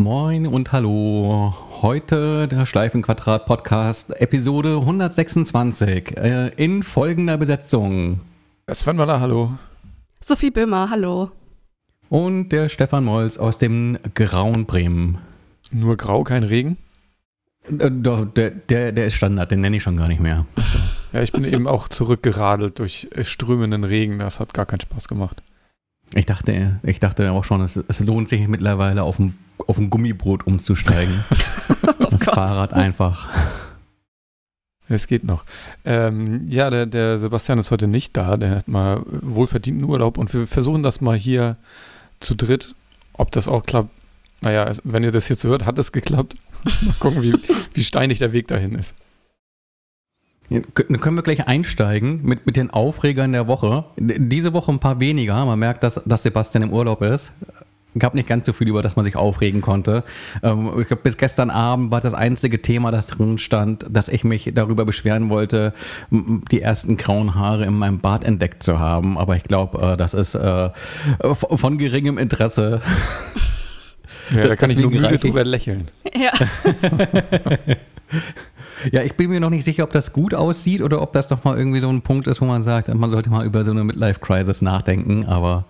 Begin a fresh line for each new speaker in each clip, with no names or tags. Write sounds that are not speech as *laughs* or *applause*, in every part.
Moin und hallo. Heute der Schleifenquadrat Podcast, Episode 126 äh, in folgender Besetzung.
Sven Waller, hallo.
Sophie Böhmer, hallo.
Und der Stefan Molz aus dem grauen Bremen.
Nur grau, kein Regen?
Äh, doch, der, der, der ist Standard, den nenne ich schon gar nicht mehr.
Ja, ich bin eben auch zurückgeradelt durch äh, strömenden Regen. Das hat gar keinen Spaß gemacht.
Ich dachte, ich dachte auch schon, es, es lohnt sich mittlerweile auf ein, auf ein Gummiboot umzusteigen. *laughs* das
Oh Gott.
Fahrrad einfach.
Es geht noch. Ähm, ja, der, der Sebastian ist heute nicht da. Der hat mal wohlverdienten Urlaub und wir versuchen das mal hier zu dritt. Ob das auch klappt, naja, wenn ihr das jetzt hört, hat es geklappt. *laughs* Mal gucken, wie, wie steinig der Weg dahin ist.
Können wir gleich einsteigen mit, mit den Aufregern der Woche. Diese Woche ein paar weniger. Man merkt, dass, dass Sebastian im Urlaub ist. Gab nicht ganz so viel, über das man sich aufregen konnte. Ähm, ich glaube, bis gestern Abend war das einzige Thema, das drin stand, dass ich mich darüber beschweren wollte, die ersten grauen Haare in meinem Bart entdeckt zu haben. Aber ich glaube, äh, das ist äh, von geringem Interesse.
Ja, *laughs* da kann ich nur
Deswegen
müde drüber lächeln.
Ja, *laughs* *laughs*
Ja, ich bin mir noch nicht sicher, ob das gut aussieht oder ob das nochmal irgendwie so ein Punkt ist, wo man sagt, man sollte mal über so eine Midlife-Crisis nachdenken. Aber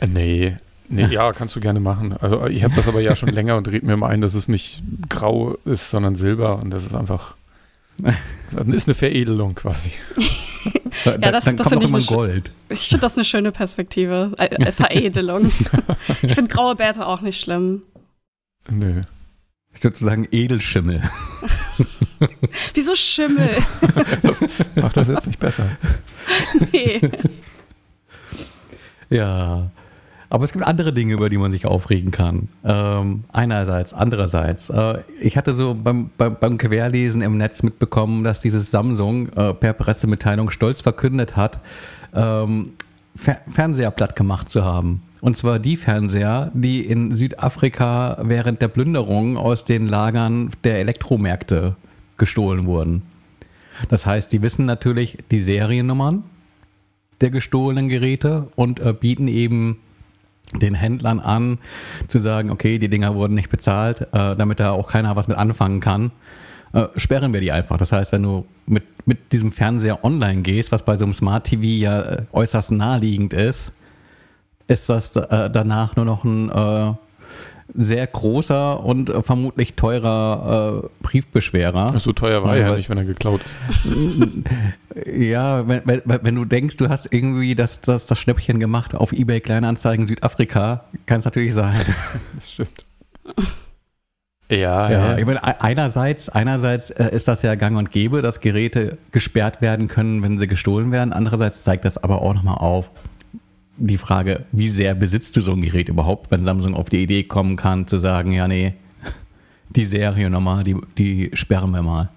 Äh, Nee. Nee, ja, kannst du gerne machen. Also ich habe das aber ja schon *laughs* länger und red mir mal ein, dass es nicht grau ist, sondern silber und das ist einfach das *laughs* ist eine Veredelung quasi. *laughs*
Da,
das-
dann
das
kommt
ich
Gold.
ich finde das eine schöne Perspektive. Äh, äh, Veredelung. Ich finde graue Bärte auch nicht schlimm.
Nö.
Sozusagen Edelschimmel. *laughs*
Wieso Schimmel? *laughs*
Das macht das jetzt nicht besser. *laughs*
Nee.
Ja. Aber es gibt andere Dinge, über die man sich aufregen kann. Ähm, einerseits, andererseits. Äh, ich hatte so beim, beim, beim Querlesen im Netz mitbekommen, dass dieses Samsung äh, per Pressemitteilung stolz verkündet hat, ähm, Fer Fernseher platt gemacht zu haben. Und zwar die Fernseher, die in Südafrika während der Plünderung aus den Lagern der Elektromärkte gestohlen wurden. Das heißt, die wissen natürlich die Seriennummern der gestohlenen Geräte und äh, bieten eben den Händlern an, zu sagen, okay, die Dinger wurden nicht bezahlt, äh, damit da auch keiner was mit anfangen kann, äh, sperren wir die einfach. Das heißt, wenn du mit, mit diesem Fernseher online gehst, was bei so einem Smart TV ja äh, äußerst naheliegend ist, ist das äh, danach nur noch ein äh, sehr großer und äh, vermutlich teurer äh, Briefbeschwerer.
So teuer war
Ja,
er ja
weil-
nicht, wenn er geklaut ist. *laughs*
Ja, wenn, wenn, wenn du denkst, du hast irgendwie das, das, das Schnäppchen gemacht auf eBay Kleinanzeigen Südafrika, kann es natürlich sein. *laughs*
Das stimmt. Ja,
Ja, ich meine, einerseits, einerseits äh, ist das ja gang und gäbe, dass Geräte gesperrt werden können, wenn sie gestohlen werden. Andererseits zeigt das aber auch nochmal auf die Frage, wie sehr besitzt du so ein Gerät überhaupt, wenn Samsung auf die Idee kommen kann, zu sagen, ja, nee, *laughs* die Serie nochmal, die, die sperren wir mal.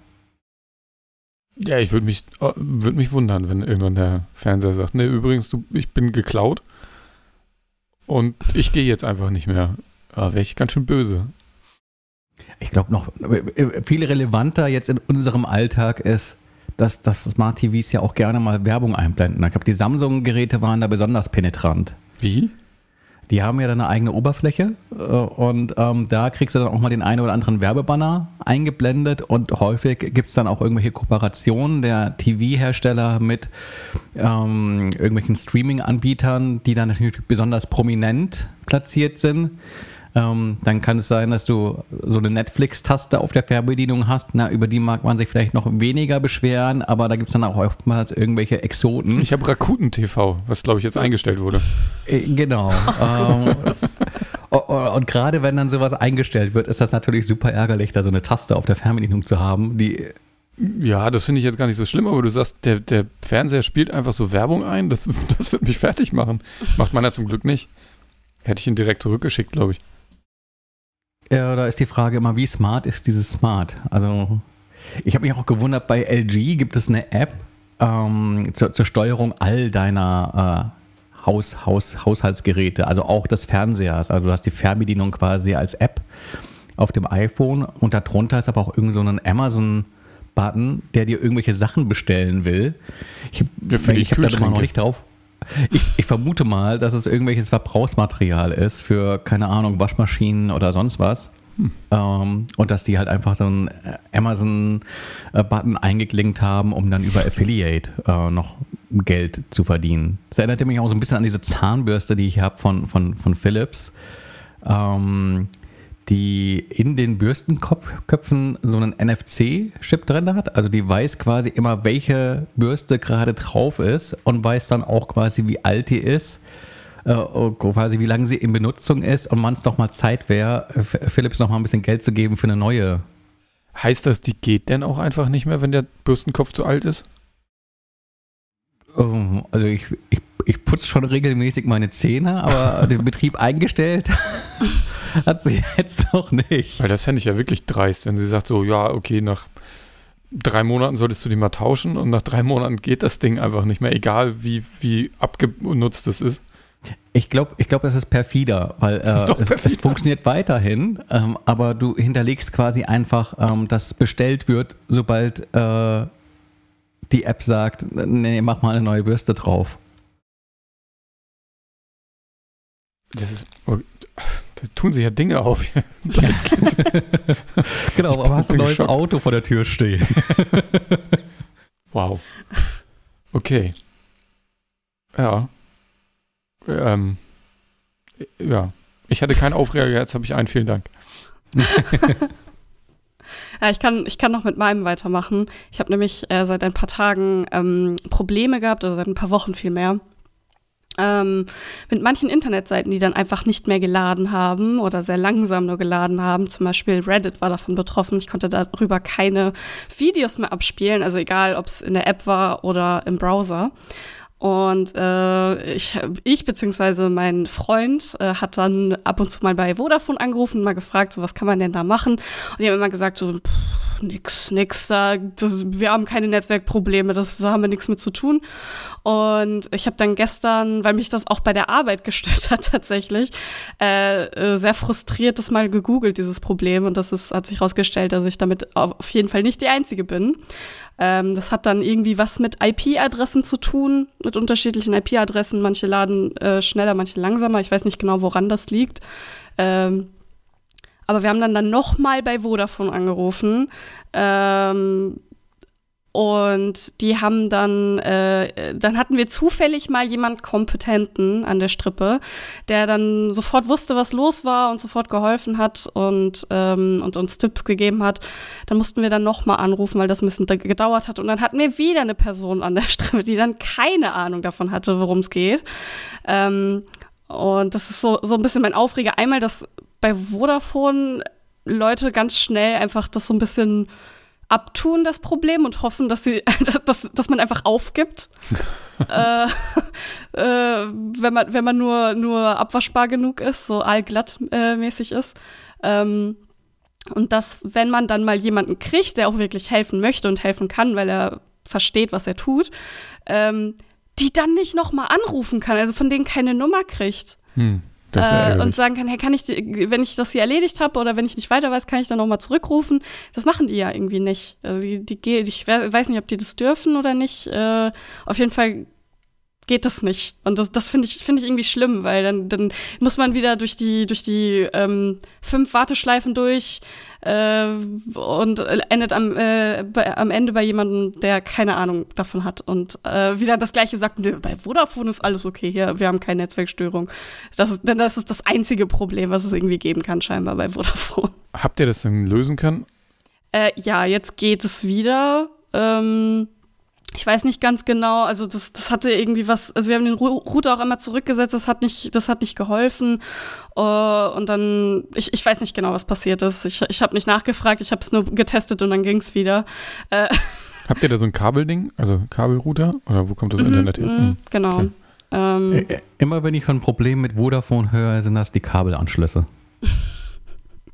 Ja, ich würde mich, äh, würd mich wundern, wenn irgendwann der Fernseher sagt, ne, übrigens, du, ich bin geklaut und ich gehe jetzt einfach nicht mehr. Da wäre ich ganz schön böse.
Ich glaube noch äh, viel relevanter jetzt in unserem Alltag ist, dass, dass Smart TVs ja auch gerne mal Werbung einblenden. Ich glaube, die Samsung-Geräte waren da besonders penetrant.
Wie?
Die haben ja dann eine eigene Oberfläche äh, und ähm, da kriegst du dann auch mal den einen oder anderen Werbebanner eingeblendet und häufig gibt es dann auch irgendwelche Kooperationen der TV-Hersteller mit ähm, irgendwelchen Streaming-Anbietern, die dann natürlich besonders prominent platziert sind. Ähm, dann kann es sein, dass du so eine Netflix-Taste auf der Fernbedienung hast. Na, über die mag man sich vielleicht noch weniger beschweren, aber da gibt es dann auch oftmals irgendwelche Exoten.
Ich habe Rakuten TV, was glaube ich jetzt eingestellt wurde.
Äh, Genau. *laughs* ähm, o- o- und gerade wenn dann sowas eingestellt wird, ist das natürlich super ärgerlich, da so eine Taste auf der Fernbedienung zu haben, die
Ja, das finde ich jetzt gar nicht so schlimm, aber du sagst, der, der Fernseher spielt einfach so Werbung ein, das, *laughs* das wird mich fertig machen. Macht meiner zum Glück nicht. Hätte ich ihn direkt zurückgeschickt, glaube ich.
Ja, da ist die Frage immer, wie smart ist dieses Smart? Also, ich habe mich auch gewundert, bei LG gibt es eine App ähm, zur, zur Steuerung all deiner äh, Haus, Haus, Haushaltsgeräte, also auch des Fernsehers. Also, du hast die Fernbedienung quasi als App auf dem iPhone und darunter ist aber auch irgend so ein Amazon-Button, der dir irgendwelche Sachen bestellen will. Ich,
Ja,
ich habe da immer noch nicht drauf. Ich, ich vermute mal, dass es irgendwelches Verbrauchsmaterial ist für, keine Ahnung, Waschmaschinen oder sonst was. Hm. Ähm, und dass die halt einfach so einen Amazon-Button eingeklinkt haben, um dann über Affiliate äh, noch Geld zu verdienen. Das erinnerte mich auch so ein bisschen an diese Zahnbürste, die ich habe von, von, von Philips. Ähm, die in den Bürstenköpfen so einen NFC-Chip drin hat. Also die weiß quasi immer, welche Bürste gerade drauf ist und weiß dann auch quasi, wie alt die ist, äh, quasi wie lange sie in Benutzung ist und man es doch mal Zeit wäre, Philips noch mal ein bisschen Geld zu geben für eine neue.
Heißt das, die geht denn auch einfach nicht mehr, wenn der Bürstenkopf zu alt ist?
Ähm, also ich, ich, ich putze schon regelmäßig meine Zähne, aber den Betrieb eingestellt *laughs* hat sie jetzt noch nicht.
Weil das fände ich ja wirklich dreist, wenn sie sagt so, ja, okay, nach drei Monaten solltest du die mal tauschen und nach drei Monaten geht das Ding einfach nicht mehr, egal wie, wie abgenutzt es ist.
Ich glaube, ich glaub, das ist perfider, weil äh, *laughs* es, perfider. es, funktioniert weiterhin, ähm, aber du hinterlegst quasi einfach, ähm, dass bestellt wird, sobald äh, die App sagt, nee, mach mal eine neue Bürste drauf.
Das ist, oh, da tun sich ja Dinge auf. *laughs*
genau, aber hast du ein neues Schock. Auto vor der Tür stehen. *laughs*
wow. Okay. Ja. Ähm. Ja. Ich hatte keinen Aufreger, jetzt habe ich einen. Vielen Dank. *laughs*
ja, ich kann, ich kann noch mit meinem weitermachen. Ich habe nämlich äh, seit ein paar Tagen ähm, Probleme gehabt, also seit ein paar Wochen viel mehr ähm, mit manchen Internetseiten, die dann einfach nicht mehr geladen haben oder sehr langsam nur geladen haben. Zum Beispiel Reddit war davon betroffen. Ich konnte darüber keine Videos mehr abspielen, also egal, ob es in der App war oder im Browser. Und äh, ich, ich beziehungsweise mein Freund äh, hat dann ab und zu mal bei Vodafone angerufen und mal gefragt, so was kann man denn da machen? Und die haben immer gesagt, so pff, nix, nix, da, das, wir haben keine Netzwerkprobleme, das, da haben wir nichts mit zu tun. Und ich habe dann gestern, weil mich das auch bei der Arbeit *laughs* gestört hat tatsächlich, äh, äh, sehr frustriert das mal gegoogelt, dieses Problem. Und das ist, hat sich herausgestellt, dass ich damit auf jeden Fall nicht die Einzige bin. Ähm, das hat dann irgendwie was mit IP-Adressen zu tun, mit unterschiedlichen IP-Adressen. Manche laden äh, schneller, manche langsamer. Ich weiß nicht genau, woran das liegt. Ähm, aber wir haben dann, dann noch mal bei Vodafone angerufen. Ähm, und die haben dann, äh, dann hatten wir zufällig mal jemand Kompetenten an der Strippe, der dann sofort wusste, was los war und sofort geholfen hat und, ähm, und uns Tipps gegeben hat. Dann mussten wir dann nochmal anrufen, weil das ein bisschen gedauert hat. Und dann hatten wir wieder eine Person an der *laughs* Strippe, die dann keine Ahnung davon hatte, worum es geht. Ähm, und das ist so, so ein bisschen mein Aufreger. Einmal, dass bei Vodafone Leute ganz schnell einfach das so ein bisschen abtun, das Problem, und hoffen, dass, sie, *laughs* dass, dass man einfach aufgibt. *laughs* äh, äh, wenn man, wenn man nur, nur abwaschbar genug ist, so allglatt äh, mäßig ist. Ähm, und dass, wenn man dann mal jemanden kriegt, der auch wirklich helfen möchte und helfen kann, weil er versteht, was er tut, ähm, die dann nicht noch mal anrufen kann, also von denen keine Nummer kriegt. Hm äh, und sagen kann, hey, kann ich, wenn ich das hier erledigt habe oder wenn ich nicht weiter weiß, kann ich dann nochmal zurückrufen. Das machen die ja irgendwie nicht. Also die, die, ich weiß nicht, ob die das dürfen oder nicht. Äh, auf jeden Fall geht das nicht. Und das, das finde ich, finde ich irgendwie schlimm, weil dann, dann muss man wieder durch die, durch die ähm, fünf Warteschleifen durch äh, und endet am, äh, bei, am Ende bei jemandem, der keine Ahnung davon hat und äh, wieder das gleiche sagt, nö, bei Vodafone ist alles okay hier, wir haben keine Netzwerkstörung. Das, denn das ist das einzige Problem, was es irgendwie geben kann, scheinbar bei Vodafone.
Habt ihr das denn lösen können?
Äh, ja, jetzt geht es wieder. Ähm, ich weiß nicht ganz genau, also das, das hatte irgendwie was, also wir haben den Router auch immer zurückgesetzt, das hat nicht, das hat nicht geholfen. Uh, und dann, ich, ich weiß nicht genau, was passiert ist. Ich, ich habe nicht nachgefragt, ich habe es nur getestet und dann ging es wieder. Äh. *laughs*
Habt ihr da so ein Kabelding, also Kabelrouter? Oder wo kommt das mhm, Internet hin? Mhm,
genau. Okay. Ähm,
Immer wenn ich von Problemen mit Vodafone höre, sind das die Kabelanschlüsse. *laughs*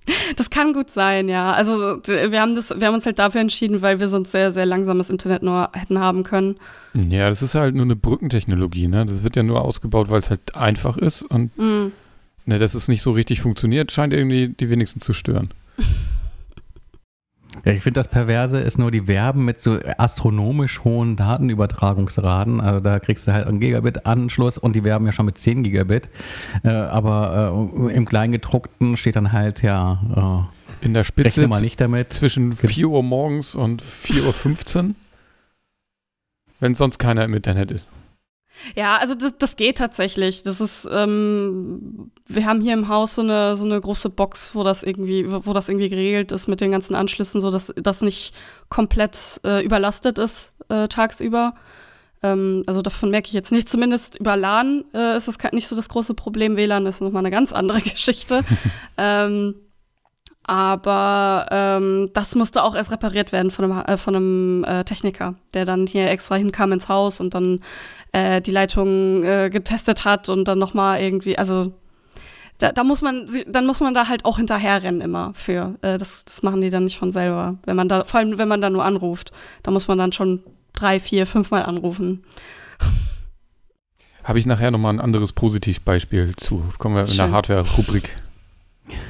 *laughs*
Das kann gut sein, ja. Also wir haben das, wir haben uns halt dafür entschieden, weil wir sonst sehr, sehr langsames Internet nur hätten haben können.
Ja, das ist halt nur eine Brückentechnologie, ne? Das wird ja nur ausgebaut, weil es halt einfach ist und mm. ne, dass es nicht so richtig funktioniert, scheint irgendwie die wenigsten zu stören.
Ja, ich finde, das Perverse ist nur, die werben mit so astronomisch hohen Datenübertragungsraten. Also da kriegst du halt einen Gigabit-Anschluss und die werben ja schon mit 10 Gigabit. Äh, aber äh, im Kleingedruckten steht dann halt, ja,
In der Spitze
mal nicht damit.
zwischen 4 Uhr morgens und 4.15 Uhr. wenn sonst keiner im Internet ist.
Ja, also das, das geht tatsächlich. Das ist, ähm, wir haben hier im Haus so eine, so eine große Box, wo das irgendwie, wo das irgendwie geregelt ist mit den ganzen Anschlüssen, so dass das nicht komplett äh, überlastet ist äh, tagsüber. Ähm, also davon merke ich jetzt nicht. Zumindest über LAN äh, ist das nicht so das große Problem. WLAN ist nochmal eine ganz andere *laughs* Geschichte. *laughs* ähm, aber ähm, das musste auch erst repariert werden von einem, äh, von einem äh, Techniker, der dann hier extra hinkam ins Haus und dann äh, die Leitung äh, getestet hat und dann nochmal irgendwie, also da, da muss man, dann muss man da halt auch hinterherrennen immer für. Äh, das, das machen die dann nicht von selber. Wenn man da, vor allem wenn man da nur anruft, da muss man dann schon drei, vier, fünfmal anrufen.
Habe ich nachher nochmal ein anderes Positivbeispiel zu. Kommen wir in
Schön.
der Hardware-Rubrik.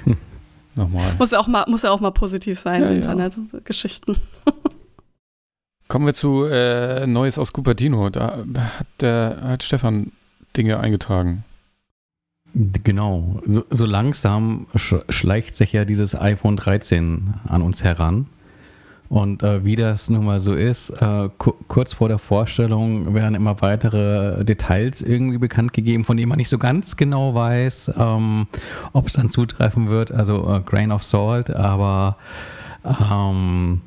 *laughs* nochmal.
Muss ja auch mal, muss ja auch mal positiv sein,
Ja, ja.
Internet-Geschichten. *laughs*
Kommen wir zu äh, Neues aus Cupertino. Da hat, der, hat Stefan Dinge eingetragen.
Genau. So, so langsam sch schleicht sich ja dieses iPhone 13 an uns heran. Und äh, wie das nun mal so ist, äh, ku kurz vor der Vorstellung werden immer weitere Details irgendwie bekannt gegeben, von denen man nicht so ganz genau weiß, ähm, ob es dann zutreffen wird. Also äh, Grain of Salt, aber ähm,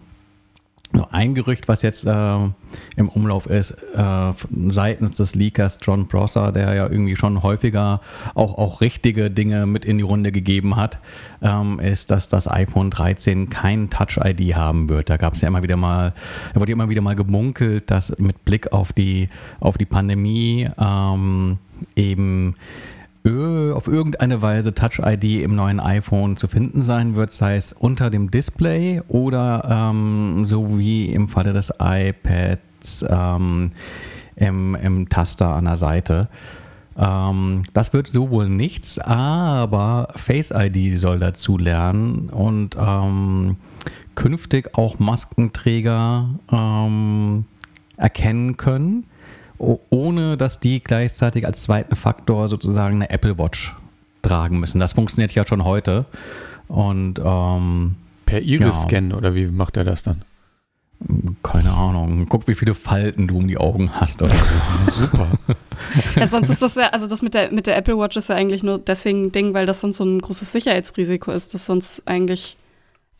nur ein Gerücht, was jetzt äh, im Umlauf ist, äh, seitens des Leakers John Prosser, der ja irgendwie schon häufiger auch, auch richtige Dinge mit in die Runde gegeben hat, ähm, ist, dass das iPhone 13 kein Touch-ID haben wird. Da gab es ja immer wieder mal, da wurde immer wieder mal gemunkelt, dass mit Blick auf die, auf die Pandemie ähm, eben auf irgendeine Weise Touch-ID im neuen iPhone zu finden sein wird, sei es unter dem Display oder ähm, so wie im Falle des iPads ähm, im, im Taster an der Seite. Ähm, das wird so wohl nichts, aber Face ID soll dazu lernen und ähm, künftig auch Maskenträger ähm, erkennen können, ohne dass die gleichzeitig als zweiten Faktor sozusagen eine Apple Watch tragen müssen. Das funktioniert ja schon heute. Und ähm,
Per Iris-Scan oder wie macht er das dann?
keine Ahnung, guck, wie viele Falten du um die Augen hast oder so. *laughs*
Super. *laughs*
Ja, sonst ist das ja, also das mit der, mit der Apple Watch ist ja eigentlich nur deswegen ein Ding, weil das sonst so ein großes Sicherheitsrisiko ist, dass sonst eigentlich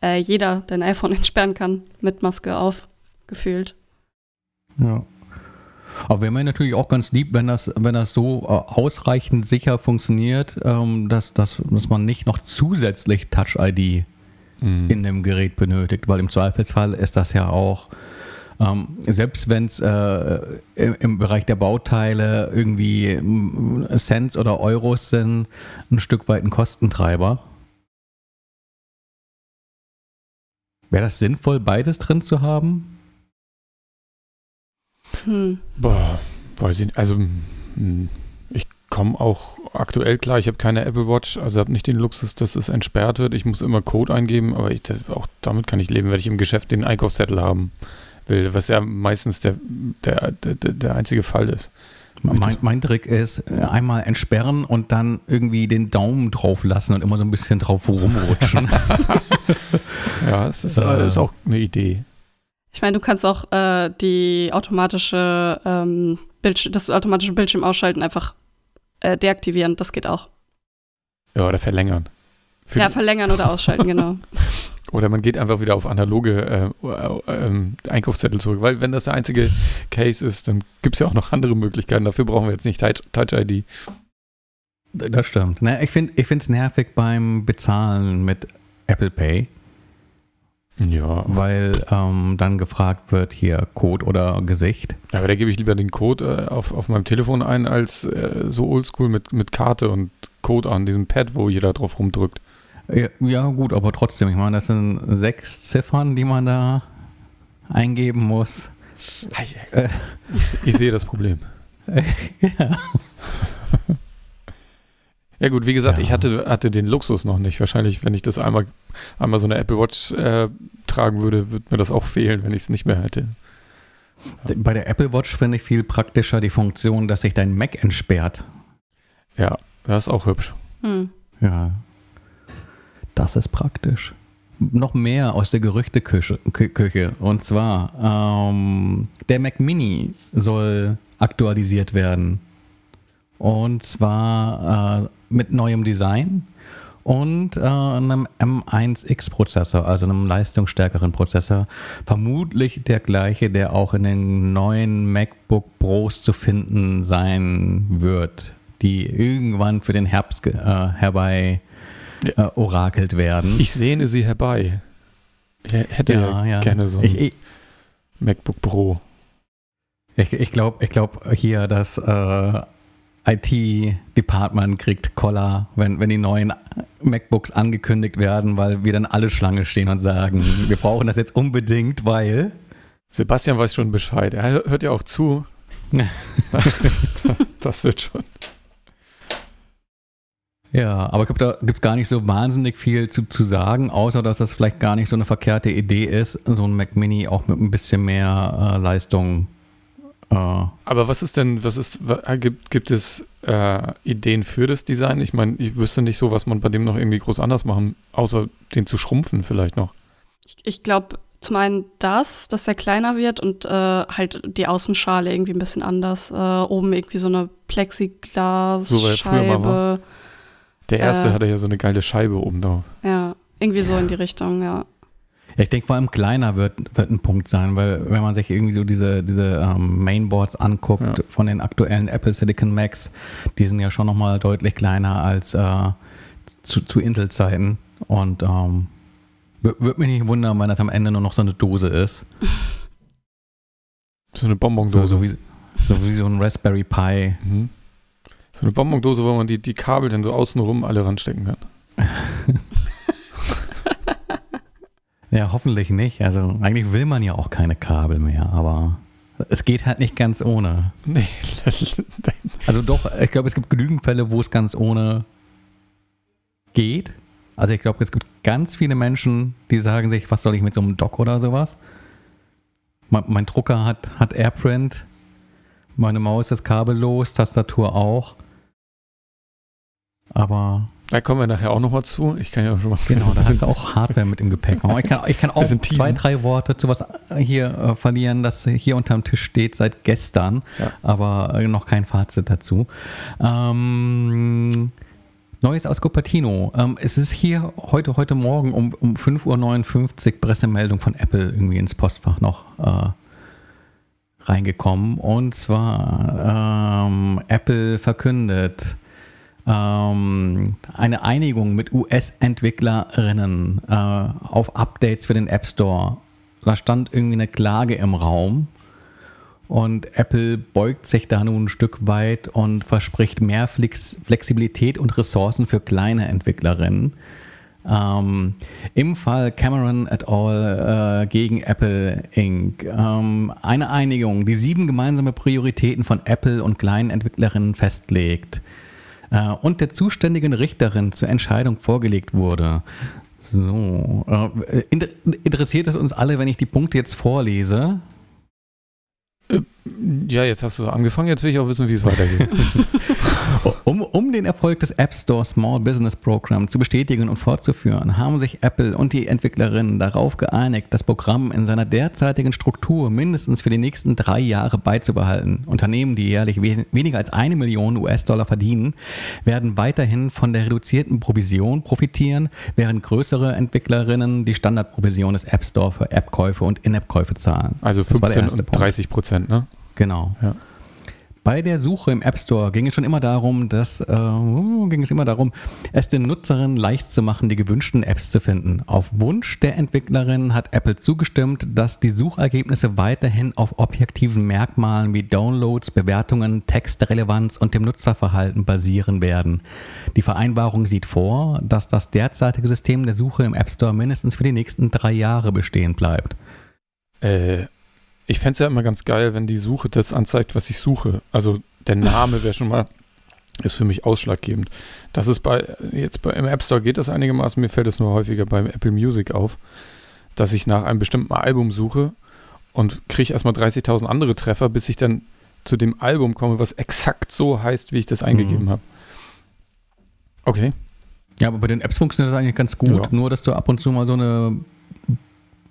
äh, jeder dein iPhone *laughs* entsperren kann mit Maske auf, gefühlt.
Ja. Aber wäre mir natürlich auch ganz lieb, wenn das, wenn das so äh, ausreichend sicher funktioniert, ähm, dass, dass, dass man nicht noch zusätzlich Touch-ID
Mhm.
in dem Gerät benötigt, weil im Zweifelsfall ist das ja auch, ähm, selbst wenn es äh, im, im Bereich der Bauteile irgendwie Cents oder Euros sind, ein Stück weit ein Kostentreiber. Wäre das sinnvoll, beides drin zu haben?
Hm.
Boah, weiß ich nicht. Also, hm, ich komme auch aktuell klar, ich habe keine Apple Watch, also habe nicht den Luxus, dass es entsperrt wird. Ich muss immer Code eingeben, aber ich, auch damit kann ich leben, wenn ich im Geschäft den Einkaufszettel haben will, was ja meistens der, der, der, der einzige Fall ist.
Mein, mein Trick ist, äh, einmal entsperren und dann irgendwie den Daumen drauf lassen und immer so ein bisschen drauf rumrutschen. *laughs*
Ja, es ist, *laughs*
Äh.
ist auch eine Idee.
Ich meine, du kannst auch äh, die automatische ähm, Bildsch das automatische Bildschirm ausschalten, einfach äh, deaktivieren. Das geht auch.
Ja, oder verlängern. Für
ja, verlängern oder ausschalten, genau. *laughs*
Oder man geht einfach wieder auf analoge äh, äh, ähm, Einkaufszettel zurück, weil wenn das der einzige Case ist, dann gibt es ja auch noch andere Möglichkeiten. Dafür brauchen wir jetzt nicht Touch- Touch-ID.
Das stimmt. Na, ich finde es nervig beim Bezahlen mit Apple Pay,
ja,
weil ähm, dann gefragt wird, hier Code oder Gesicht.
aber da gebe ich lieber den Code äh, auf, auf meinem Telefon ein, als äh, so oldschool mit, mit Karte und Code an diesem Pad, wo jeder drauf rumdrückt.
Ja, ja, gut, aber trotzdem, ich meine, das sind sechs Ziffern, die man da eingeben muss. Äh.
Ich, ich sehe das Problem. *laughs*
ja.
Ja gut, wie gesagt,
Ja.
ich hatte, hatte den Luxus noch nicht. Wahrscheinlich, wenn ich das einmal, einmal so eine Apple Watch äh, tragen würde, würde mir das auch fehlen, wenn ich es nicht mehr hätte.
Bei der Apple Watch finde ich viel praktischer die Funktion, dass sich dein Mac entsperrt.
Ja, das ist auch hübsch.
Hm.
Ja. Das ist praktisch. noch mehr aus der Gerüchteküche. Küche. Und zwar, ähm, der Mac Mini soll aktualisiert werden. Und zwar äh, mit neuem Design und äh, einem M1X-Prozessor, also einem leistungsstärkeren Prozessor. Vermutlich der gleiche, der auch in den neuen MacBook Pros zu finden sein wird, die irgendwann für den Herbst äh, herbei äh, orakelt werden.
Ich sehne sie herbei. Ich hätte ja, ja, gerne so ein ich, ich, MacBook Pro.
Ich, ich glaube ich glaub hier, dass äh, IT-Department kriegt Koller, wenn, wenn die neuen MacBooks angekündigt werden, weil wir dann alle Schlange stehen und sagen, wir brauchen das jetzt unbedingt, weil.
Sebastian weiß schon Bescheid. Er hört ja auch zu. *laughs* das wird schon.
Ja, aber ich glaube, da gibt es gar nicht so wahnsinnig viel zu, zu sagen, außer dass das vielleicht gar nicht so eine verkehrte Idee ist, so ein Mac Mini auch mit ein bisschen mehr äh, Leistung
Uh. Aber was ist denn, was ist, äh, gibt, gibt es äh, Ideen für das Design? Ich meine, ich wüsste nicht so, was man bei dem noch irgendwie groß anders machen, außer den zu schrumpfen vielleicht noch.
Ich, ich glaube, zum einen das, dass er kleiner wird und äh, halt die Außenschale irgendwie ein bisschen anders. Äh, oben irgendwie so eine Plexiglas-Scheibe. So,
Der erste äh, hatte ja so eine geile Scheibe oben drauf.
Ja, irgendwie so in die Richtung, ja.
Ich denke vor allem kleiner wird, wird ein Punkt sein, weil wenn man sich irgendwie so diese, diese ähm, Mainboards anguckt ja. von den aktuellen Apple Silicon Macs, die sind ja schon nochmal deutlich kleiner als äh, zu, zu Intel-Zeiten. Und ähm, würde mich nicht wundern, wenn das am Ende nur noch so eine Dose ist.
So eine Bonbondose.
So, so, wie, so wie so ein Raspberry Pi. Mhm.
So eine Bonbondose, wo man die, die Kabel dann so außenrum alle ranstecken kann. *laughs*
Ja, hoffentlich nicht. Also eigentlich will man ja auch keine Kabel mehr, aber es geht halt nicht ganz ohne. Nee. *laughs* also doch, ich glaube, es gibt genügend Fälle, wo es ganz ohne geht. Also ich glaube, es gibt ganz viele Menschen, die sagen sich, was soll ich mit so einem Dock oder sowas? Mein, mein Drucker hat, hat Airprint, meine Maus ist kabellos, Tastatur auch. Aber
da kommen wir nachher auch nochmal zu. Ich kann ja schon mal.
Genau, da *laughs* hast du auch Hardware mit im Gepäck. Ich kann, ich kann *laughs* auch zwei, drei Worte zu was hier äh, verlieren, das hier unterm Tisch steht seit gestern, ja. aber äh, noch kein Fazit dazu. Ähm, Neues aus Cupertino. Ähm, es ist hier heute, heute Morgen um, um 5.59 Uhr Pressemeldung von Apple irgendwie ins Postfach noch äh, reingekommen. Und zwar ähm, Apple verkündet, ähm, eine Einigung mit US-Entwicklerinnen äh, auf Updates für den App Store. Da stand irgendwie eine Klage im Raum. Und Apple beugt sich da nun ein Stück weit und verspricht mehr Flex Flexibilität und Ressourcen für kleine Entwicklerinnen. Ähm, Im Fall Cameron et al. Äh, gegen Apple Inc. Ähm, eine Einigung, die sieben gemeinsame Prioritäten von Apple und kleinen Entwicklerinnen festlegt. Äh, und der zuständigen Richterin zur Entscheidung vorgelegt wurde. So, äh, interessiert es uns alle, wenn ich die Punkte jetzt vorlese?
Ja, jetzt hast du angefangen, jetzt will ich auch wissen, wie es weitergeht. *laughs*
um, um den Erfolg des App Store Small Business Program zu bestätigen und fortzuführen, haben sich Apple und die Entwicklerinnen darauf geeinigt, das Programm in seiner derzeitigen Struktur mindestens für die nächsten drei Jahre beizubehalten. Unternehmen, die jährlich we weniger als eine Million US-Dollar verdienen, werden weiterhin von der reduzierten Provision profitieren, während größere Entwicklerinnen die Standardprovision des App Store für App-Käufe und In-App-Käufe zahlen.
Also 15 und 30 Prozent, ne?
Genau. Ja. Bei der Suche im App Store ging es schon immer darum, dass äh, ging es immer darum, es den Nutzerinnen leicht zu machen, die gewünschten Apps zu finden. Auf Wunsch der Entwicklerin hat Apple zugestimmt, dass die Suchergebnisse weiterhin auf objektiven Merkmalen wie Downloads, Bewertungen, Textrelevanz und dem Nutzerverhalten basieren werden. Die Vereinbarung sieht vor, dass das derzeitige System der Suche im App Store mindestens für die nächsten drei Jahre bestehen bleibt.
Äh, ich fände es ja immer ganz geil, wenn die Suche das anzeigt, was ich suche. Also der Name wäre schon mal, ist für mich ausschlaggebend. Das ist bei, jetzt bei, im App Store geht das einigermaßen, mir fällt es nur häufiger beim Apple Music auf, dass ich nach einem bestimmten Album suche und kriege erstmal 30.000 andere Treffer, bis ich dann zu dem Album komme, was exakt so heißt, wie ich das eingegeben mhm. habe. Okay.
Ja, aber bei den Apps funktioniert das eigentlich ganz gut,
Ja.
nur dass du ab und zu mal so eine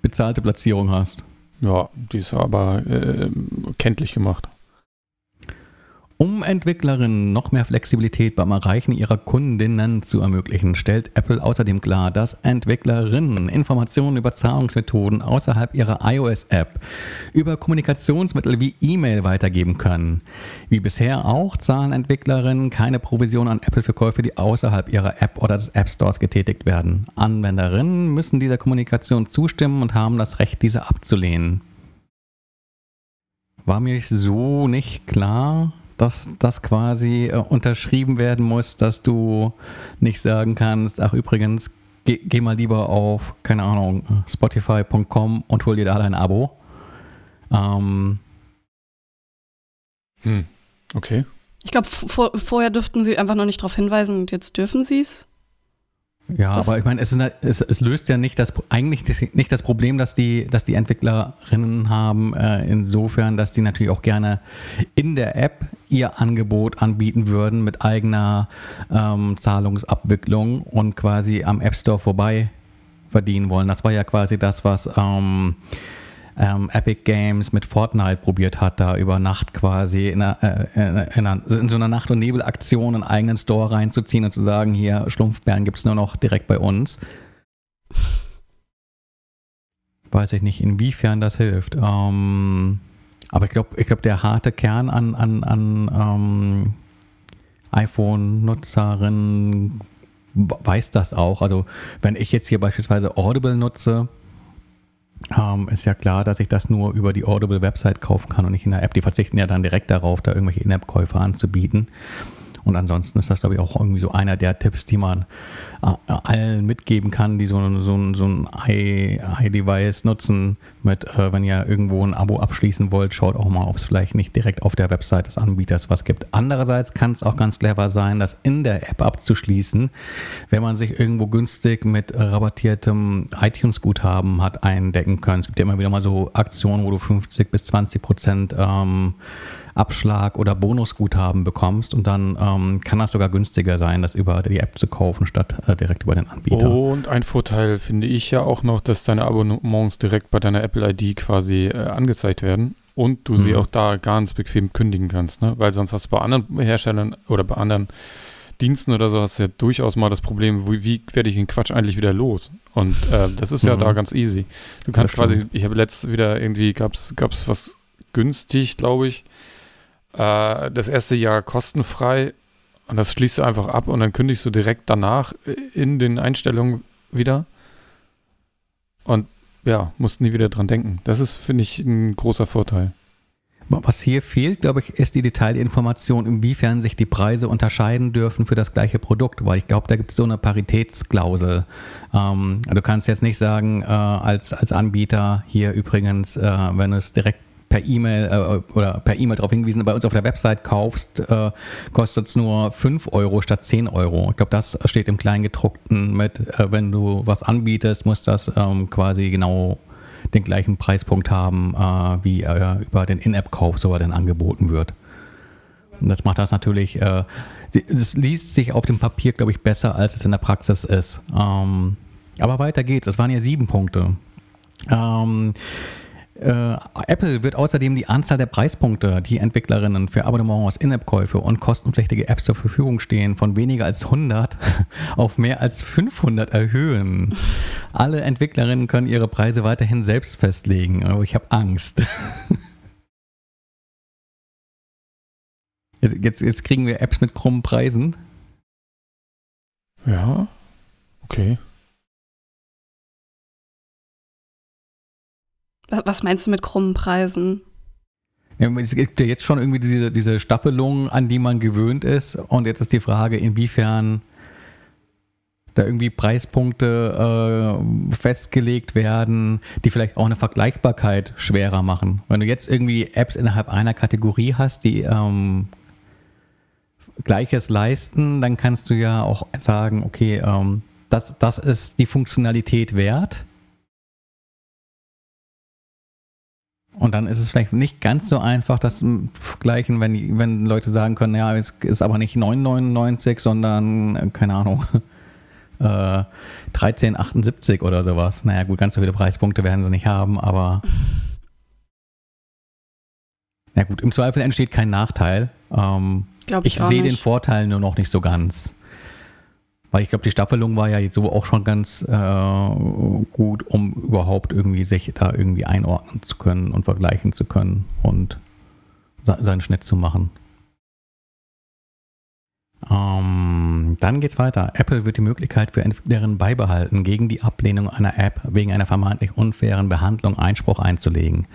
bezahlte Platzierung hast.
Ja, die ist aber äh, kenntlich gemacht.
Um Entwicklerinnen noch mehr Flexibilität beim Erreichen ihrer Kundinnen zu ermöglichen, stellt Apple außerdem klar, dass Entwicklerinnen Informationen über Zahlungsmethoden außerhalb ihrer iOS-App über Kommunikationsmittel wie E-Mail weitergeben können. Wie bisher auch zahlen Entwicklerinnen keine Provision an Apple für Käufe, die außerhalb ihrer App oder des App Stores getätigt werden. Anwenderinnen müssen dieser Kommunikation zustimmen und haben das Recht, diese abzulehnen. War mir so nicht klar, dass das quasi äh, unterschrieben werden muss, dass du nicht sagen kannst, ach übrigens, geh, geh mal lieber auf, keine Ahnung, spotify.com und hol dir da dein Abo. Ähm,
Hm. Okay.
Ich glaube, vor, vorher dürften sie einfach noch nicht darauf hinweisen und jetzt dürfen sie es.
Ja,
Das-
aber ich meine, es, es, es löst ja nicht das eigentlich nicht das Problem, dass die, dass die Entwicklerinnen haben, äh, insofern, dass die natürlich auch gerne in der App ihr Angebot anbieten würden mit eigener ähm, Zahlungsabwicklung und quasi am App Store vorbei verdienen wollen. Das war ja quasi das, was ähm, ähm, Epic Games mit Fortnite probiert hat, da über Nacht quasi in, einer, äh, in, einer, in so einer Nacht- und Nebelaktion einen eigenen Store reinzuziehen und zu sagen, hier Schlumpfbären gibt es nur noch direkt bei uns. Weiß ich nicht, inwiefern das hilft. Ähm, aber ich glaube, ich glaub, der harte Kern an, an, an ähm, iPhone-Nutzerinnen weiß das auch. Also wenn ich jetzt hier beispielsweise Audible nutze, ähm, ist ja klar, dass ich das nur über die Audible-Website kaufen kann und nicht in der App. Die verzichten ja dann direkt darauf, da irgendwelche In-App-Käufe anzubieten. Und ansonsten ist das, glaube ich, auch irgendwie so einer der Tipps, die man äh, allen mitgeben kann, die so, so, ein- so ein i- i-Device nutzen, mit, äh, wenn ihr irgendwo ein Abo abschließen wollt, schaut auch mal, ob es vielleicht nicht direkt auf der Website des Anbieters was gibt. Andererseits kann es auch ganz clever sein, das in der App abzuschließen, wenn man sich irgendwo günstig mit rabattiertem iTunes-Guthaben hat eindecken können. Es gibt ja immer wieder mal so Aktionen, wo du 50 bis 20 Prozent ähm, Abschlag oder Bonusguthaben bekommst und dann ähm, kann das sogar günstiger sein, das über die App zu kaufen, statt äh, direkt über den Anbieter.
Und ein Vorteil finde ich ja auch noch, dass deine Abonnements direkt bei deiner Apple ID quasi äh, angezeigt werden und du sie
Mhm.
auch da ganz bequem kündigen kannst, ne? Weil sonst hast du bei anderen Herstellern oder bei anderen Diensten oder so hast du ja durchaus mal das Problem, wie, wie werde ich den Quatsch eigentlich wieder los? Und äh, das ist ja
Mhm.
da ganz easy. Du kannst quasi, ich habe letztes wieder irgendwie, gab es was günstig, glaube ich. Äh, das erste Jahr kostenfrei und das schließt du einfach ab und dann kündigst du direkt danach in den Einstellungen wieder. Und ja, musst nie wieder dran denken. Das ist, finde ich, ein großer Vorteil.
Was hier fehlt, glaube ich, ist die Detailinformation, inwiefern sich die Preise unterscheiden dürfen für das gleiche Produkt, weil ich glaube, da gibt es so eine Paritätsklausel. Ähm, du kannst jetzt nicht sagen, äh, als, als Anbieter hier übrigens, äh, wenn du es direkt per E-Mail äh, oder per E-Mail darauf hingewiesen, bei uns auf der Website kaufst, äh, kostet es nur 5 Euro statt 10 Euro. Ich glaube, das steht im Kleingedruckten mit, äh, wenn du was anbietest, muss das ähm, quasi genau den gleichen Preispunkt haben, äh, wie äh, über den In-App-Kauf so dann angeboten wird. Und das macht das natürlich, äh, es liest sich auf dem Papier, glaube ich, besser, als es in der Praxis ist. Ähm, aber weiter geht's. Es waren ja sieben Punkte. Ähm, äh, Apple wird außerdem die Anzahl der Preispunkte, die Entwicklerinnen für Abonnements, In-App-Käufe und kostenpflichtige Apps zur Verfügung stehen, von weniger als 100 *laughs* auf mehr als 500 erhöhen. Alle Entwicklerinnen können ihre Preise weiterhin selbst festlegen. Aber ich habe Angst. *laughs* Jetzt, jetzt kriegen wir Apps mit krummen Preisen.
Ja, okay.
Was meinst du mit krummen Preisen?
Ja, es gibt ja jetzt schon irgendwie diese, diese Staffelung, an die man gewöhnt ist. Und jetzt ist die Frage, inwiefern da irgendwie Preispunkte äh, festgelegt werden, die vielleicht auch eine Vergleichbarkeit schwerer machen. Wenn du jetzt irgendwie Apps innerhalb einer Kategorie hast, die ähm, Gleiches leisten, dann kannst du ja auch sagen, okay, ähm, das, das ist die Funktionalität wert. Und dann ist es vielleicht nicht ganz so einfach, das zu vergleichen, wenn, wenn Leute sagen können, ja, es ist aber nicht 9,99, sondern, äh, keine Ahnung, *laughs* äh, 1378 oder sowas. Naja, gut, ganz so viele Preispunkte werden sie nicht haben, aber. *laughs* Na gut, im Zweifel entsteht kein Nachteil. Ähm, ich, ich sehe den Vorteil nur noch nicht so ganz. Weil ich glaube, die Staffelung war ja so auch schon ganz äh, gut, um überhaupt irgendwie sich da irgendwie einordnen zu können und vergleichen zu können und seinen Schnitt zu machen. Ähm, dann geht's weiter. Apple wird die Möglichkeit für Entwicklerinnen beibehalten, gegen die Ablehnung einer App wegen einer vermeintlich unfairen Behandlung Einspruch einzulegen.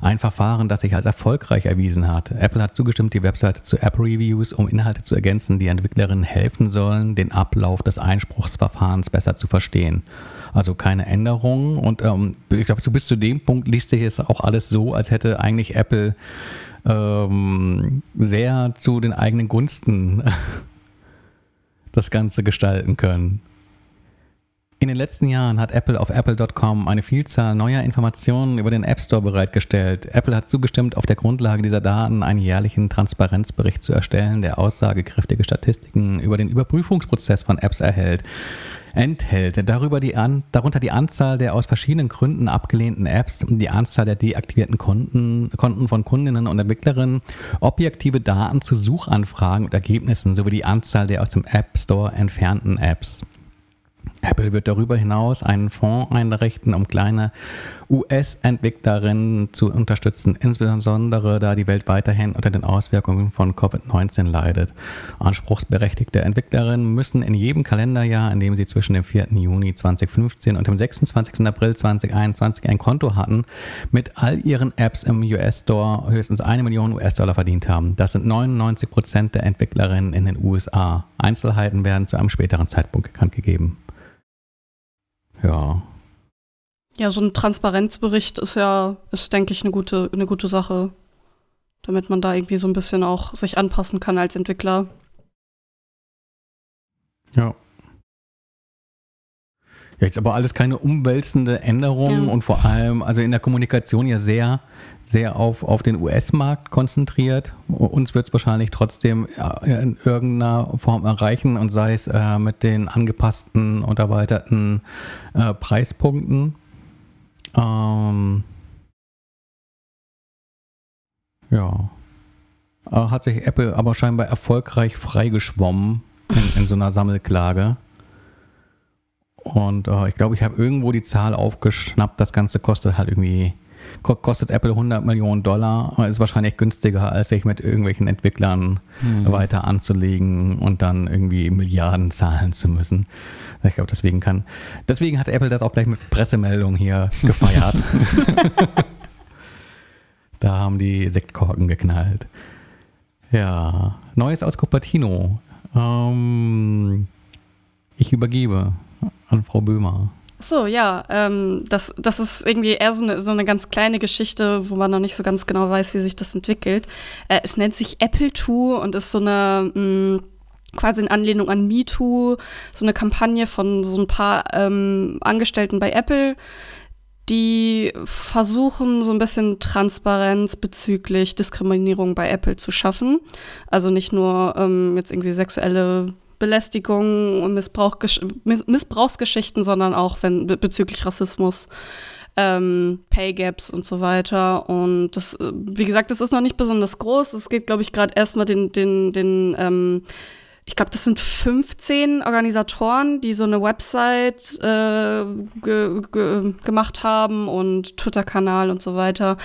Ein Verfahren, das sich als erfolgreich erwiesen hat. Apple hat zugestimmt, die Webseite zu App Reviews, um Inhalte zu ergänzen, die Entwicklerinnen helfen sollen, den Ablauf des Einspruchsverfahrens besser zu verstehen. Also keine Änderungen. Und ähm, ich glaube, bis zu dem Punkt liest sich es auch alles so, als hätte eigentlich Apple ähm, sehr zu den eigenen Gunsten *laughs* das Ganze gestalten können. In den letzten Jahren hat Apple auf apple.com eine Vielzahl neuer Informationen über den App Store bereitgestellt. Apple hat zugestimmt, auf der Grundlage dieser Daten einen jährlichen Transparenzbericht zu erstellen, der aussagekräftige Statistiken über den Überprüfungsprozess von Apps erhält enthält. Darüber die an, darunter die Anzahl der aus verschiedenen Gründen abgelehnten Apps, die Anzahl der deaktivierten Konten, Konten von Kundinnen und Entwicklerinnen, objektive Daten zu Suchanfragen und Ergebnissen sowie die Anzahl der aus dem App Store entfernten Apps. Apple wird darüber hinaus einen Fonds einrichten, um kleine US-Entwicklerinnen zu unterstützen, insbesondere da die Welt weiterhin unter den Auswirkungen von Covid-19 leidet. Anspruchsberechtigte Entwicklerinnen müssen in jedem Kalenderjahr, in dem sie zwischen dem 4. Juni 2015 und dem 26. April 2021 ein Konto hatten, mit all ihren Apps im US-Store höchstens eine Million US-Dollar verdient haben. Das sind 99 Prozent der Entwicklerinnen in den USA. Einzelheiten werden zu einem späteren Zeitpunkt bekannt gegeben. Ja.
Ja, so ein Transparenzbericht ist ja, ist, denke ich, eine gute, eine gute Sache. Damit man da irgendwie so ein bisschen auch sich anpassen kann als Entwickler.
Ja. Ja, jetzt aber alles keine umwälzende Änderung ja. und vor allem, also in der Kommunikation ja sehr, sehr auf, auf den US-Markt konzentriert. Uns wird es wahrscheinlich trotzdem in irgendeiner Form erreichen und sei es äh, mit den angepassten und erweiterten äh, Preispunkten. Ähm, ja. Äh, hat sich Apple aber scheinbar erfolgreich freigeschwommen in, in so einer Sammelklage. Und äh, ich glaube, ich habe irgendwo die Zahl aufgeschnappt. Das Ganze kostet halt irgendwie kostet Apple 100 Millionen Dollar, ist wahrscheinlich günstiger, als sich mit irgendwelchen Entwicklern mhm. weiter anzulegen und dann irgendwie Milliarden zahlen zu müssen. Ich glaube, deswegen kann, deswegen hat Apple das auch gleich mit Pressemeldung hier *laughs* gefeiert. da haben die Sektkorken geknallt. Ja, Neues aus Cupertino. Ähm, ich übergebe an Frau Böhmer.
So, ja, ähm, das, das ist irgendwie eher so eine, so eine ganz kleine Geschichte, wo man noch nicht so ganz genau weiß, wie sich das entwickelt. Äh, es nennt sich Apple 2 und ist so eine mh, mm, quasi in Anlehnung an MeToo, so eine Kampagne von so ein paar ähm, Angestellten bei Apple, die versuchen, so ein bisschen Transparenz bezüglich Diskriminierung bei Apple zu schaffen. Also nicht nur ähm, jetzt irgendwie sexuelle Belästigung und Missbrauch, Missbrauchsgeschichten, sondern auch wenn bezüglich Rassismus, ähm, Pay Gaps und so weiter. Und das, äh, wie gesagt, das ist noch nicht besonders groß. Es geht, glaube ich, gerade erstmal den, den, den ähm, ich glaube, das sind 15 Organisatoren, die so eine Website äh, ge ge gemacht haben und Twitter-Kanal und so weiter.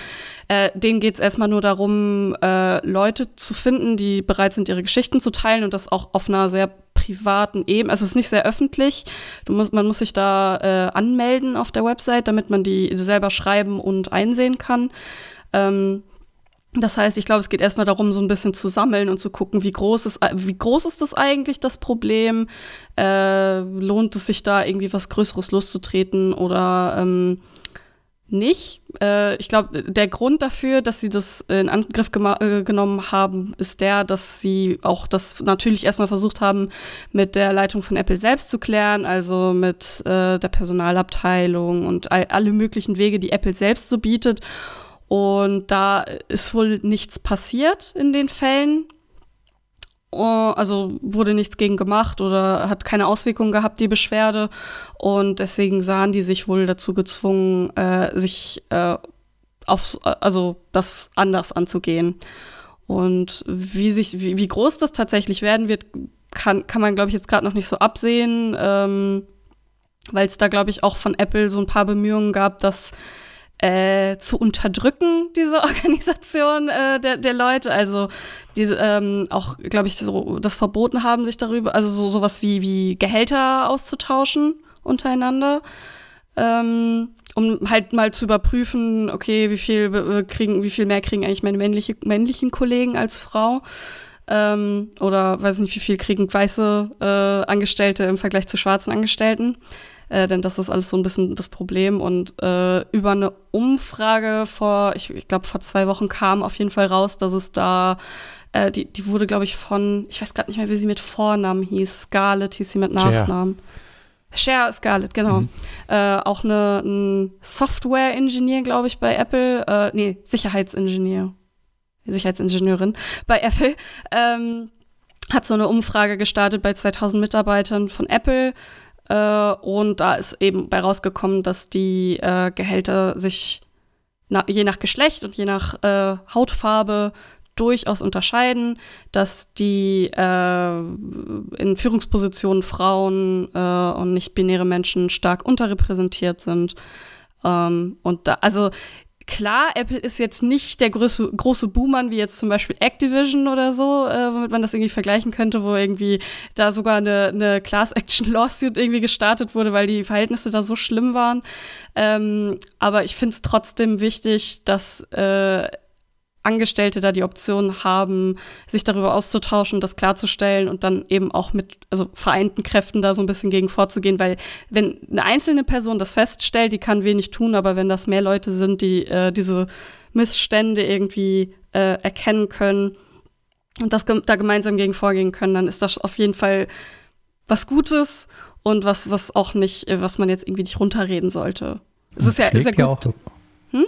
Äh, denen geht es erstmal nur darum, äh, Leute zu finden, die bereit sind, ihre Geschichten zu teilen und das auch auf einer sehr privaten Ebene. Also es ist nicht sehr öffentlich. Du musst, man muss sich da äh, anmelden auf der Website, damit man die selber schreiben und einsehen kann. Ähm, das heißt, ich glaube, es geht erstmal darum, so ein bisschen zu sammeln und zu gucken, wie groß ist, wie groß ist das eigentlich, das Problem? Äh, lohnt es sich da irgendwie was Größeres loszutreten oder ähm, nicht? Äh, ich glaube, der Grund dafür, dass sie das in Angriff äh, genommen haben, ist der, dass sie auch das natürlich erstmal versucht haben, mit der Leitung von Apple selbst zu klären, also mit äh, der Personalabteilung und all, alle möglichen Wege, die Apple selbst so bietet. Und da ist wohl nichts passiert in den Fällen. also wurde nichts gegen gemacht oder hat keine Auswirkungen gehabt, die Beschwerde. Und deswegen sahen die sich wohl dazu gezwungen, äh, sich äh, auf, also das anders anzugehen. Und wie sich, wie, wie groß das tatsächlich werden wird, kann, kann man, glaube ich, jetzt gerade noch nicht so absehen, ähm, weil es da, glaube ich, auch von Apple so ein paar Bemühungen gab, das äh, zu unterdrücken, diese *laughs* Organisation äh, der, der Leute. Also diese ähm, auch, glaube ich, so das verboten haben, sich darüber, also so sowas wie, wie Gehälter auszutauschen untereinander. Ähm, um halt mal zu überprüfen, okay, wie viel äh, kriegen, wie viel mehr kriegen eigentlich meine männliche, männlichen Kollegen als Frau? Ähm, oder weiß nicht, wie viel kriegen weiße äh, Angestellte im Vergleich zu schwarzen Angestellten? Äh, denn das ist alles so ein bisschen das Problem. Und äh, über eine Umfrage vor, ich, ich glaube, vor zwei Wochen kam auf jeden Fall raus, dass es da, äh, die, die wurde, glaube ich, von, ich weiß gerade nicht mehr, wie sie mit Vornamen hieß, Scarlett hieß sie mit Nachnamen. Yeah. Share Scarlett, genau. Mhm. Äh, auch eine, ein Software-Ingenieur, glaube ich, bei Apple. Äh, nee, Sicherheitsingenieur. Sicherheitsingenieurin bei Apple. Ähm, hat so eine Umfrage gestartet bei 2000 Mitarbeitern von Apple. Äh, und da ist eben bei rausgekommen, dass die äh, Gehälter sich na, je nach Geschlecht und je nach äh, Hautfarbe durchaus unterscheiden, dass die äh, in Führungspositionen Frauen äh, und nicht-binäre Menschen stark unterrepräsentiert sind. Ähm, und da, also klar, Apple ist jetzt nicht der große, große Boomer wie jetzt zum Beispiel Activision oder so, äh, womit man das irgendwie vergleichen könnte, wo irgendwie da sogar eine, eine Class-Action-Lawsuit irgendwie gestartet wurde, weil die Verhältnisse da so schlimm waren. Ähm, aber ich finde es trotzdem wichtig, dass äh, Angestellte da die Option haben, sich darüber auszutauschen, das klarzustellen und dann eben auch mit also vereinten Kräften da so ein bisschen gegen vorzugehen, weil wenn eine einzelne Person das feststellt, die kann wenig tun, aber wenn das mehr Leute sind, die äh, diese Missstände irgendwie äh, erkennen können und das da gemeinsam gegen vorgehen können, dann ist das auf jeden Fall was Gutes und was was auch nicht, was man jetzt irgendwie nicht runterreden sollte. Es ist ja, ist ja gut. Ja auch,
hm?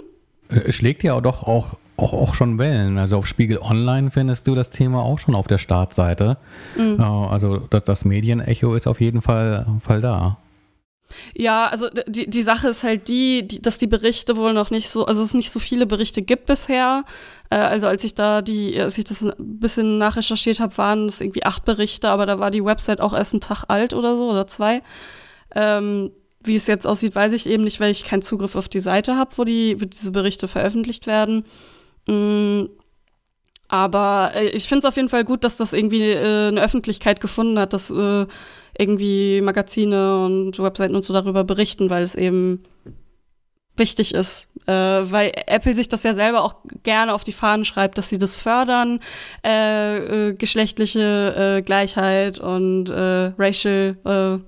Es schlägt ja auch doch auch auch, auch schon Wellen. Also auf Spiegel Online findest du das Thema auch schon auf der Startseite. Mhm. Also das, das Medienecho ist auf jeden Fall, Fall da.
Ja, also die, die Sache ist halt die, die, dass die Berichte wohl noch nicht so, also es nicht so viele Berichte gibt bisher. Äh, also als ich da die, als ich das ein bisschen nachrecherchiert habe, waren es irgendwie acht Berichte, aber da war die Website auch erst einen Tag alt oder so oder zwei. Ähm, wie es jetzt aussieht, weiß ich eben nicht, weil ich keinen Zugriff auf die Seite habe, wo, die, wo diese Berichte veröffentlicht werden. Mm, aber äh, ich finde es auf jeden Fall gut, dass das irgendwie äh, eine Öffentlichkeit gefunden hat, dass äh, irgendwie Magazine und Webseiten und so darüber berichten, weil es eben wichtig ist, äh, weil Apple sich das ja selber auch gerne auf die Fahnen schreibt, dass sie das fördern, äh, äh, geschlechtliche äh, Gleichheit und äh, racial äh,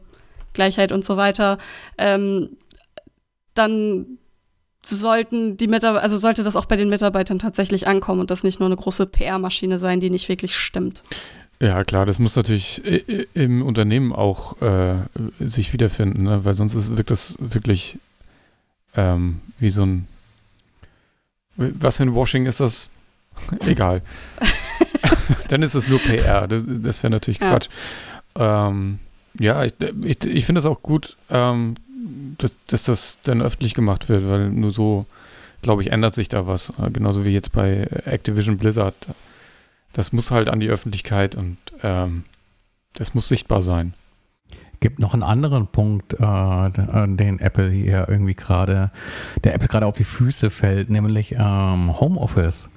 Gleichheit und so weiter. Ähm, dann sollten die Mitarbeiter, also sollte das auch bei den Mitarbeitern tatsächlich ankommen und das nicht nur eine große PR-Maschine sein, die nicht wirklich stimmt.
Ja, klar, das muss natürlich im Unternehmen auch äh, sich wiederfinden, ne? weil sonst ist, wirkt das wirklich ähm, wie so ein. Was für ein Washing ist das? *laughs* Egal. *laughs* Dann ist es nur PR. Das, das wäre natürlich ja. Quatsch. Ähm, ja, ich, ich, ich finde es auch gut, ähm, dass, dass das dann öffentlich gemacht wird, weil nur so, glaube ich, ändert sich da was. Äh, genauso wie jetzt bei Activision Blizzard. Das muss halt an die Öffentlichkeit und ähm, das muss sichtbar sein.
Gibt noch einen anderen Punkt, äh, den Apple hier irgendwie gerade, der Apple gerade auf die Füße fällt, nämlich ähm, Homeoffice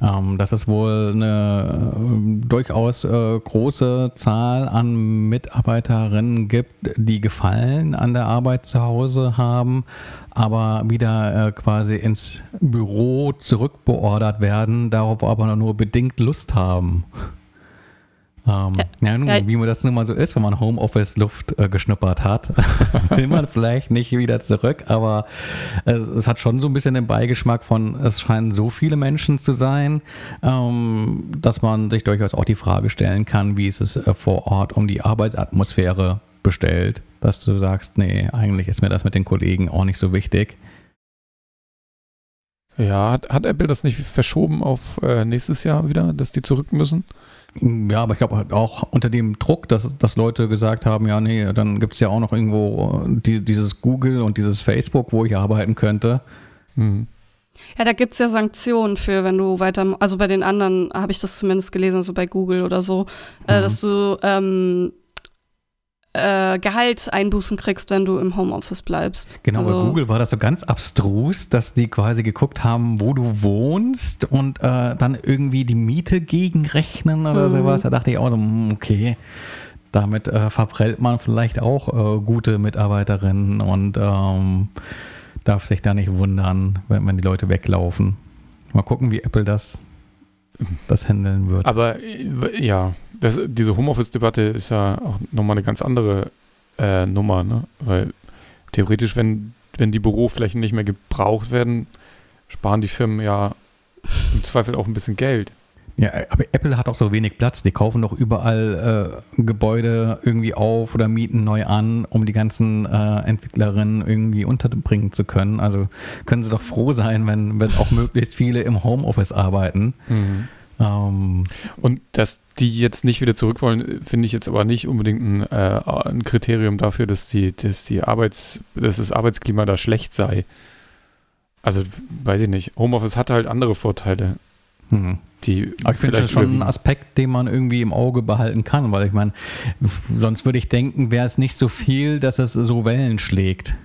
ähm, dass es wohl eine äh, durchaus äh, große Zahl an Mitarbeiterinnen gibt, die Gefallen an der Arbeit zu Hause haben, aber wieder äh, quasi ins Büro zurückbeordert werden, darauf aber nur bedingt Lust haben. Ähm, ja, ja, nun, wie man das nun mal so ist, wenn man Homeoffice-Luft äh, geschnuppert hat, *laughs* will man vielleicht nicht wieder zurück, aber es, es, hat schon so ein bisschen den Beigeschmack von, es scheinen so viele Menschen zu sein, ähm, dass man sich durchaus auch die Frage stellen kann, wie ist es äh, vor Ort um die Arbeitsatmosphäre bestellt, dass du sagst, nee, eigentlich ist mir das mit den Kollegen auch nicht so wichtig.
Ja, hat, hat Apple das nicht verschoben auf äh, nächstes Jahr wieder, dass die zurück müssen?
Ja, aber ich glaube auch unter dem Druck, dass, dass Leute gesagt haben, ja, nee, dann gibt es ja auch noch irgendwo die, dieses Google und dieses Facebook, wo ich arbeiten könnte. Mhm.
Ja, da gibt es ja Sanktionen für, wenn du weiter, also bei den anderen habe ich das zumindest gelesen, also bei Google oder so, äh, mhm. äh, dass du ähm, äh, Gehalt einbußen kriegst, wenn du im Homeoffice bleibst.
Genau, also, bei Google war das so ganz abstrus, dass die quasi geguckt haben, wo du wohnst und äh, dann irgendwie die Miete gegenrechnen oder mhm. sowas. Da dachte ich auch so, hm, okay, damit äh, verprellt man vielleicht auch äh, gute Mitarbeiterinnen und ähm, darf sich da nicht wundern, wenn, wenn die Leute weglaufen. Mal gucken, wie Apple das, das handeln wird.
Aber äh, ja, das, diese Homeoffice-Debatte ist ja auch nochmal eine ganz andere äh, Nummer, ne? Weil theoretisch, wenn, wenn die Büroflächen nicht mehr gebraucht werden, sparen die Firmen ja im Zweifel auch ein bisschen Geld.
Ja, aber Apple hat auch so wenig Platz. Die kaufen doch überall äh, Gebäude irgendwie auf oder mieten neu an, um die ganzen äh, Entwicklerinnen irgendwie unterbringen zu können. Also können sie doch froh sein, wenn, wenn auch möglichst viele im Homeoffice arbeiten. Mhm.
Ähm, Und dass die jetzt nicht wieder zurück wollen, finde ich jetzt aber nicht unbedingt ein, äh, ein Kriterium dafür, dass die, dass die Arbeits, dass das Arbeitsklima da schlecht sei. Also, weiß ich nicht. Homeoffice hat halt andere Vorteile.
Mhm. Die Aber ich finde das schon ein Aspekt, den man irgendwie im Auge behalten kann, weil ich meine, sonst würde ich denken, wäre es nicht so viel, dass es so Wellen schlägt.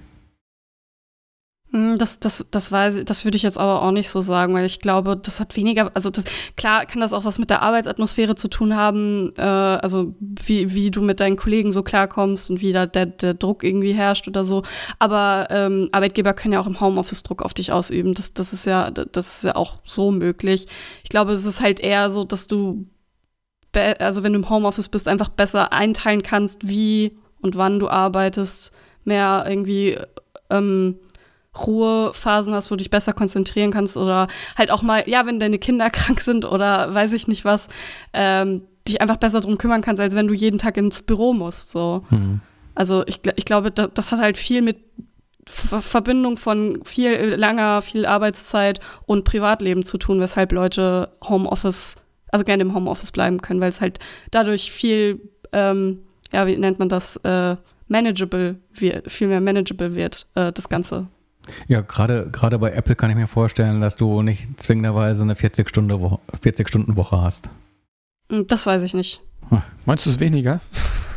Hm, das, das, das weiß ich, das würde ich jetzt aber auch nicht so sagen, weil ich glaube, das hat weniger, also das, klar kann das auch was mit der Arbeitsatmosphäre zu tun haben, äh, also wie, wie du mit deinen Kollegen so klarkommst und wie da der, der Druck irgendwie herrscht oder so. Aber ähm, Arbeitgeber können ja auch im Homeoffice Druck auf dich ausüben. Das, das ist ja, das ist ja auch so möglich. Ich glaube, es ist halt eher so, dass du, also wenn du im Homeoffice bist, einfach besser einteilen kannst, wie und wann du arbeitest, mehr irgendwie ähm, Ruhephasen hast, wo du dich besser konzentrieren kannst oder halt auch mal, ja, wenn deine Kinder *laughs* krank sind oder weiß ich nicht was, ähm, dich einfach besser drum kümmern kannst, als wenn du jeden Tag ins Büro musst. So. Mhm. Also ich, ich glaube, das, das hat halt viel mit Verbindung von viel langer, viel Arbeitszeit und Privatleben zu tun, weshalb Leute Homeoffice, also gerne im Homeoffice bleiben können, weil es halt dadurch viel, ähm, ja, wie nennt man das, äh, manageable wird, viel mehr manageable wird, äh, das Ganze.
Ja, gerade gerade bei Apple kann ich mir vorstellen, dass du nicht zwingenderweise eine 40 Stunden Woche, 40 Stunden Woche hast.
Hm, das weiß ich nicht.
Meinst du es weniger?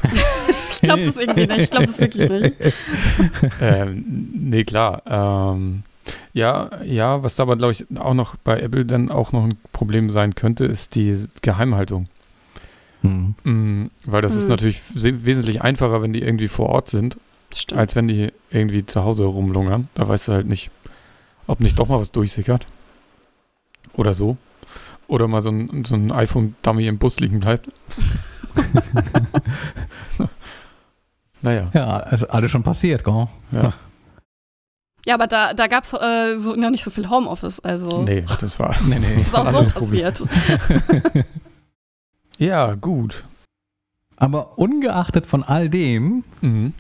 *laughs*
ich glaube das irgendwie nicht. Ich glaube das wirklich nicht. *laughs*
ähm, nee, klar. Ähm, ja, ja, was aber, glaube ich, auch noch bei Apple dann auch noch ein Problem sein könnte, ist die Geheimhaltung. Hm. Mhm, weil das hm. ist natürlich wesentlich einfacher, wenn die irgendwie vor Ort sind Stimmt. Als wenn die irgendwie zu Hause rumlungern. Da weißt du halt nicht, ob nicht doch mal was durchsickert. Oder so. Oder mal so ein, so ein iPhone-Dummy im Bus liegen bleibt. *laughs*
naja. Ja, ist alles schon passiert, gell?
Ja.
Ja, aber da, da gab es äh, so, noch nicht so viel Homeoffice, also.
Nee, das war. *laughs*
nee, nee, das ist auch *laughs* so passiert.
ja, gut.
Aber ungeachtet von all dem, mhm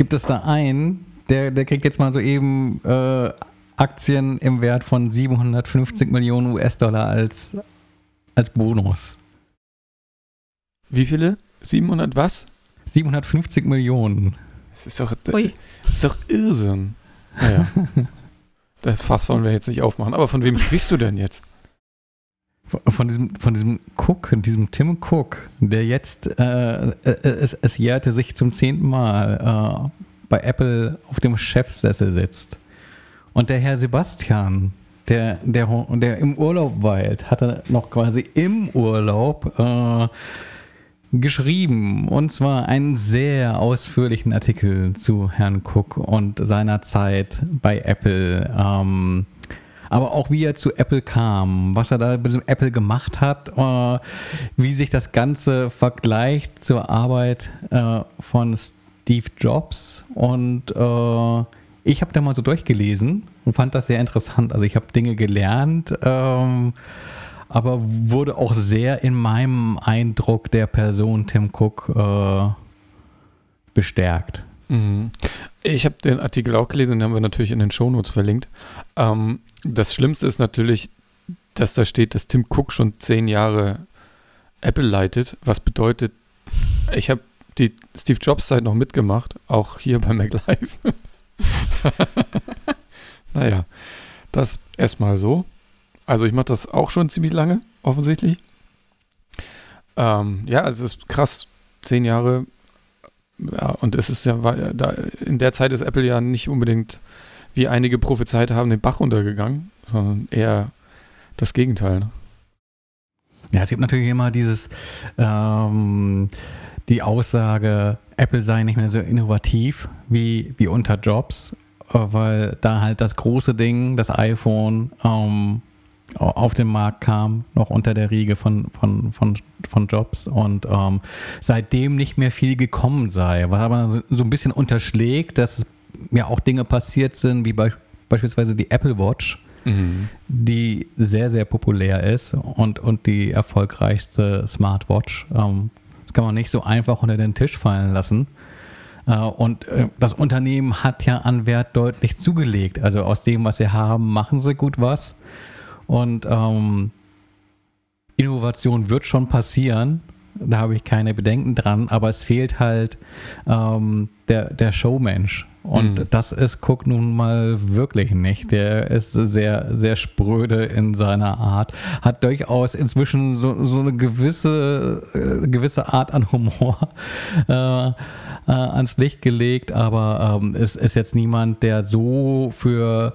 gibt es da einen, der, der kriegt jetzt mal so eben äh, Aktien im Wert von 750 Millionen US-Dollar als, als Bonus.
Wie viele? 700 was?
750 Millionen.
Das ist doch, das ist doch Irrsinn. Naja. *laughs* das Fass wollen wir jetzt nicht aufmachen. Aber von wem sprichst du denn jetzt?
Von diesem, von diesem Cook, diesem Tim Cook, der jetzt, äh, äh, es, es jährte sich zum zehnten Mal äh, bei Apple auf dem Chefsessel sitzt. Und der Herr Sebastian, der, der, der im Urlaub weilt, hat er noch quasi im Urlaub äh, geschrieben. Und zwar einen sehr ausführlichen Artikel zu Herrn Cook und seiner Zeit bei Apple. Ähm, aber auch wie er zu Apple kam, was er da mit diesem Apple gemacht hat, äh, wie sich das Ganze vergleicht zur Arbeit äh, von Steve Jobs. Und äh, ich habe da mal so durchgelesen und fand das sehr interessant. Also ich habe Dinge gelernt. Ähm, aber wurde auch sehr in meinem Eindruck der Person Tim Cook äh, bestärkt.
Mhm. Ich habe den Artikel auch gelesen, den haben wir natürlich in den Shownotes verlinkt. Ähm, das Schlimmste ist natürlich, dass da steht, dass Tim Cook schon zehn Jahre Apple leitet, was bedeutet, ich habe die Steve Jobs Zeit noch mitgemacht, auch hier bei MacLive. *laughs* naja, das erstmal so. Also ich mache das auch schon ziemlich lange, offensichtlich. Ähm, ja, es ist krass. Zehn Jahre. Ja, und es ist ja, da, in der Zeit ist Apple ja nicht unbedingt, wie einige prophezeit haben, den Bach untergegangen, sondern eher das Gegenteil. Ne?
Ja, es gibt natürlich immer dieses, ähm, die Aussage, Apple sei nicht mehr so innovativ wie, wie unter Jobs, äh, weil da halt das große Ding, das iPhone, ähm, auf den Markt kam, noch unter der Riege von, von, von, von Jobs und ähm, seitdem nicht mehr viel gekommen sei. Was aber so ein bisschen unterschlägt, dass ja auch Dinge passiert sind, wie be beispielsweise die Apple Watch, mhm. die sehr, sehr populär ist und, und die erfolgreichste Smartwatch. Ähm, das kann man nicht so einfach unter den Tisch fallen lassen. Äh, und äh, das Unternehmen hat ja an Wert deutlich zugelegt. Also aus dem, was sie haben, machen sie gut was. Und ähm, Innovation wird schon passieren. Da habe ich keine Bedenken dran, aber es fehlt halt ähm, der, der Showmensch. Und mhm. das ist Cook nun mal wirklich nicht. Der ist sehr, sehr spröde in seiner Art. Hat durchaus inzwischen so, so eine gewisse, äh, gewisse Art an Humor äh, äh, ans Licht gelegt, aber ähm, ist, ist jetzt niemand, der so für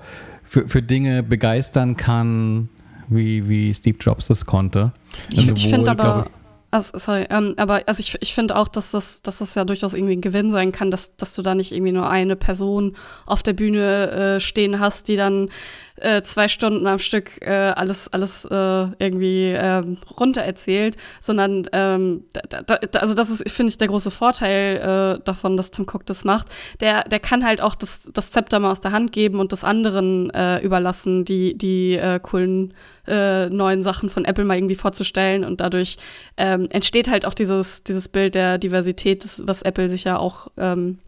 für, für Dinge begeistern kann, wie, wie Steve Jobs das konnte.
Ich, ich finde aber, also, sorry, ähm, aber also ich, ich finde auch, dass das, dass das ja durchaus irgendwie ein Gewinn sein kann, dass, dass du da nicht irgendwie nur eine Person auf der Bühne äh, stehen hast, die dann äh, zwei Stunden am Stück äh, alles, alles äh, irgendwie ähm, runter erzählt, sondern ähm, da, da, also das ist, finde ich, der große Vorteil äh, davon, dass Tim Cook das macht. Der, der kann halt auch das, das Zepter mal aus der Hand geben und das anderen äh, überlassen, die, die äh, coolen äh, neuen Sachen von Apple mal irgendwie vorzustellen und dadurch ähm, entsteht halt auch dieses, dieses Bild der Diversität, was Apple sich ja auch ähm,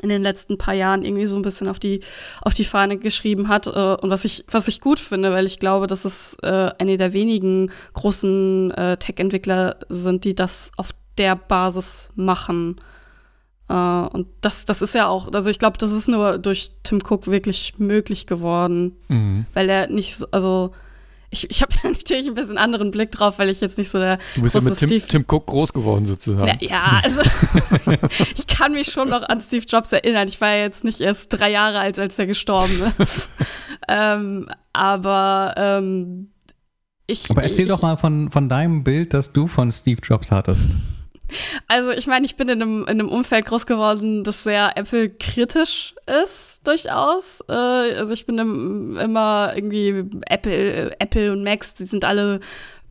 in den letzten paar Jahren irgendwie so ein bisschen auf die auf die Fahne geschrieben hat äh, und was ich was ich gut finde, weil ich glaube, dass es äh, eine der wenigen großen äh, Tech-Entwickler sind, die das auf der Basis machen. Äh, und das das ist ja auch, also ich glaube, das ist nur durch Tim Cook wirklich möglich geworden, mhm. weil er nicht so, also ich, ich habe *laughs* natürlich ein bisschen anderen Blick drauf, weil ich jetzt nicht so der.
Du bist ja mit Tim, Tim, Cook groß geworden, sozusagen.
Na, ja, also *laughs* ich kann mich schon noch an Steve Jobs erinnern. Ich war ja jetzt nicht erst drei Jahre alt, als er gestorben *laughs* ist. ähm, aber ähm, ich.
Aber erzähl
ich,
doch mal von, von deinem Bild, das du von Steve Jobs hattest.
Also ich meine, ich bin in einem, in einem Umfeld groß geworden, das sehr Apple-kritisch ist, durchaus. Äh, also ich bin im, immer irgendwie Apple, Apple und Macs, die sind alle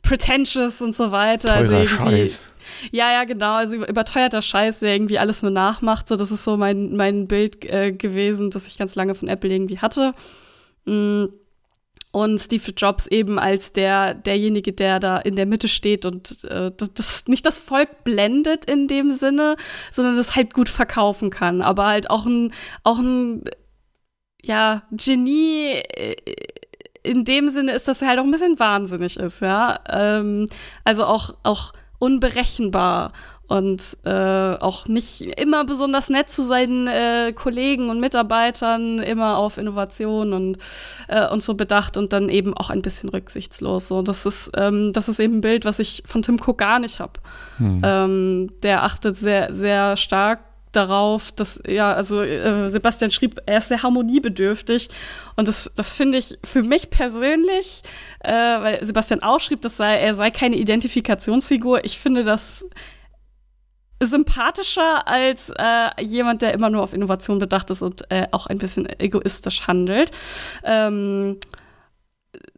pretentious und so weiter.
Also Teurer also Scheiß.
Ja, ja, genau. Also überteuerter Scheiß, der irgendwie alles nur nachmacht. So, das ist so mein, mein Bild äh, gewesen, das ich ganz lange von Apple irgendwie hatte. Mm und Steve Jobs eben als der derjenige, der da in der Mitte steht und äh, das, das, nicht das Volk blendet in dem Sinne, sondern das halt gut verkaufen kann, aber halt auch ein auch ein ja Genie äh, in dem Sinne ist, dass er halt auch ein bisschen wahnsinnig ist, ja, ähm, also auch auch unberechenbar und äh, auch nicht immer besonders nett zu seinen äh, Kollegen und Mitarbeitern, immer auf Innovation und, äh, und so bedacht und dann eben auch ein bisschen rücksichtslos. So, das ist, ähm, das ist eben ein Bild, was ich von Tim Cook gar nicht habe. Hm. Ähm, der achtet sehr, sehr stark darauf, dass, ja, also äh, Sebastian schrieb, er ist sehr harmoniebedürftig. Und das, das finde ich für mich persönlich, äh, weil Sebastian auch schrieb, dass sei, er sei keine Identifikationsfigur. Ich finde das sympathischer als äh, jemand, der immer nur auf Innovation bedacht ist und äh, auch ein bisschen egoistisch handelt. Ähm,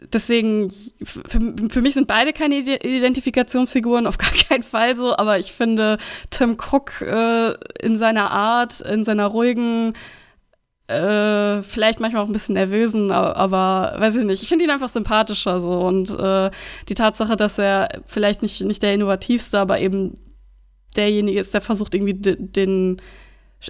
deswegen, für, für, mich sind beide keine Identifikationsfiguren, auf *laughs* gar keinen Fall so, aber ich finde Tim Cook äh, in seiner Art, in seiner ruhigen, äh, vielleicht manchmal auch ein bisschen nervösen, aber, aber weiß ich nicht. Ich finde ihn einfach sympathischer so und äh, die Tatsache, dass er vielleicht nicht, nicht der innovativste, aber eben derjenige ist, der versucht irgendwie den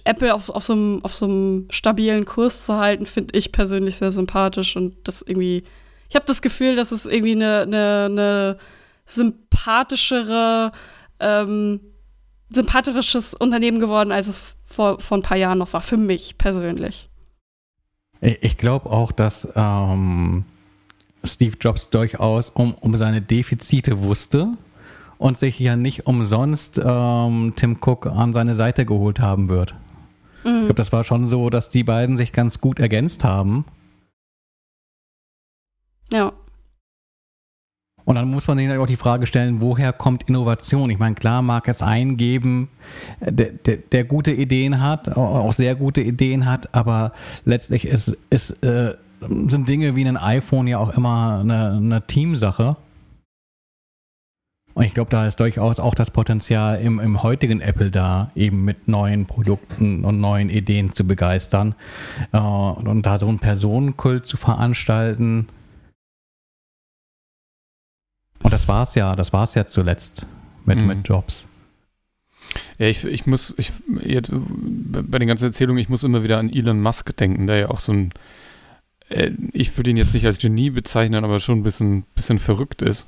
Apple auf, auf, so einem, stabilen Kurs zu halten, finde ich persönlich sehr sympathisch und das irgendwie, ich habe das Gefühl, dass es irgendwie eine, eine, eine sympathischere, ähm, sympathisches Unternehmen geworden, als es vor, vor ein paar Jahren noch war, für mich persönlich.
Ich glaube auch, dass ähm, Steve Jobs durchaus um, um seine Defizite wusste und sich ja nicht umsonst ähm, Tim Cook an seine Seite geholt haben wird. Mhm. Ich glaube, das war schon so, dass die beiden sich ganz gut ergänzt haben.
Ja.
Und dann muss man sich auch die Frage stellen, woher kommt Innovation? Ich meine, klar mag es eingeben, der, der, der gute Ideen hat, auch sehr gute Ideen hat, aber letztlich ist, ist, äh, sind Dinge wie ein iPhone ja auch immer eine, eine Teamsache. Und ich glaube, da ist durchaus auch das Potenzial im, im heutigen Apple da, eben mit neuen Produkten und neuen Ideen zu begeistern. Äh, und, und da so einen Personenkult zu veranstalten. Und das war es ja, das war es ja zuletzt mit, mhm. mit Jobs.
Ja, ich, ich muss, ich, jetzt bei den ganzen Erzählungen, ich muss immer wieder an Elon Musk denken, der ja auch so ein, äh, ich würde ihn jetzt nicht als Genie bezeichnen, aber schon ein bisschen, bisschen verrückt ist.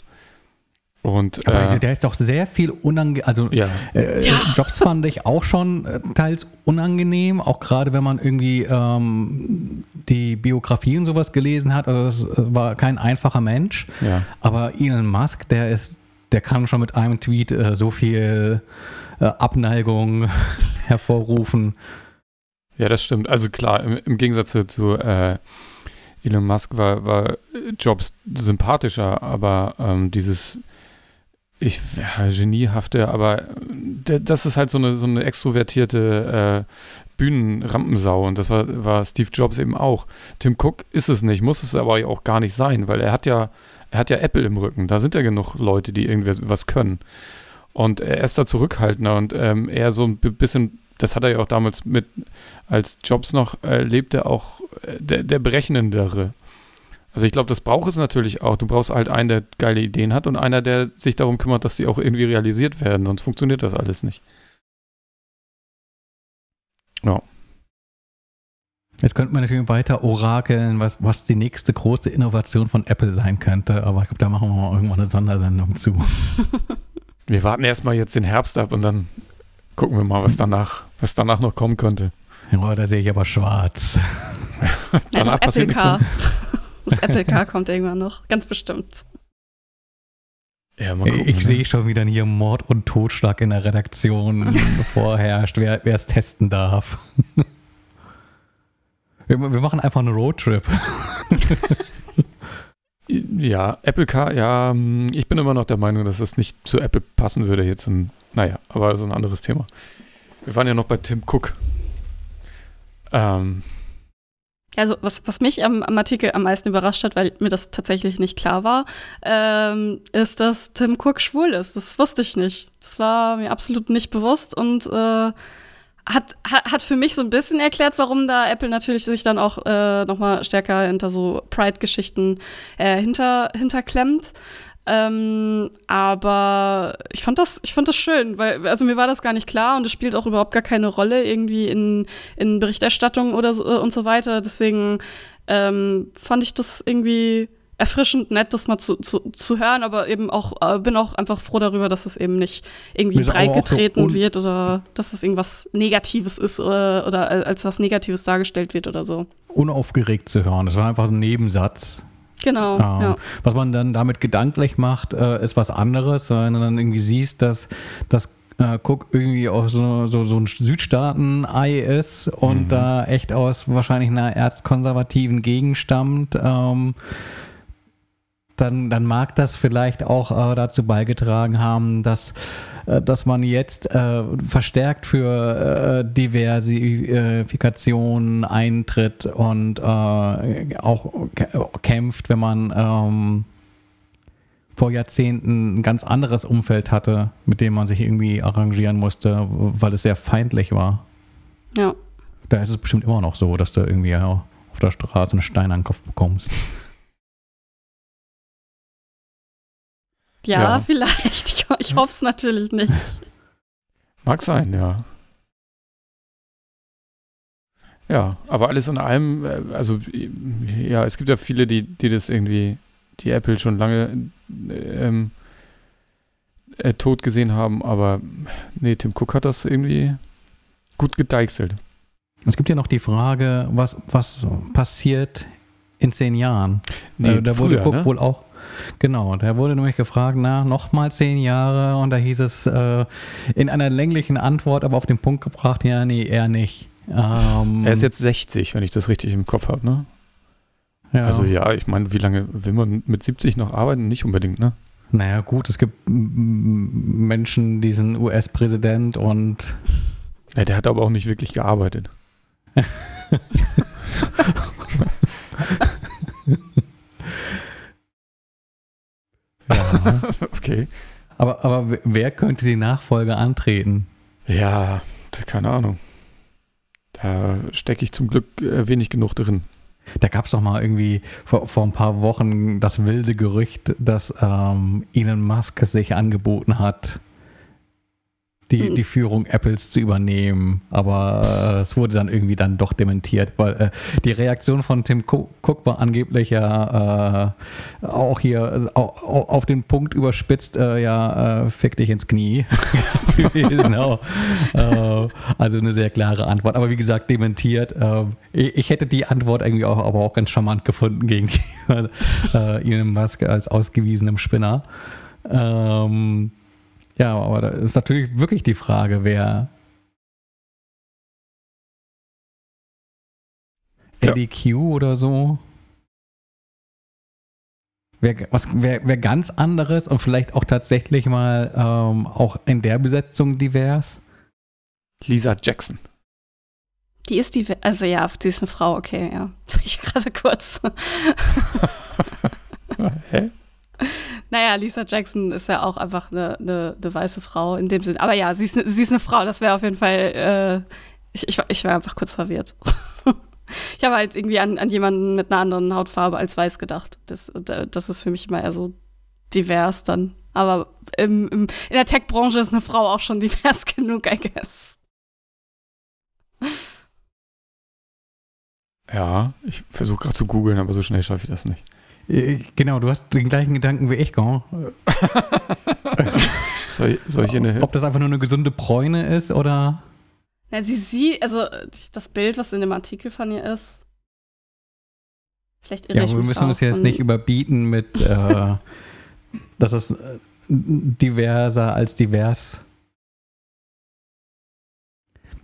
Und,
Aber äh, der ist doch sehr viel unangenehm. Also ja. Äh, ja. Jobs fand ich auch schon äh, teils unangenehm, auch gerade wenn man irgendwie ähm, die Biografie und sowas gelesen hat. Also das äh, war kein einfacher Mensch.
Ja.
Aber Elon Musk, der ist, der kann schon mit einem Tweet äh, so viel Abneigung *laughs* hervorrufen.
Ja, das stimmt. Also klar, im, im Gegensatz zu Elon Musk war, war Jobs sympathischer, aber ähm, dieses ich, ja, geniehafte, aber das ist halt so eine, so eine extrovertierte äh, Bühnenrampensau und das war, war Steve Jobs eben auch. Tim Cook ist es nicht, muss es aber auch gar nicht sein, weil er hat ja, er hat ja Apple im Rücken. Da sind ja genug Leute, die irgendwas können. Und er ist da zurückhaltender und ähm, eher so ein bisschen, das hat er ja auch damals mit, als Jobs noch äh, lebte, auch äh, der, der Berechnendere. Also ich glaube, das braucht es natürlich auch. Du brauchst halt einen, der geile Ideen hat und einer, der sich darum kümmert, dass die auch irgendwie realisiert werden. Sonst funktioniert das alles nicht. Ja.
Jetzt könnten wir natürlich weiter orakeln, was, was die nächste große Innovation von Apple sein könnte, aber ich glaube, da machen wir mal irgendwann eine Sondersendung zu. *laughs*
wir warten erstmal jetzt den Herbst ab und dann gucken wir mal, was danach, was danach noch kommen könnte.
Ja, da sehe ich aber schwarz. *laughs*
ja, danach passiert nichts mehr. Das Apple Car kommt irgendwann noch, ganz bestimmt.
Ja, gucken, ich ne? sehe schon wieder hier Mord und Totschlag in der Redaktion *laughs* vorherrscht, wer es testen darf. *laughs* wir, wir, machen einfach einen Roadtrip. *laughs*
ja, Apple Car, ja, hm, ich bin immer noch der Meinung, dass es nicht zu Apple passen würde jetzt. In, naja, aber das ist ein anderes Thema. Wir waren ja noch bei Tim Cook. Ähm,
also was, was mich am, am, Artikel am meisten überrascht hat, weil mir das tatsächlich nicht klar war, ähm, ist, dass Tim Cook schwul ist. Das wusste ich nicht. Das war mir absolut nicht bewusst und äh, hat, hat für mich so ein bisschen erklärt, warum da Apple natürlich sich dann auch äh, noch mal stärker hinter so Pride-Geschichten äh, hinter, hinterklemmt. Ähm, aber ich fand das, ich fand das schön, weil, also mir war das gar nicht klar und es spielt auch überhaupt gar keine Rolle irgendwie in, in Berichterstattung oder so und so weiter. Deswegen ähm, fand ich das irgendwie erfrischend nett, das mal zu, zu, zu hören, aber eben auch, äh, bin auch einfach froh darüber, dass es eben nicht irgendwie breitgetreten so wird oder dass es irgendwas Negatives ist oder, äh, oder als was Negatives dargestellt wird oder so.
Unaufgeregt zu hören. Das war einfach ein Nebensatz
Genau. Ähm, ja.
Was man dann damit gedanklich macht, äh, ist was anderes, wenn du dann irgendwie siehst, dass das äh, Cook irgendwie auch so, so, so ein Südstaaten-Ei ist und mhm. da echt aus wahrscheinlich einer erzkonservativen Gegend stammt. Ähm, dann, dann mag das vielleicht auch äh, dazu beigetragen haben, dass, äh, dass man jetzt äh, verstärkt für äh, Diversifikation eintritt und äh, auch kämpft, wenn man ähm, vor Jahrzehnten ein ganz anderes Umfeld hatte, mit dem man sich irgendwie arrangieren musste, weil es sehr feindlich war.
Ja.
Da ist es bestimmt immer noch so, dass du irgendwie auf der Straße einen Stein an den Kopf bekommst.
Ja, ja. vielleicht. *laughs* Ich, ich hoffe es natürlich nicht.
Mag sein, ja. Ja, aber alles in allem, äh, also ja, es gibt ja viele, die, die das irgendwie, die Apple schon lange ähm, äh, tot gesehen haben, aber nee, Tim Cook hat das irgendwie gut gedeichselt.
Es gibt ja noch die Frage, was, was passiert in zehn Jahren?
Nee,
äh, da wurde
früher,
Cook
ne?
wohl auch. Genau, da wurde nämlich gefragt, na, nochmal zehn Jahre und da hieß es äh, in einer länglichen Antwort, aber auf den Punkt gebracht, ja, nee, eher nicht. Ähm,
Er ist jetzt 60, wenn ich das richtig im Kopf habe, ne?
ja.
Also ja, ich meine, wie lange will man mit 70 noch arbeiten? Nicht unbedingt, ne?
Naja, gut, es gibt Menschen, die sind US-Präsident und
Ja, der hat aber auch nicht wirklich gearbeitet. *laughs* *laughs*
ja. *laughs*
Okay.
aber, aber wer- könnte die Nachfolge antreten?
Ja, keine Ahnung. Da stecke ich zum Glück äh, wenig genug drin.
Da gab es doch mal irgendwie vor, vor ein paar Wochen das wilde Gerücht, dass ähm, Elon Musk sich angeboten hat, die,
Hm.
die Führung Apples zu übernehmen. Aber äh, es wurde dann irgendwie dann doch dementiert, weil äh, die Reaktion von Tim Cook war angeblich ja äh, auch hier äh, au- au- auf den Punkt überspitzt, äh, ja, äh, fick dich ins Knie. *laughs* auch. äh, also eine sehr klare Antwort. Aber wie gesagt, dementiert. Ich, hätte die Antwort irgendwie auch, aber auch ganz charmant gefunden gegen *laughs* Elon Musk als ausgewiesenem Spinner. Ähm, ja, aber da ist natürlich wirklich die Frage, wer. Eddie Q oder so. Wer, was, wer, wer ganz anderes und vielleicht auch tatsächlich mal ähm, auch in der Besetzung divers.
Lisa Jackson.
Die ist die, also ja, die ist eine Frau, okay, ja. *laughs* Ich gerade kurz. *laughs*
Hä?
Naja, Lisa Jackson ist ja auch einfach eine, eine, eine weiße Frau in dem Sinn. Aber ja, sie ist, eine- sie ist eine Frau, das wäre auf jeden Fall, äh, ich, ich, ich war einfach kurz verwirrt. *laughs* ich habe halt irgendwie an, an jemanden mit einer anderen Hautfarbe als weiß gedacht. Das, das ist für mich immer eher so divers dann. Aber im, im, in der Tech-Branche ist eine Frau auch schon *laughs* divers genug, I guess.
Ja, ich versuche gerade zu googeln, aber so schnell schaffe ich das nicht.
Äh, Genau, du hast den gleichen Gedanken wie ich, gell? *laughs*
Soll, soll ich hier eine.
Ob das einfach nur eine gesunde Bräune ist oder.
Na, sie sieht, also das Bild, was in dem Artikel von ihr ist. Vielleicht irre
Ja,
ich
aber wir müssen uns jetzt nicht überbieten mit, äh, *laughs* dass es äh, diverser als divers.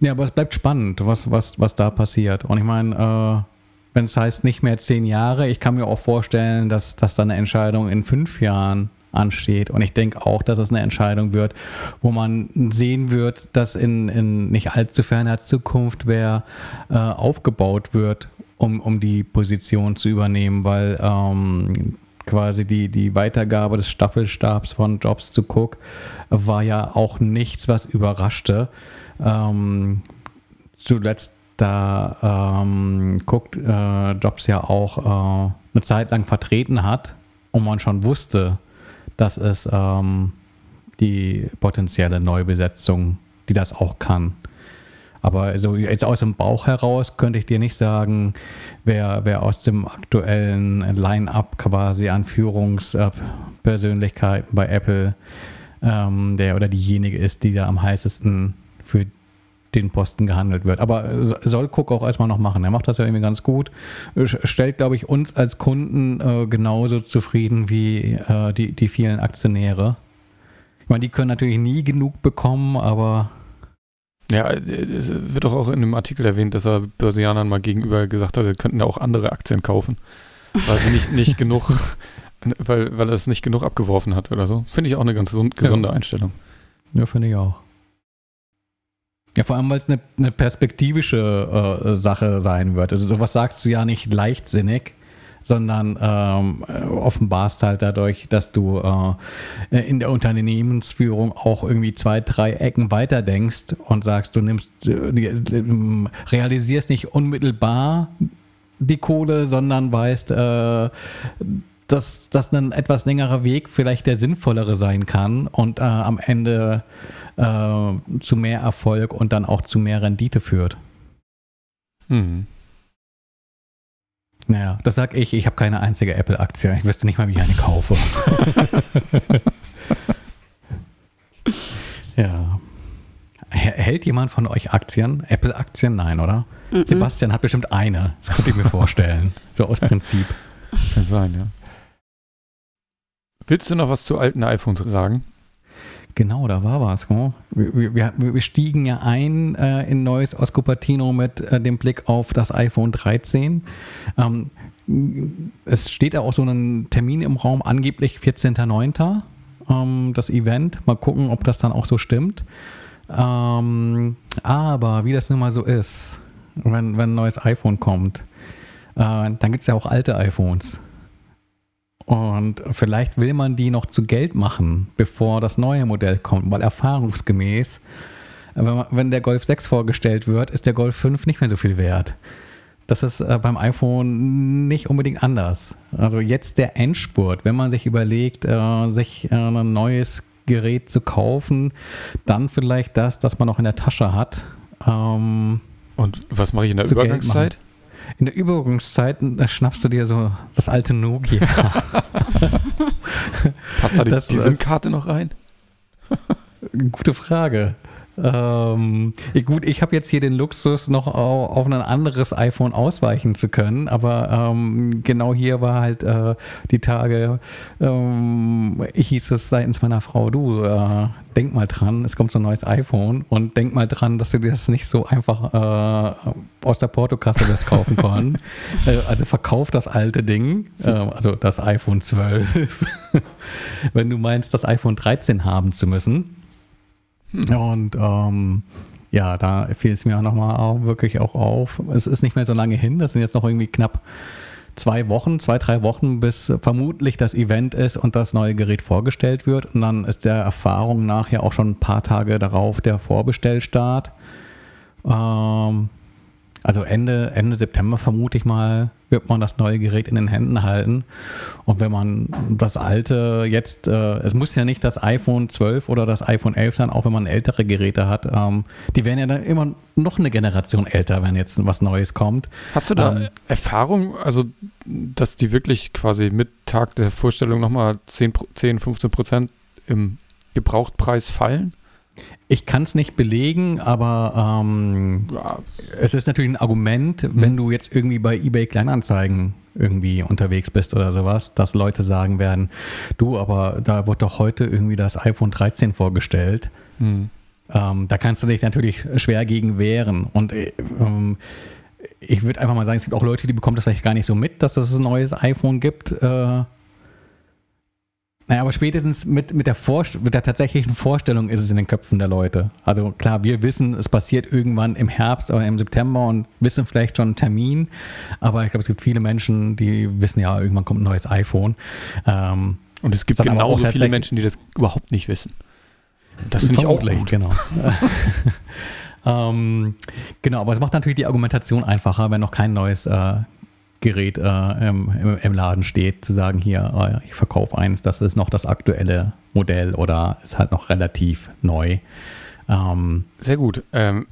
Ja, aber es bleibt spannend, was, was, was da passiert. Und ich meine, äh, wenn es heißt nicht mehr zehn Jahre, ich kann mir auch vorstellen, dass, dass da eine Entscheidung in fünf Jahren ansteht. Und ich denke auch, dass es eine Entscheidung wird, wo man sehen wird, dass in, in nicht allzu ferner Zukunft wer äh, aufgebaut wird, um, um die Position zu übernehmen, weil ähm, quasi die, die Weitergabe des Staffelstabs von Jobs zu Cook war ja auch nichts, was überraschte. Ähm, zuletzt da ähm, Cook äh, Jobs ja auch äh, eine Zeit lang vertreten hat und man schon wusste, dass es ähm, die potenzielle Neubesetzung, die das auch kann. Aber so jetzt aus dem Bauch heraus könnte ich dir nicht sagen, wer, wer aus dem aktuellen Line-up quasi an Führungspersönlichkeiten bei Apple ähm, der oder diejenige ist, die da am heißesten für den Posten gehandelt wird. Aber so- soll Cook auch erstmal noch machen. Er macht das ja irgendwie ganz gut. Sch- Stellt, glaube ich, uns als Kunden äh, genauso zufrieden wie äh, die, die vielen Aktionäre. Ich meine, die können natürlich nie genug bekommen, aber
Ja, es wird doch auch in dem Artikel erwähnt, dass er Börsianern mal gegenüber gesagt hat, sie könnten da auch andere Aktien kaufen, weil sie nicht, nicht *laughs* genug, weil, weil er es nicht genug abgeworfen hat oder so. Finde ich auch eine ganz gesund- gesunde Einstellung.
Ja, finde ich auch. Ja, vor allem, weil es eine, eine perspektivische äh, Sache sein wird. Also sowas sagst du ja nicht leichtsinnig, sondern ähm, äh, offenbarst halt dadurch, dass du äh, in der Unternehmensführung auch irgendwie zwei, drei Ecken weiter denkst und sagst, du nimmst, äh, realisierst nicht unmittelbar die Kohle, sondern weißt, äh, dass, dass ein etwas längerer Weg vielleicht der sinnvollere sein kann und äh, am Ende äh, zu mehr Erfolg und dann auch zu mehr Rendite führt.
Mhm.
Naja, das sag ich. Ich habe keine einzige Apple-Aktie. Ich wüsste nicht mal, wie ich eine kaufe. *laughs* ja. Hält jemand von euch Aktien? Apple-Aktien? Nein, oder? Mm -mm. Sebastian hat bestimmt eine. Das könnte ich mir vorstellen. so aus Prinzip.
Kann sein, ja. Willst du noch was zu alten iPhones sagen?
Genau, da war was. Wir, wir, wir, stiegen ja ein äh, in neues aus Cupertino mit äh, dem Blick auf das iPhone 13. Ähm, es steht ja auch so ein Termin im Raum, angeblich 14.09. Ähm, das Event. Mal gucken, ob das dann auch so stimmt. Ähm, aber wie das nun mal so ist, wenn, wenn ein neues iPhone kommt, äh, dann gibt es ja auch alte iPhones. Und vielleicht will man die noch zu Geld machen, bevor das neue Modell kommt, weil erfahrungsgemäß, wenn, man, wenn der Golf 6 vorgestellt wird, ist der Golf 5 nicht mehr so viel wert. Das ist äh, beim iPhone nicht unbedingt anders. Also jetzt der Endspurt, wenn man sich überlegt, äh, sich äh, ein neues Gerät zu kaufen, dann vielleicht das, das man noch in der Tasche hat.
Ähm, Und was mache ich in der Übergangszeit?
In der Übergangszeit schnappst du dir so das alte Nokia. *laughs* *laughs*
Passt da die, die SIM-Karte noch rein?
Gute Frage. Ähm, gut, ich habe jetzt hier den Luxus, noch auf ein anderes iPhone ausweichen zu können, aber ähm, genau hier war halt äh, die Tage, ähm, hieß es seitens meiner Frau, du, äh, denk mal dran, es kommt so ein neues iPhone und denk mal dran, dass du dir das nicht so einfach äh, aus der Portokasse wirst kaufen können. *laughs* Äh, also verkauf das alte Ding, äh, also das iPhone 12, *laughs* wenn du meinst, das iPhone 13 haben zu müssen. Hm. Und ähm, ja, da fiel es mir auch nochmal wirklich auch auf. Es ist nicht mehr so lange hin, das sind jetzt noch irgendwie knapp zwei Wochen, zwei, drei Wochen, bis vermutlich das Event ist und das neue Gerät vorgestellt wird. Und dann ist der Erfahrung nach ja auch schon ein paar Tage darauf der Vorbestellstart. Ähm, also Ende, Ende September vermute ich mal, wird man das neue Gerät in den Händen halten. Und wenn man das alte jetzt, äh, es muss ja nicht das iPhone 12 oder das iPhone 11 sein, auch wenn man ältere Geräte hat, ähm, die werden ja dann immer noch eine Generation älter, wenn jetzt was Neues kommt.
Hast du da ähm, Erfahrung, also dass die wirklich quasi mit Tag der Vorstellung nochmal 10, 10, 15 Prozent im Gebrauchtpreis fallen?
Ich kann es nicht belegen, aber ähm, ja, es ist natürlich ein Argument, mhm. wenn du jetzt irgendwie bei eBay Kleinanzeigen irgendwie unterwegs bist oder sowas, dass Leute sagen werden, du, aber da wird doch heute irgendwie das iPhone 13 vorgestellt. Mhm. Ähm, da kannst du dich natürlich schwer gegen wehren. Und äh, ähm, ich würde einfach mal sagen, es gibt auch Leute, die bekommen das vielleicht gar nicht so mit, dass es ein neues iPhone gibt. Äh, naja, aber spätestens mit, mit, der mit der tatsächlichen Vorstellung ist es in den Köpfen der Leute. Also klar, wir wissen, es passiert irgendwann im Herbst oder im September und wissen vielleicht schon einen Termin. Aber ich glaube, es gibt viele Menschen, die wissen ja, irgendwann kommt ein neues iPhone.
Ähm, und es gibt genauso viele Menschen, die das überhaupt nicht wissen.
Das finde ich auch gut. Genau. *laughs* *laughs* ähm, genau, aber es macht natürlich die Argumentation einfacher, wenn noch kein neues äh, Gerät äh, im, im, Laden steht, zu sagen, hier, äh, ich verkaufe eins, das ist noch das aktuelle Modell oder ist halt noch relativ neu.
Ähm, Sehr gut. Ähm,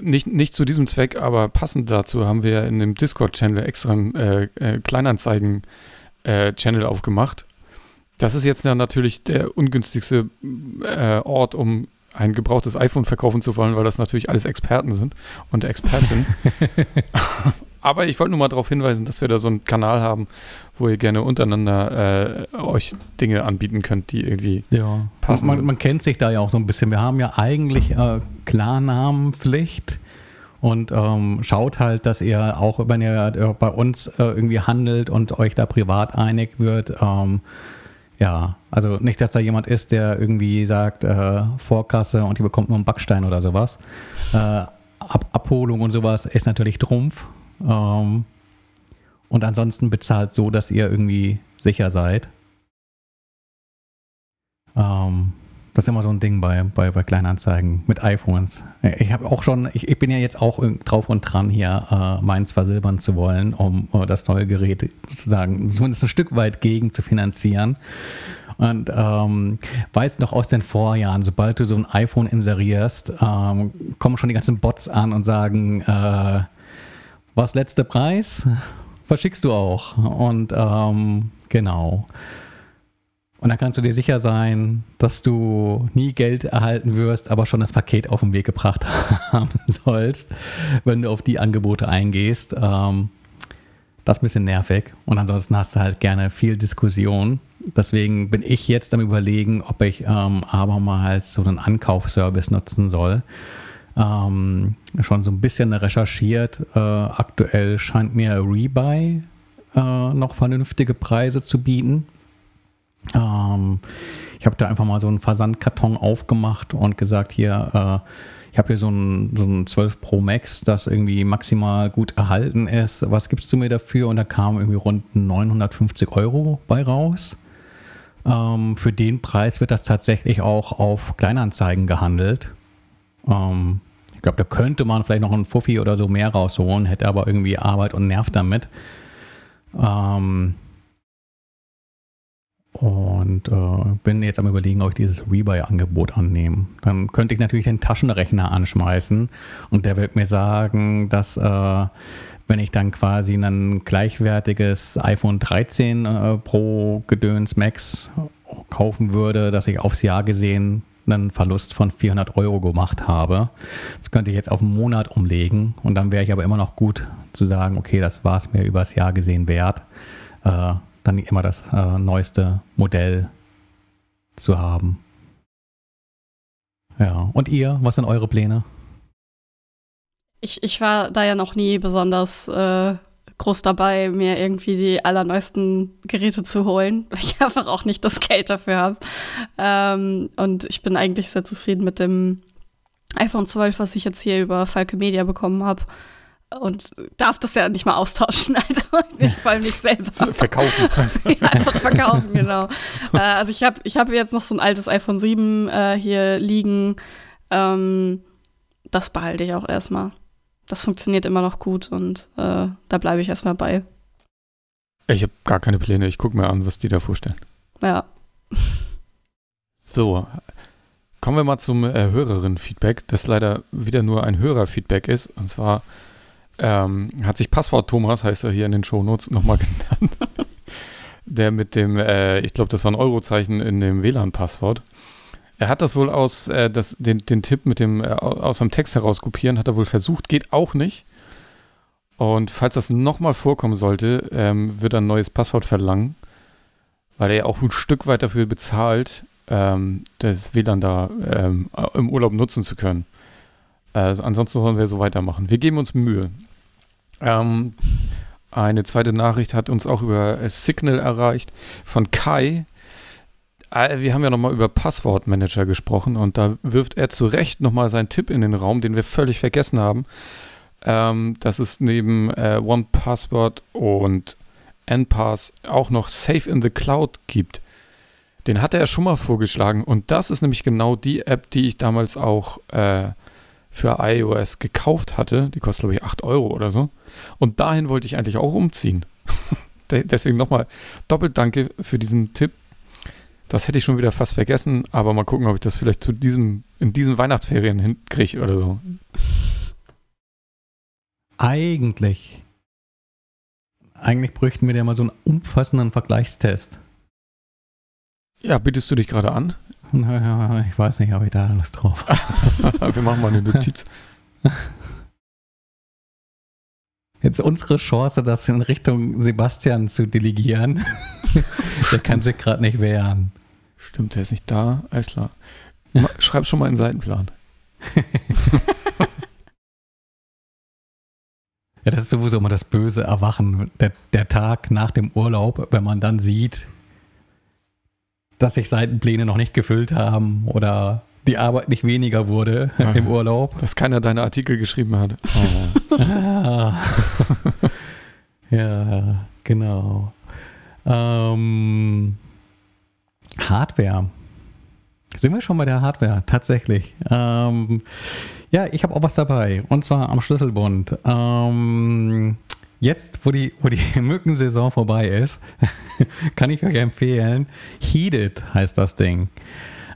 nicht, nicht zu diesem Zweck, aber passend dazu haben wir in dem Discord-Channel extra einen äh, äh Kleinanzeigen-Channel äh, aufgemacht. Das ist jetzt ja natürlich der ungünstigste äh, Ort, um ein gebrauchtes iPhone verkaufen zu wollen, weil das natürlich alles Experten sind und Expertinnen. *laughs* Aber ich wollte nur mal darauf hinweisen, dass wir da so einen Kanal haben, wo ihr gerne untereinander äh, euch Dinge anbieten könnt, die irgendwie
ja. passen. Man, man, kennt sich da ja auch so ein bisschen. Wir haben ja eigentlich äh, Klarnamenpflicht und ähm, schaut halt, dass ihr auch, wenn ihr äh, bei uns äh, irgendwie handelt und euch da privat einig wird, ähm, ja, also nicht, dass da jemand ist, der irgendwie sagt, äh, Vorkasse und die bekommt nur einen Backstein oder sowas. Äh, Ab Abholung und sowas ist natürlich Trumpf. Ähm, und ansonsten bezahlt so, dass ihr irgendwie sicher seid. Ähm, das ist immer so ein Ding bei, bei, bei Kleinanzeigen mit iPhones. Ich habe auch schon, ich, ich, bin ja jetzt auch drauf und dran, hier äh, meins versilbern zu wollen, um uh, das neue Gerät sozusagen zumindest ein Stück weit gegen zu finanzieren. Und ähm, weißt noch aus den Vorjahren, sobald du so ein iPhone inserierst, ähm, kommen schon die ganzen Bots an und sagen, äh, was letzter Preis? Verschickst du auch. Und ähm, genau. Und dann kannst du dir sicher sein, dass du nie Geld erhalten wirst, aber schon das Paket auf den Weg gebracht *laughs* haben sollst, wenn du auf die Angebote eingehst. Ähm, das ist ein bisschen nervig. Und ansonsten hast du halt gerne viel Diskussion. Deswegen bin ich jetzt am Überlegen, ob ich ähm, mal so einen Ankaufservice nutzen soll. Ähm, schon so ein bisschen recherchiert. Äh, aktuell scheint mir Rebuy äh, noch vernünftige Preise zu bieten. Ähm, ich habe da einfach mal so einen Versandkarton aufgemacht und gesagt, hier, äh, ich habe hier so ein, so ein 12 Pro Max, das irgendwie maximal gut erhalten ist. Was gibst du mir dafür? Und da kam irgendwie rund 950 Euro bei raus. Ähm, für den Preis wird das tatsächlich auch auf Kleinanzeigen gehandelt. Ähm, ich glaube, da könnte man vielleicht noch einen Fuffi oder so mehr rausholen, hätte aber irgendwie Arbeit und Nerv damit. Ähm, und äh, bin jetzt am überlegen, ob ich dieses Rebuy-Angebot annehme. Dann könnte ich natürlich den Taschenrechner anschmeißen und der wird mir sagen, dass äh, wenn ich dann quasi ein gleichwertiges iPhone 13 äh, Pro Gedöns Max kaufen würde, dass ich aufs Jahr gesehen einen Verlust von 400 Euro gemacht habe. Das könnte ich jetzt auf einen Monat umlegen und dann wäre ich aber immer noch gut zu sagen, okay, das war es mir übers Jahr gesehen wert. Äh, dann immer das äh, neueste Modell zu haben. Ja, und ihr, was sind eure Pläne?
Ich, ich war da ja noch nie besonders äh, groß dabei, mir irgendwie die allerneuesten Geräte zu holen, *laughs* weil ich einfach auch nicht das Geld dafür habe. Ähm, und ich bin eigentlich sehr zufrieden mit dem iPhone 12, was ich jetzt hier über Falke Media bekommen habe und darf das ja nicht mal austauschen, *laughs* also nicht, vor allem nicht selber. *laughs*
verkaufen.
ja, einfach verkaufen, genau. äh, also ich habe ich hab jetzt noch so ein altes iPhone 7 äh, hier liegen. Ähm, das behalte ich auch erstmal. Das funktioniert immer noch gut und äh, da bleibe ich erstmal bei.
Ich habe gar keine Pläne. Ich gucke mir an, was die da vorstellen.
Ja.
So, kommen wir mal zum äh, Hörerinnen-Feedback, das leider wieder nur ein Hörerfeedback ist. Und zwar ähm, hat sich Passwort Thomas, heißt er hier in den Shownotes, nochmal *laughs* genannt. der mit dem, äh, ich glaube, das war ein Eurozeichen in dem WLAN-Passwort. Er hat das wohl aus, äh, das, den, den Tipp mit dem, äh, aus dem Text heraus kopieren, hat er wohl versucht, geht auch nicht. Und falls das nochmal vorkommen sollte, ähm, wird er ein neues Passwort verlangen, weil er ja auch ein Stück weit dafür bezahlt, ähm, das WLAN da ähm, im Urlaub nutzen zu können. Also ansonsten sollen wir so weitermachen. Wir geben uns Mühe. Ähm, eine zweite Nachricht hat uns auch über Signal erreicht von Kai. Äh, wir haben ja nochmal über Passwortmanager gesprochen und da wirft er zu Recht nochmal seinen Tipp in den Raum, den wir völlig vergessen haben. Ähm, dass es neben äh, OnePassword und NPass auch noch Safe in the Cloud gibt. Den hatte er schon mal vorgeschlagen und das ist nämlich genau die App, die ich damals auch äh, für iOS gekauft hatte. Die kostet, glaube ich, 8 Euro oder so. Und dahin wollte ich eigentlich auch umziehen. *laughs* Deswegen nochmal doppelt danke für diesen Tipp. Das hätte ich schon wieder fast vergessen, aber mal gucken, ob ich das vielleicht zu diesem, in diesen Weihnachtsferien hinkriege oder so.
Eigentlich. Eigentlich bräuchten wir ja mal so einen umfassenden Vergleichstest.
Ja, bittest du dich gerade an?
Ich weiß nicht, ob ich da Lust drauf *laughs*
habe. Wir machen mal eine Notiz.
Jetzt unsere Chance, das in Richtung Sebastian zu delegieren. *laughs* der kann sich gerade nicht wehren.
Stimmt, der ist nicht da. Alles klar. *laughs* Schreib schon mal einen Seitenplan. *laughs*
ja, das ist sowieso immer das böse Erwachen. Der, der Tag nach dem Urlaub, wenn man dann sieht, dass sich Seitenpläne noch nicht gefüllt haben oder die Arbeit nicht weniger wurde *laughs* ja, im Urlaub.
Dass keiner deine Artikel geschrieben hat.
Oh. ah. ja, genau. Ähm, Hardware. Sind wir schon bei der Hardware? Tatsächlich. Ähm, ja, ich habe auch was dabei. Und zwar am Schlüsselbund. Ähm, Jetzt, wo die, wo die *laughs* Mückensaison vorbei ist, *laughs* kann ich euch empfehlen, Heated heißt das Ding.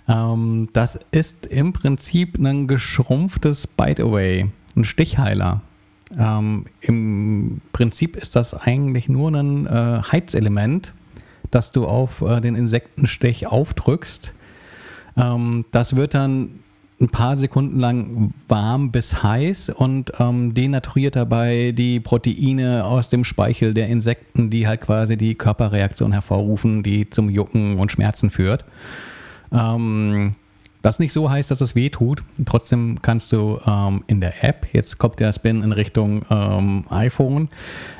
Ähm, das ist im Prinzip ein geschrumpftes Bite-Away, ein Stichheiler. Ähm, Im Prinzip ist das eigentlich nur ein äh, Heizelement, dass du auf äh, den Insektenstich aufdrückst. Ähm, das wird dann ein paar Sekunden lang warm bis heiß und ähm, denaturiert dabei die Proteine aus dem Speichel der Insekten, die halt quasi die Körperreaktion hervorrufen, die zum Jucken und Schmerzen führt. Ähm, das nicht so heißt, dass es weh tut. Trotzdem kannst du ähm, in der App, jetzt kommt der Spin in Richtung ähm, iPhone,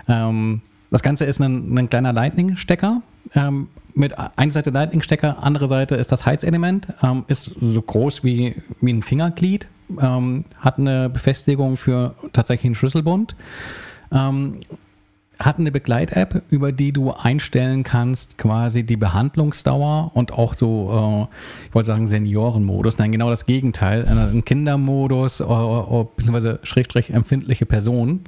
ähm, das Ganze ist ein, ein kleiner Lightning-Stecker. Ähm, mit einer Seite Lightning-Stecker, andere Seite ist das Heizelement, ähm, ist so groß wie, wie ein Fingerglied, ähm, hat eine Befestigung für tatsächlich einen Schlüsselbund hat eine Begleit-App, über die du einstellen kannst, quasi die Behandlungsdauer und auch so, äh, ich wollte sagen, Seniorenmodus. Nein, genau das Gegenteil. Ein Kindermodus, äh, äh, beziehungsweise Schrägstrich empfindliche Personen.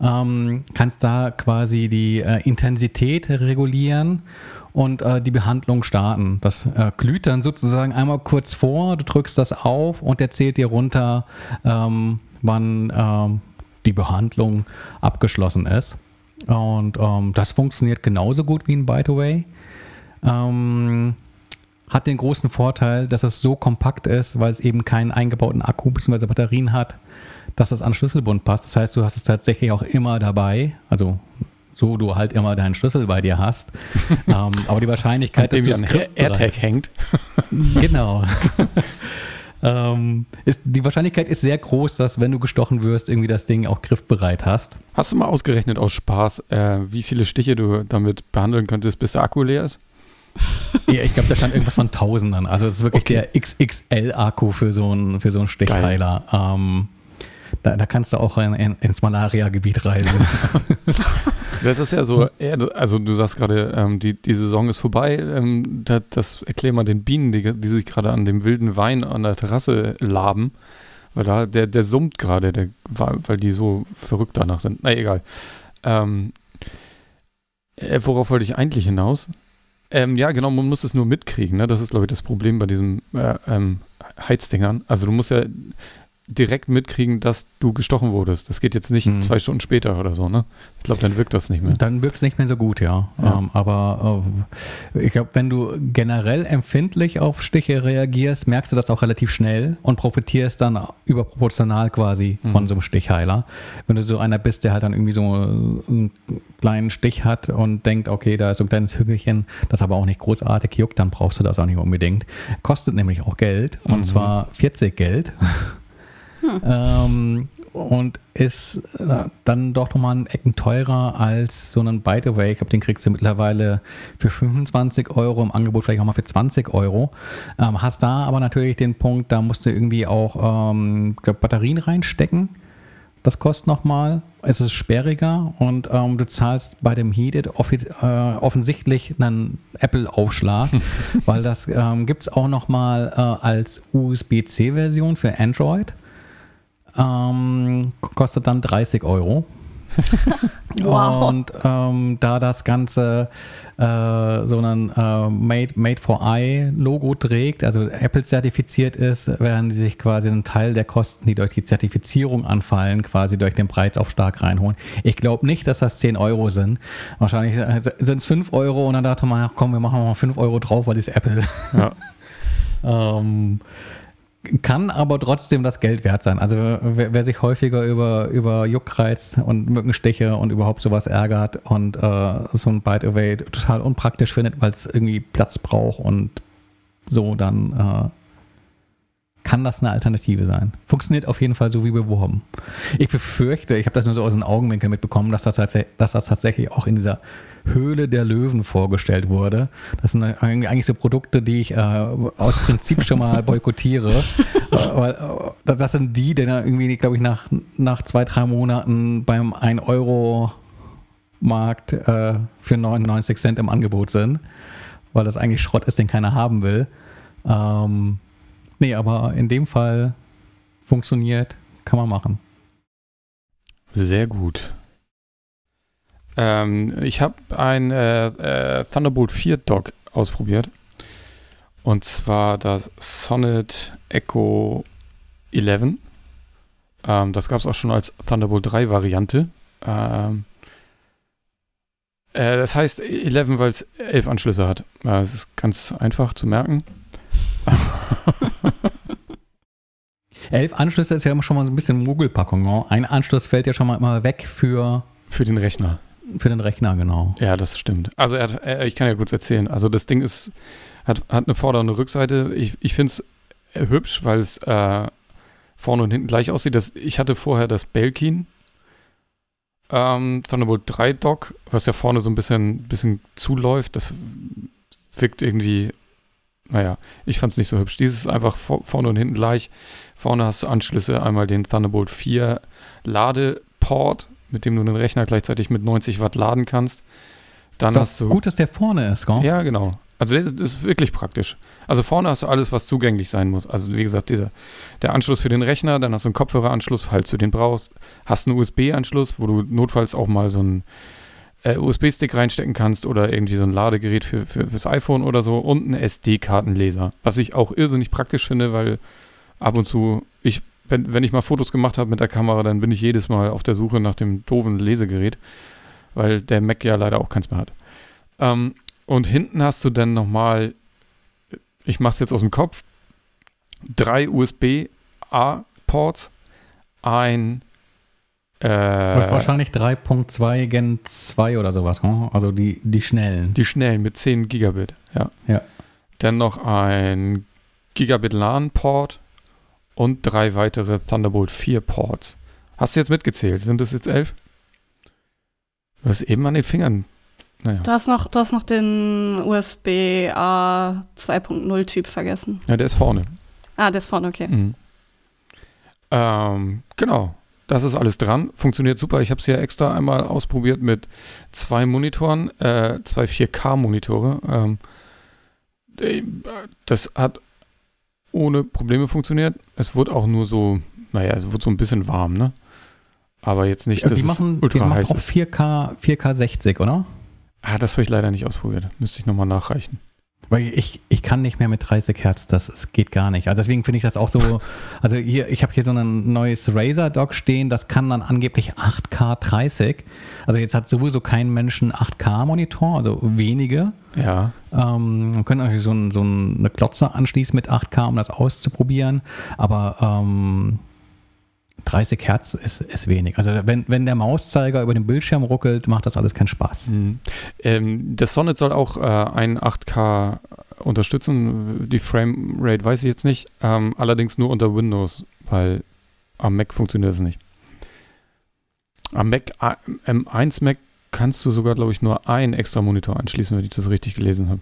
Ähm, kannst da quasi die äh, Intensität regulieren und äh, die Behandlung starten. Das äh, glüht dann sozusagen einmal kurz vor, du drückst das auf und der zählt dir runter, ähm, wann ähm, die Behandlung abgeschlossen ist. Und ähm, das funktioniert genauso gut wie ein By the Way. Ähm, hat den großen Vorteil, dass es so kompakt ist, weil es eben keinen eingebauten Akku bzw. Batterien hat, dass es an Schlüsselbund passt. Das heißt, du hast es tatsächlich auch immer dabei. Also so du halt immer deinen Schlüssel bei dir hast. *laughs* ähm, aber die Wahrscheinlichkeit,
dass du es AirTag hängt. *laughs*
genau. *laughs* ähm, ist, die Wahrscheinlichkeit ist sehr groß, dass wenn du gestochen wirst, irgendwie das Ding auch griffbereit hast.
Hast du mal ausgerechnet aus Spaß, äh, wie viele Stiche du damit behandeln könntest, bis der Akku leer ist? *laughs*
ja, ich glaube, da stand irgendwas von Tausenden. Also es ist wirklich okay. der XXL-Akku für so einen für so einen Stichheiler. Ähm, da, da, kannst du auch in, in, ins Malaria-Gebiet reisen. *laughs*
Das ist ja so, also du sagst gerade, ähm, die, die Saison ist vorbei. Ähm, das, das erklär mal den Bienen, die, die sich gerade an dem wilden Wein an der Terrasse laben. Weil da, der, der summt gerade, der, weil die so verrückt danach sind. Na egal. Ähm, äh, worauf wollte ich eigentlich hinaus? Ähm, ja, genau, man muss es nur mitkriegen. Ne? Das ist, glaube ich, das Problem bei diesen äh, ähm, Heizdingern. Also du musst ja direkt mitkriegen, dass du gestochen wurdest. Das geht jetzt nicht hm. zwei Stunden später oder so, ne? Ich glaube, dann wirkt das nicht mehr.
Dann wirkt es nicht mehr so gut, ja. ja. Ähm, aber äh, ich glaube, wenn du generell empfindlich auf Stiche reagierst, merkst du das auch relativ schnell und profitierst dann überproportional quasi hm. von so einem Stichheiler. Wenn du so einer bist, der halt dann irgendwie so einen kleinen Stich hat und denkt, okay, da ist so ein kleines Hügelchen, das aber auch nicht großartig juckt, dann brauchst du das auch nicht unbedingt. Kostet nämlich auch Geld und mhm. zwar 40 Geld. Hm. Ähm, und ist äh, dann doch nochmal ein Ecken teurer als so ein By the Way. Ich glaube, den kriegst du mittlerweile für 25 Euro, im Angebot vielleicht auch mal für 20 Euro. Ähm, hast da aber natürlich den Punkt, da musst du irgendwie auch ähm, glaub, Batterien reinstecken. Das kostet nochmal. Es ist sperriger und ähm, du zahlst bei dem Heated äh, offensichtlich einen Apple-Aufschlag, *laughs* weil das ähm, gibt es auch nochmal äh, als USB-C-Version für Android. Ähm, kostet dann 30 Euro. *laughs* wow. Und ähm, da das Ganze äh, so ein äh, Made, Made for Eye Logo trägt, also Apple zertifiziert ist, werden sie sich quasi einen Teil der Kosten, die durch die Zertifizierung anfallen, quasi durch den Preisaufschlag reinholen. Ich glaube nicht, dass das 10 Euro sind. Wahrscheinlich sind es 5 Euro und dann dachte man, komm, wir machen mal 5 Euro drauf, weil es Apple. Ja. *laughs* ähm, kann aber trotzdem das Geld wert sein. Also wer, wer, sich häufiger über, über Juckreiz und Mückenstiche und überhaupt sowas ärgert und äh, so ein Bite Away total unpraktisch findet, weil es irgendwie Platz braucht und so, dann äh, kann das eine Alternative sein. Funktioniert auf jeden Fall so wie beworben. Ich befürchte, ich habe das nur so aus den Augenwinkeln mitbekommen, dass das, dass das tatsächlich auch in dieser Höhle der Löwen vorgestellt wurde. Das sind eigentlich so Produkte, die ich äh, aus Prinzip schon mal boykottiere. *laughs* äh, weil, äh, das sind die, die dann irgendwie, glaube ich, nach, nach zwei, drei Monaten beim 1 Euro Markt äh, für 99 Cent im Angebot sind, weil das eigentlich Schrott ist, den keiner haben will. Ähm, nee, aber in dem Fall funktioniert, kann man machen.
Sehr gut. Ähm, ich habe ein äh, äh, Thunderbolt 4 Dock ausprobiert. Und zwar das Sonnet Echo 11. Ähm, das gab es auch schon als Thunderbolt 3 Variante. Ähm, Äh, das heißt 11, weil es elf Anschlüsse hat. Ja, das ist ganz einfach zu merken. *laughs*
Elf Anschlüsse ist ja immer schon mal so ein bisschen Mogelpackung. Ne? Ein Anschluss fällt ja schon mal immer weg für,
Für den Rechner.
für den Rechner, genau.
Ja, das stimmt. Also er hat, er, ich kann ja kurz erzählen. Also das Ding ist, hat, hat eine Vorder- und eine Rückseite. Ich, ich finde es hübsch, weil es äh, vorne und hinten gleich aussieht. Das, ich hatte vorher das Belkin ähm, Thunderbolt 3 Dock, was ja vorne so ein bisschen, bisschen zuläuft. Das wirkt irgendwie, naja, ich fand es nicht so hübsch. Dieses ist einfach vor, vorne und hinten gleich. Vorne hast du Anschlüsse, einmal den Thunderbolt 4 Ladeport, mit dem du den Rechner gleichzeitig mit 90 Watt laden kannst. Dann
Ist
hast du.
Gut, dass der vorne ist, gell?
Ja, genau. Also das das ist wirklich praktisch. Also vorne hast du alles, was zugänglich sein muss. Also wie gesagt, dieser, der Anschluss für den Rechner, dann hast du einen Kopfhöreranschluss, falls du den brauchst. Hast einen USB-Anschluss, wo du notfalls auch mal so einen äh, USB-Stick reinstecken kannst oder irgendwie so ein Ladegerät für, für, fürs iPhone oder so und einen SD-Kartenleser. Was ich auch irrsinnig praktisch finde, weil ab und zu, ich, wenn, wenn ich mal Fotos gemacht habe mit der Kamera, dann bin ich jedes Mal auf der Suche nach dem doofen Lesegerät, weil der Mac ja leider auch keins mehr hat. Ähm, und hinten hast du dann nochmal, ich mache es jetzt aus dem Kopf, drei USB-A-Ports, ein äh,
Wahrscheinlich 3.2 Gen 2 oder sowas, gell? also die, die schnellen.
die schnellen mit 10 Gigabit, ja.
Ja.
Dann noch ein Gigabit LAN-Port und drei weitere Thunderbolt 4 Ports. Hast du jetzt mitgezählt? Sind das jetzt elf? Du hast eben an den Fingern. Naja.
Du hast noch, du hast noch den USB-A 2.0 Typ vergessen.
Ja, der ist vorne.
Ah, der ist vorne, okay.
Mhm. Ähm, genau. Das ist alles dran. Funktioniert super. Ich habe es ja extra einmal ausprobiert mit zwei Monitoren, äh, zwei 4K-Monitore. Ähm, äh, das hat ohne Probleme funktioniert. Es wurde auch nur so, naja, es wurde so ein bisschen warm, ne? Aber jetzt nicht, dass
die
es
machen, die
ultra
machen
heiß
auch
ist.
4K, 4K 60, oder?
Ah, das habe ich leider nicht ausprobiert. Müsste ich nochmal nachreichen.
Weil ich, ich kann nicht mehr mit 30 Hertz, das, das geht gar nicht. Also deswegen finde ich das auch so, *laughs* also hier, ich habe hier so ein neues Razer-Dock stehen, das kann dann angeblich 8K 30. Also jetzt hat sowieso kein Mensch einen 8K-Monitor, also wenige.
Ja.
Ähm, man könnte natürlich so, ein, so ein- eine Klotze anschließen mit 8K, um das auszuprobieren, aber ähm, 30 Hertz ist, ist wenig. Also wenn, wenn der Mauszeiger über den Bildschirm ruckelt, macht das alles keinen Spaß.
Mhm. Ähm, das Sonnet soll auch äh, ein 8K unterstützen. Die Framerate weiß ich jetzt nicht. Ähm, allerdings nur unter Windows, weil am Mac funktioniert es nicht. Am Mac, A- M1 Mac kannst du sogar, glaube ich, nur einen extra Monitor anschließen, wenn ich das richtig gelesen habe.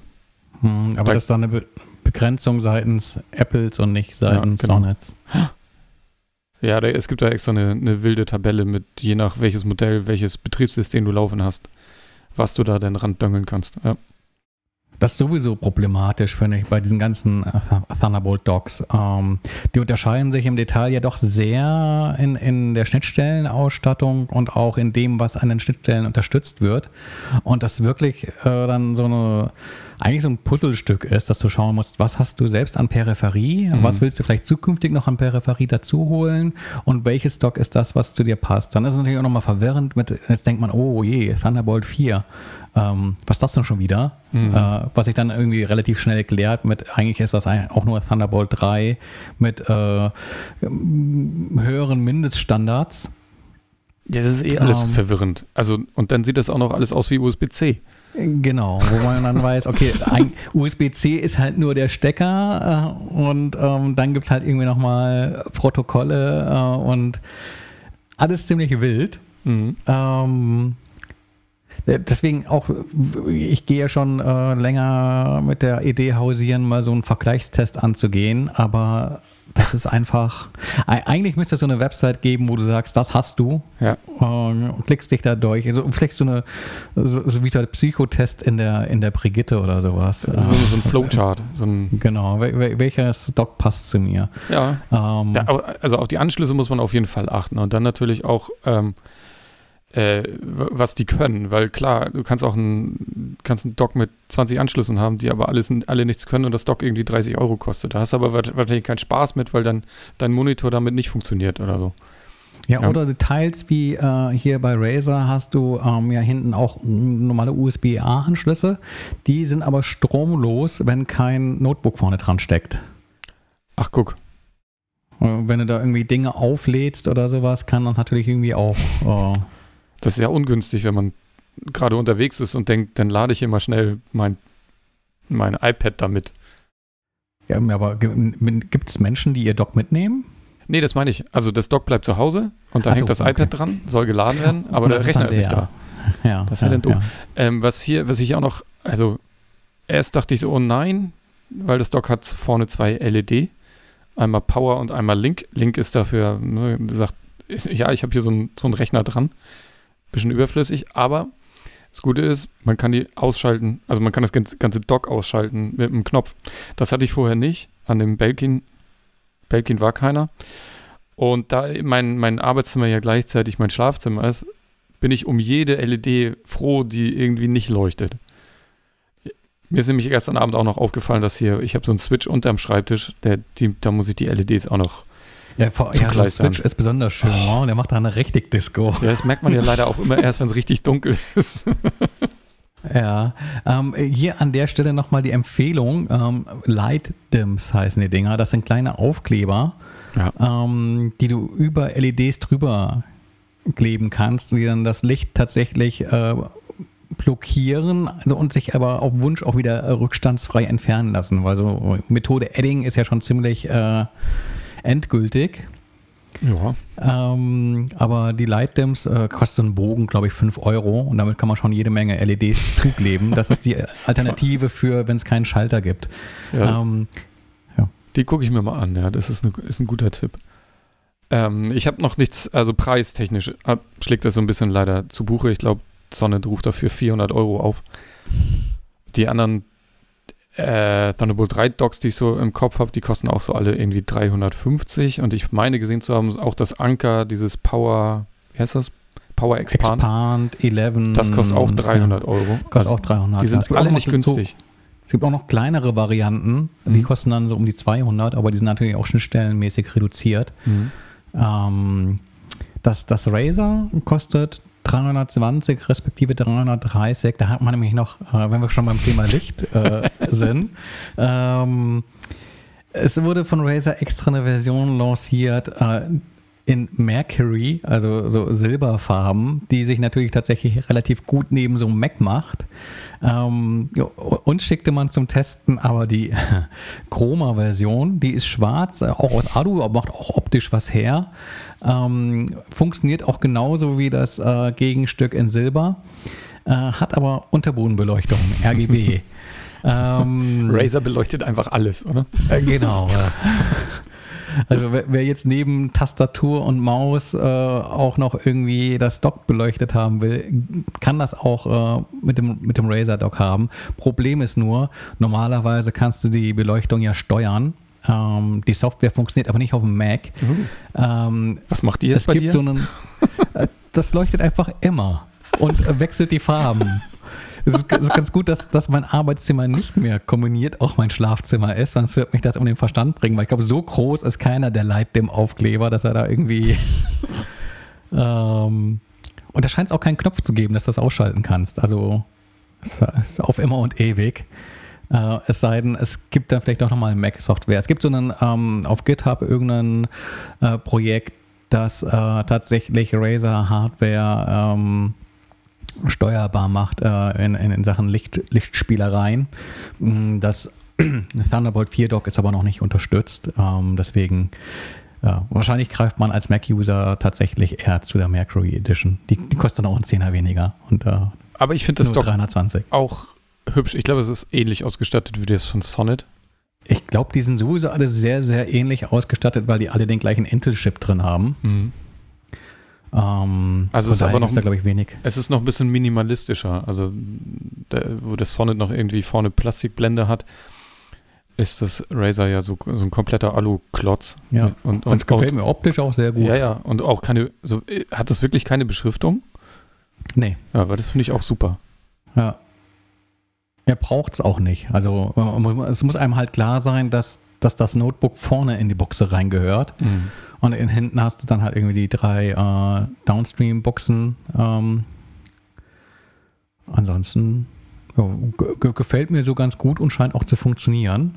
Hm, aber
Da-
das ist dann eine Be Begrenzung seitens Apples und nicht seitens
genau.
Sonnets.
Ja, da, es gibt da extra eine, eine wilde Tabelle mit, je nach welches Modell, welches Betriebssystem du laufen hast, was du da denn randdangeln kannst. Ja.
Das ist sowieso problematisch, finde ich, bei diesen ganzen äh, Thunderbolt-Docks. Ähm, die unterscheiden sich im Detail ja doch sehr in, in der Schnittstellenausstattung und auch in dem, was an den Schnittstellen unterstützt wird. Und das wirklich äh, dann so eine, eigentlich so ein Puzzlestück ist, dass du schauen musst, was hast du selbst an Peripherie,
Mhm.
was willst du vielleicht zukünftig noch an Peripherie dazu holen und welches Dock ist das, was zu dir passt. Dann ist es natürlich auch nochmal verwirrend mit, jetzt denkt man, oh je, Thunderbolt 4. Ähm, was ist das denn schon wieder?
Mhm.
Äh, was sich dann irgendwie relativ schnell klärt mit, eigentlich ist das auch nur Thunderbolt 3 mit äh, höheren Mindeststandards.
Ja, das ist eh alles
Ähm.
verwirrend. Also, und dann sieht das auch noch alles aus wie USB-C.
Genau, wo man dann weiß, okay, USB-C ist halt nur der Stecker äh, und ähm, dann gibt es halt irgendwie nochmal Protokolle äh, und alles ziemlich wild.
Mhm.
Ähm, deswegen auch, ich gehe ja schon äh, länger mit der Idee hausieren, mal so einen Vergleichstest anzugehen, aber das ist einfach, e- eigentlich müsste es so eine Website geben, wo du sagst, das hast du,
Ja.
und klickst dich da durch. Also vielleicht so eine, so, wie so ein Psychotest in der, in der Brigitte oder sowas.
So, so ein Flowchart. So ein,
Genau, wel- wel- welches Dock passt zu mir?
ja.
Ähm,
Da, also auf die Anschlüsse muss man auf jeden Fall achten und dann natürlich auch, ähm, äh, was die können, weil klar, du kannst auch ein, kannst einen Dock mit 20 Anschlüssen haben, die aber alles, alle nichts können und das Dock irgendwie 30 Euro kostet. Da hast du aber wa- wahrscheinlich keinen Spaß mit, weil dann dein Monitor damit nicht funktioniert oder so.
Ja,
Ja.
oder Details wie äh, hier bei Razer hast du ähm, ja hinten auch normale USB-A-Anschlüsse. Die sind aber stromlos, wenn kein Notebook vorne dran steckt.
Ach, guck.
Äh, Wenn du da irgendwie Dinge auflädst oder sowas, kann das natürlich irgendwie auch. Äh,
Das ist ja ungünstig, wenn man gerade unterwegs ist und denkt, dann lade ich immer schnell mein, mein iPad damit.
ja, aber gibt es Menschen, die ihr Dock mitnehmen?
Nee, das meine ich. Also das Dock bleibt zu Hause und da
Ach so,
hängt das
okay.
iPad dran, soll geladen werden, aber
Und
der Rechner ist nicht
leer.
da.
Ja,
Das ist ja dann doof. Ähm, was hier, was ich auch noch, also erst dachte ich so, oh nein, weil das Dock hat vorne zwei LED, einmal Power und einmal Link. Link ist dafür, ne, sagt, ja, ich habe hier so einen so einen Rechner dran, bisschen überflüssig, aber das Gute ist, man kann die ausschalten, also man kann das ganze Dock ausschalten mit einem Knopf. Das hatte ich vorher nicht, an dem Belkin, Belkin war keiner. Und da mein, mein Arbeitszimmer ja gleichzeitig mein Schlafzimmer ist, bin ich um jede LED froh, die irgendwie nicht leuchtet. Mir ist nämlich gestern Abend auch noch aufgefallen, dass hier, ich habe so einen Switch unterm Schreibtisch, der, die, da muss ich die LEDs auch noch.
Ja, vor, ja so. Switch ist besonders schön. Oh. Der macht da eine richtig Disco.
Ja, das merkt man ja leider auch immer erst, wenn es richtig dunkel ist. *laughs*
Ja, ähm, hier an der Stelle nochmal die Empfehlung. Ähm, Light Dims heißen die Dinger. Das sind kleine Aufkleber,
Ja.
ähm, die du über LEDs drüber kleben kannst, die dann das Licht tatsächlich äh, blockieren also, und sich aber auf Wunsch auch wieder rückstandsfrei entfernen lassen. Weil so Methode Edding ist ja schon ziemlich äh, endgültig.
Ja.
Ähm, aber die Lightdims äh, kosten einen Bogen, glaube ich, 5 Euro und damit kann man schon jede Menge LEDs *laughs* zukleben. Das ist die Alternative für, wenn es keinen Schalter gibt.
ja
Ähm,
die gucke ich mir mal an, ja. Das ist, eine, ist ein guter Tipp. Ähm, ich habe noch nichts, also preistechnisch ab, schlägt das so ein bisschen leider zu Buche. Ich glaube, Sonnet ruft dafür 400 Euro auf. Die anderen äh, Thunderbolt 3 Docks, die ich so im Kopf habe, die kosten auch so alle irgendwie 350. Und ich meine gesehen zu haben, auch das Anker, dieses Power, wie heißt das? Power Expand.
Expand, 11.
Das kostet auch 300 Euro.
Ja, kostet auch 300.
Die sind alle nicht
so-
günstig.
Es gibt auch noch kleinere Varianten, die
Mhm.
kosten dann so um die 200, aber die sind natürlich auch schnittstellenmäßig reduziert.
Mhm.
Ähm, das, das Razer kostet 320 respektive 330. Da hat man nämlich noch, äh, wenn wir schon beim Thema Licht äh, *laughs* sind, ähm, es wurde von Razer extra eine Version lanciert äh, in Mercury, also so Silberfarben, die sich natürlich tatsächlich relativ gut neben so einem Mac macht. Ähm, uns schickte man zum Testen aber die *laughs* Chroma-Version, die ist schwarz, äh, auch aus Alu, aber macht auch optisch was her. Ähm, funktioniert auch genauso wie das äh, Gegenstück in Silber, äh, hat aber Unterbodenbeleuchtung, *laughs* RGB. ähm,
Razer beleuchtet einfach alles, oder?
äh, genau. Also wer, wer jetzt neben Tastatur und Maus äh, auch noch irgendwie das Dock beleuchtet haben will, kann das auch äh, mit dem, mit dem Razer Dock haben. Problem ist nur, normalerweise kannst du die Beleuchtung ja steuern. Ähm, die Software funktioniert aber nicht auf dem Mac. Ähm,
Was macht die jetzt
es
bei
gibt
dir?
so einen, äh, das leuchtet einfach immer und wechselt die Farben. Es ist, es ist ganz gut, dass, dass mein Arbeitszimmer nicht mehr kombiniert auch mein Schlafzimmer ist, sonst wird mich das um den Verstand bringen, weil ich glaube, so groß ist keiner der Light dem Aufkleber, dass er da irgendwie. *laughs* ähm, und da scheint es auch keinen Knopf zu geben, dass du das ausschalten kannst. Also es ist auf immer und ewig. Äh, es sei denn, es gibt da vielleicht auch nochmal eine Mac-Software. Es gibt so einen ähm, auf GitHub irgendein äh, Projekt, das äh, tatsächlich Razer Hardware ähm, steuerbar macht äh, in, in, in Sachen Licht, Lichtspielereien. Mm, Das *clears throat* Thunderbolt 4 Dock ist aber noch nicht unterstützt. Ähm, deswegen ja, wahrscheinlich greift man als Mac-User tatsächlich eher zu der Mercury Edition. Die, die kostet dann auch einen Zehner weniger und äh,
Aber ich finde das doch
320.
auch hübsch. Ich glaube, es ist ähnlich ausgestattet wie das von Sonnet.
Ich glaube, die sind sowieso alle sehr, sehr ähnlich ausgestattet, weil die alle den gleichen Intel-Chip drin haben. Ähm,
Also es ist aber noch-
da, glaube ich, wenig.
Es ist noch ein bisschen minimalistischer. Also, der, wo das Sonnet noch irgendwie vorne Plastikblende hat, ist das Razer ja so, so ein kompletter Alu-Klotz.
Ja.
Und,
Und es gefällt mir optisch auch sehr gut.
Ja, ja. Und auch keine, so, äh, hat das wirklich keine Beschriftung?
Nee,
Ja, aber das finde ich auch super.
ja. Er braucht es auch nicht. Also muss- es muss einem halt klar sein, dass, dass das Notebook vorne in die Buchse reingehört. Und in hinten hast du dann halt irgendwie die drei äh, Downstream-Buchsen. Ähm, ansonsten ja, gefällt mir so ganz gut und scheint auch zu funktionieren.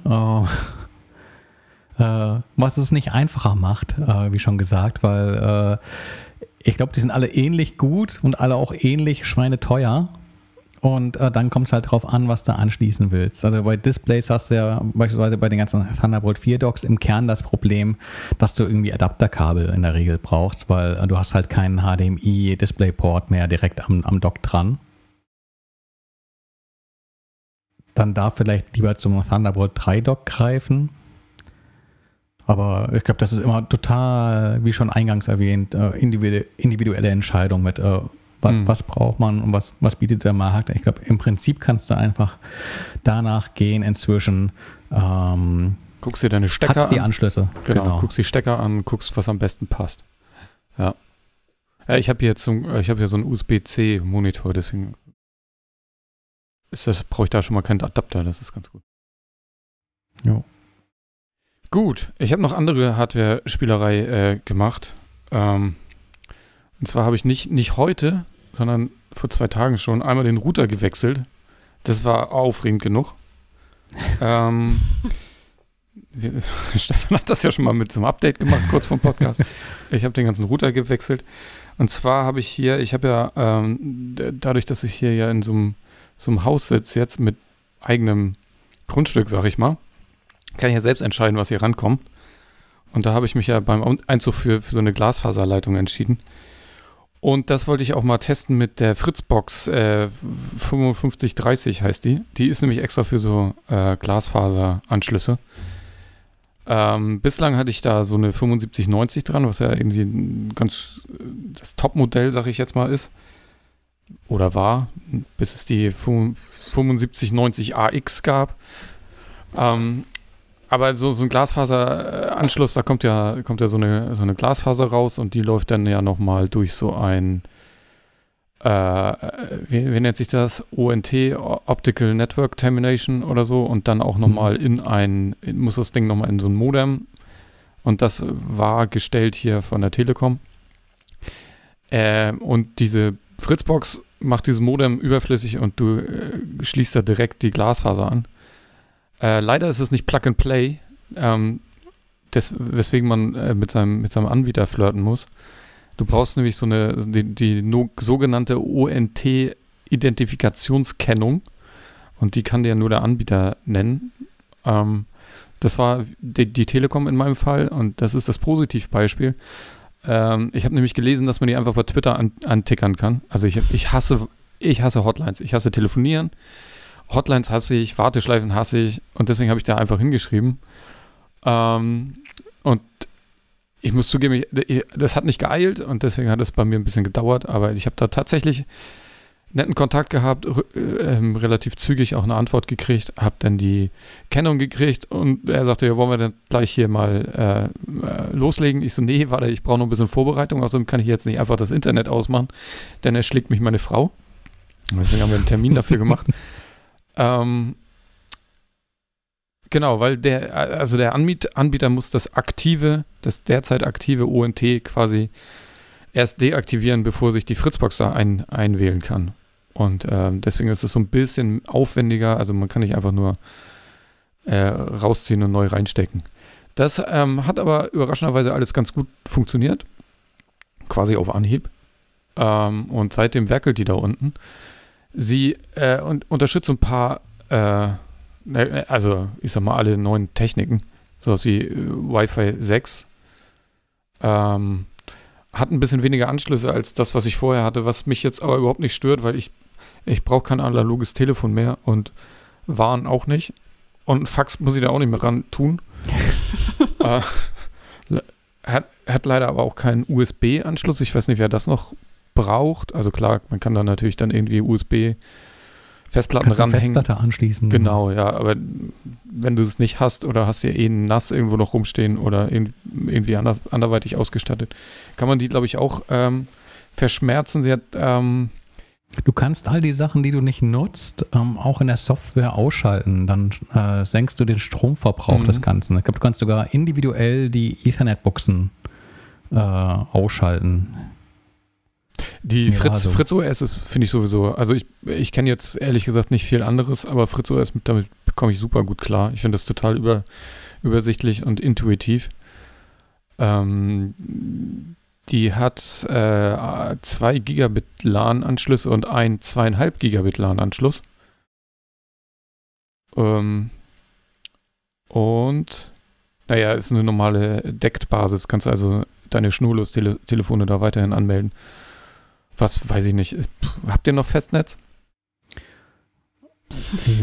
Äh, äh, was es nicht einfacher macht, äh, wie schon gesagt, weil äh, ich glaube, die sind alle ähnlich gut und alle auch ähnlich schweineteuer. Und äh, dann kommt es halt drauf an, was du anschließen willst. Also bei Displays hast du ja beispielsweise bei den ganzen Thunderbolt 4 Docks im Kern das Problem, dass du irgendwie Adapterkabel in der Regel brauchst, weil äh, du hast halt keinen HDMI Displayport mehr direkt am, am Dock dran. Dann darf vielleicht lieber zum Thunderbolt 3 Dock greifen. Aber ich glaube, das ist immer total, wie schon eingangs erwähnt, äh, individuelle Entscheidung mit äh, was, hm. was, braucht man und was, was bietet der Markt? Ich glaube, im Prinzip kannst du einfach danach gehen inzwischen. Ähm,
guckst dir deine Stecker
an. die Anschlüsse.
Genau, genau, guckst die Stecker an, guckst, was am besten passt. Ja. ja ich habe hier, ich hab hier so einen USB-C-Monitor, deswegen brauche ich da schon mal keinen Adapter, das ist ganz gut.
Jo.
Gut, ich habe noch andere Hardware-Spielerei äh, gemacht. Ähm, und zwar habe ich nicht, nicht heute, sondern vor zwei Tagen schon einmal den Router gewechselt. Das war aufregend genug. *laughs* ähm, wir, *laughs* Stefan hat das ja schon mal mit zum Update gemacht, kurz vor dem Podcast. *laughs* Ich habe den ganzen Router gewechselt. Und zwar habe ich hier, ich habe ja, ähm, dadurch, dass ich hier ja in so einem, so einem Haus sitze, jetzt mit eigenem Grundstück, sag ich mal, kann ich ja selbst entscheiden, was hier rankommt. Und da habe ich mich ja beim Einzug für, für so eine Glasfaserleitung entschieden. Und das wollte ich auch mal testen mit der Fritzbox äh, 5530 heißt die. Die ist nämlich extra für so äh, Glasfaseranschlüsse. Ähm, bislang hatte ich da so eine 7590 dran, was ja irgendwie ganz das Top-Modell, sag ich jetzt mal, ist. Oder war, bis es die 7590 AX gab. Ähm, aber so, so ein Glasfaseranschluss, da kommt ja, kommt ja so eine, so eine Glasfaser raus und die läuft dann ja nochmal durch so ein, äh, wie, wie, nennt sich das? ONT, Optical Network Termination oder so und dann auch nochmal mhm. in ein, muss das Ding nochmal in so ein Modem und das war gestellt hier von der Telekom. Äh, und diese Fritzbox macht dieses Modem überflüssig und du äh, schließt da direkt die Glasfaser an. Äh, leider ist es nicht Plug and Play, ähm, des, weswegen man äh, mit, seinem, mit seinem Anbieter flirten muss. Du brauchst nämlich so eine, die, die no, sogenannte ONT-Identifikationskennung und die kann dir nur der Anbieter nennen. Ähm, das war die, die, Telekom in meinem Fall und das ist das Positivbeispiel. Ähm, ich habe nämlich gelesen, dass man die einfach bei Twitter an, antickern kann. Also ich, ich hasse, ich hasse Hotlines, ich hasse Telefonieren. Hotlines hasse ich, Warteschleifen hasse ich und deswegen habe ich da einfach hingeschrieben. Ähm, und ich muss zugeben, ich, ich, das hat nicht geeilt und deswegen hat es bei mir ein bisschen gedauert, aber ich habe da tatsächlich netten Kontakt gehabt, äh, relativ zügig auch eine Antwort gekriegt, habe dann die Kennung gekriegt und er sagte, ja, wollen wir dann gleich hier mal äh, äh loslegen? Ich so, nee, warte, ich brauche noch ein bisschen Vorbereitung, außerdem kann ich jetzt nicht einfach das Internet ausmachen, denn er schlägt mich meine Frau. Deswegen haben wir einen Termin dafür gemacht. *laughs* Ähm, genau, weil der, also der Anbiet Anbieter muss das aktive, das derzeit aktive ONT quasi erst deaktivieren, bevor sich die Fritzbox da ein, einwählen kann. Und ähm, deswegen ist es so ein bisschen aufwendiger. Also man kann nicht einfach nur äh, rausziehen und neu reinstecken. Das ähm, hat aber überraschenderweise alles ganz gut funktioniert. Quasi auf Anhieb. Ähm, und seitdem werkelt die da unten. Sie äh, und, unterstützt ein paar, äh, ne, also ich sag mal, alle neuen Techniken, sowas wie äh, Wi-Fi 6. Ähm, hat ein bisschen weniger Anschlüsse als das, was ich vorher hatte, was mich jetzt aber überhaupt nicht stört, weil ich, ich brauche kein analoges Telefon mehr und Waren auch nicht. Und Fax muss ich da auch nicht mehr ran tun. *laughs* äh, hat, hat leider aber auch keinen USB-Anschluss. Ich weiß nicht, wer das noch braucht. Also klar, man kann da natürlich dann irgendwie USB Festplatten Kannst ranhängen.
Festplatte anschließen.
Genau, ja, aber wenn du es nicht hast oder hast ja eh nass irgendwo noch rumstehen oder irgendwie anders, anderweitig ausgestattet, kann man die, glaube ich, auch ähm, verschmerzen. Sie hat, ähm,
Du kannst all die Sachen, die du nicht nutzt, ähm, auch in der Software ausschalten. Dann äh, senkst du den Stromverbrauch mhm. des Ganzen. Ich glaube, du kannst sogar individuell die Ethernet-Buchsen äh, ausschalten.
Die
Ja,
Fritz,
also-
Fritz OS ist, finde ich sowieso, also ich, ich kenne jetzt ehrlich gesagt nicht viel anderes, aber Fritz OS, mit- damit komme ich super gut klar. Ich finde das total über, übersichtlich und intuitiv. Ähm, die hat äh, 2 Gigabit LAN-Anschlüsse und ein 2,5 Gigabit LAN-Anschluss. Ähm, und naja, ist eine normale Deckt-Basis, kannst also deine Schnurlos-Telefone da weiterhin anmelden. Was weiß ich nicht. Habt ihr noch Festnetz?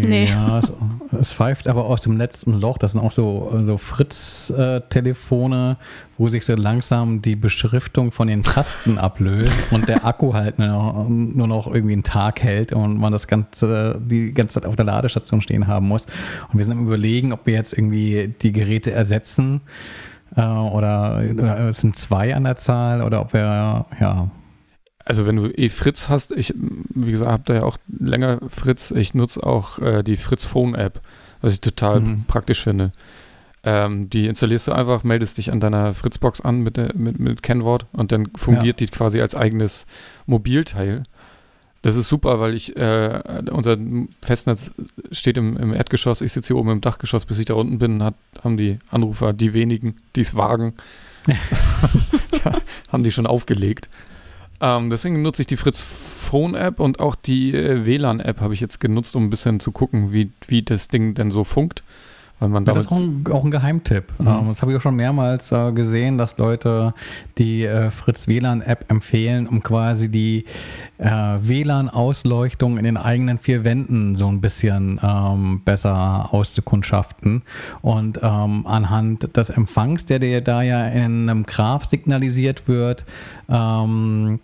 Nee.
Ja, es, es pfeift aber aus dem letzten Loch. Das sind auch so, so Fritz-Telefone, wo sich so langsam die Beschriftung von den Tasten *laughs* ablöst und der Akku halt nur noch, nur noch irgendwie einen Tag hält und man das Ganze die ganze Zeit auf der Ladestation stehen haben muss. Und wir sind am überlegen, ob wir jetzt irgendwie die Geräte ersetzen äh, oder, oder es sind zwei an der Zahl oder ob wir, ja,
Also wenn du eh Fritz hast, ich, wie gesagt, habe da ja auch länger Fritz. Ich nutze auch äh, die Fritz Phone App, was ich total
Mhm.
praktisch finde. Ähm, die installierst du einfach, meldest dich an deiner Fritzbox an mit, der, mit, mit Kennwort und dann fungiert die quasi als eigenes Mobilteil. Das ist super, weil ich, äh, unser Festnetz steht im, im Erdgeschoss, ich sitze hier oben im Dachgeschoss, bis ich da unten bin, hat, haben die Anrufer, die wenigen, die es wagen, *laughs* *laughs* ja, haben die schon aufgelegt. Ähm, deswegen nutze ich die Fritz Phone App und auch die äh, WLAN App habe ich jetzt genutzt, um ein bisschen zu gucken, wie, wie das Ding denn so funkt. Weil man
Ja, das ist auch ein, auch ein Geheimtipp.
Mhm.
Ähm, das habe ich auch schon mehrmals äh, gesehen, dass Leute die äh, Fritz WLAN-App empfehlen, um quasi die äh, WLAN-Ausleuchtung in den eigenen vier Wänden so ein bisschen ähm, besser auszukundschaften. Und ähm, anhand des Empfangs, der dir da ja in einem Graph signalisiert wird, ähm,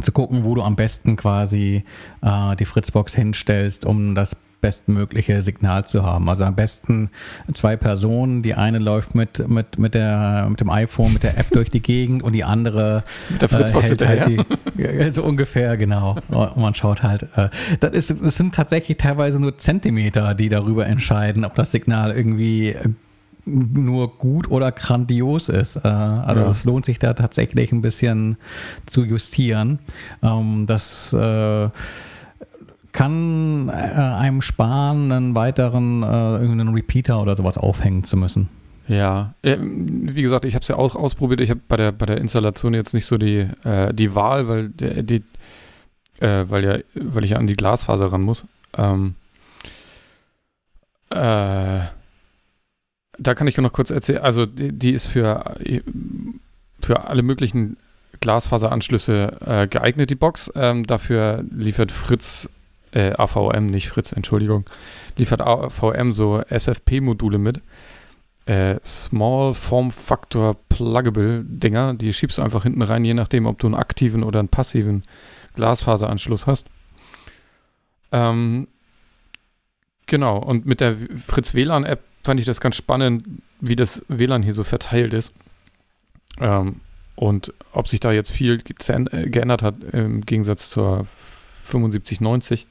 zu gucken, wo du am besten quasi äh, die Fritzbox hinstellst, um das bestmögliche Signal zu haben. Also am besten zwei Personen. Die eine läuft mit, mit, mit, der, mit dem iPhone, mit der App durch die Gegend und die andere
mit der Fritzbox
äh, hält halt die, *laughs* so ungefähr, genau. Und man schaut halt, äh, das, ist, das sind tatsächlich teilweise nur Zentimeter, die darüber entscheiden, ob das Signal irgendwie nur gut oder grandios ist. Äh, also
Ja.
es lohnt sich da tatsächlich ein bisschen zu justieren. Ähm, das äh, kann äh, einem sparen, einen weiteren irgendeinen Repeater oder sowas aufhängen zu müssen.
Ja, ähm, wie gesagt, ich habe es ja auch ausprobiert. Ich habe bei der, bei der Installation jetzt nicht so die, die Wahl, weil, der, die, weil, ja, weil ich ja an die Glasfaser ran muss. Ähm, äh, da kann ich noch kurz erzählen. Also, die, die ist für, für alle möglichen Glasfaseranschlüsse äh, geeignet, die Box. Ähm, dafür liefert Fritz, äh, AVM, nicht Fritz, Entschuldigung, liefert AVM so SFP-Module mit äh, Small Form Factor Pluggable Dinger. Die schiebst du einfach hinten rein, je nachdem, ob du einen aktiven oder einen passiven Glasfaseranschluss hast. Ähm, genau, und mit der Fritz WLAN App fand ich das ganz spannend, wie das WLAN hier so verteilt ist. Ähm, und ob sich da jetzt viel äh, geändert hat im Gegensatz zur 7590.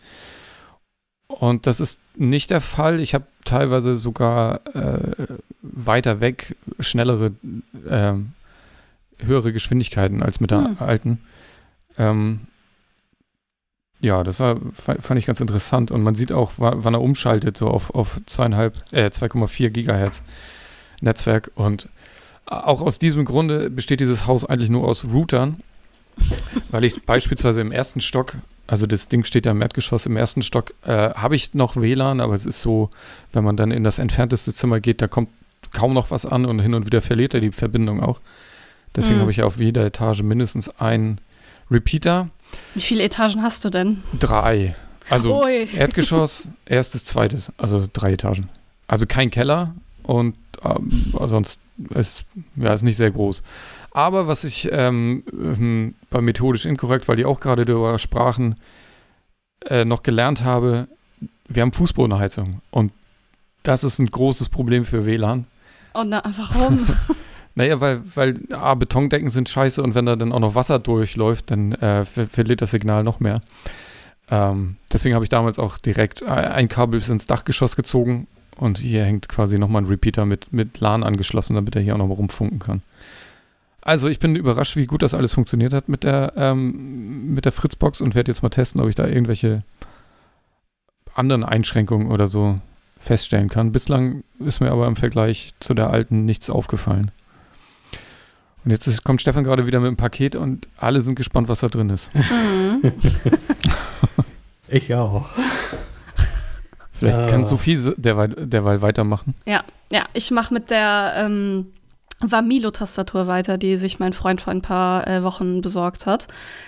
Und das ist nicht der Fall. Ich habe teilweise sogar äh, weiter weg schnellere, ähm, höhere Geschwindigkeiten als mit der
Hm.
alten. Ähm, ja, das war, fa- fand ich ganz interessant. Und man sieht auch, wa- wann er umschaltet, so auf, auf zweieinhalb, äh, 2,4 Gigahertz Netzwerk. Und auch aus diesem Grunde besteht dieses Haus eigentlich nur aus Routern, weil ich beispielsweise im ersten Stock, also das Ding steht ja im Erdgeschoss, im ersten Stock äh, habe ich noch WLAN, aber es ist so, wenn man dann in das entfernteste Zimmer geht, da kommt kaum noch was an und hin und wieder verliert er die Verbindung auch. Deswegen
Mhm.
habe ich ja auf jeder Etage mindestens einen Repeater.
Wie viele Etagen hast du denn?
Drei. Also
Ui.
Erdgeschoss, *laughs* erstes, zweites, also drei Etagen. Also kein Keller und ähm, sonst ist ja ist nicht sehr groß. Aber was ich ähm, ähm, bei methodisch inkorrekt, weil die auch gerade darüber sprachen, äh, noch gelernt habe, wir haben Fußbodenheizung und das ist ein großes Problem für WLAN.
Oh, na, warum? *laughs*
Naja, weil, weil A, Betondecken sind scheiße und wenn da dann auch noch Wasser durchläuft, dann äh, ver verliert das Signal noch mehr. Ähm, deswegen habe ich damals auch direkt ein Kabel bis ins Dachgeschoss gezogen und hier hängt quasi nochmal ein Repeater mit, mit LAN angeschlossen, damit er hier auch nochmal rumfunken kann. Also ich bin überrascht, wie gut das alles funktioniert hat mit der, ähm, mit der Fritzbox und werde jetzt mal testen, ob ich da irgendwelche anderen Einschränkungen oder so feststellen kann. Bislang ist mir aber im Vergleich zu der alten nichts aufgefallen. Und jetzt ist, kommt Stefan gerade wieder mit dem Paket und alle sind gespannt, was da drin ist. Mhm. *laughs*
ich auch.
Vielleicht äh. kann Sophie derweil, derweil weitermachen.
Ja, ja, ich mache mit der ähm, Vamilo-Tastatur weiter, die sich mein Freund vor ein paar äh, Wochen besorgt hat.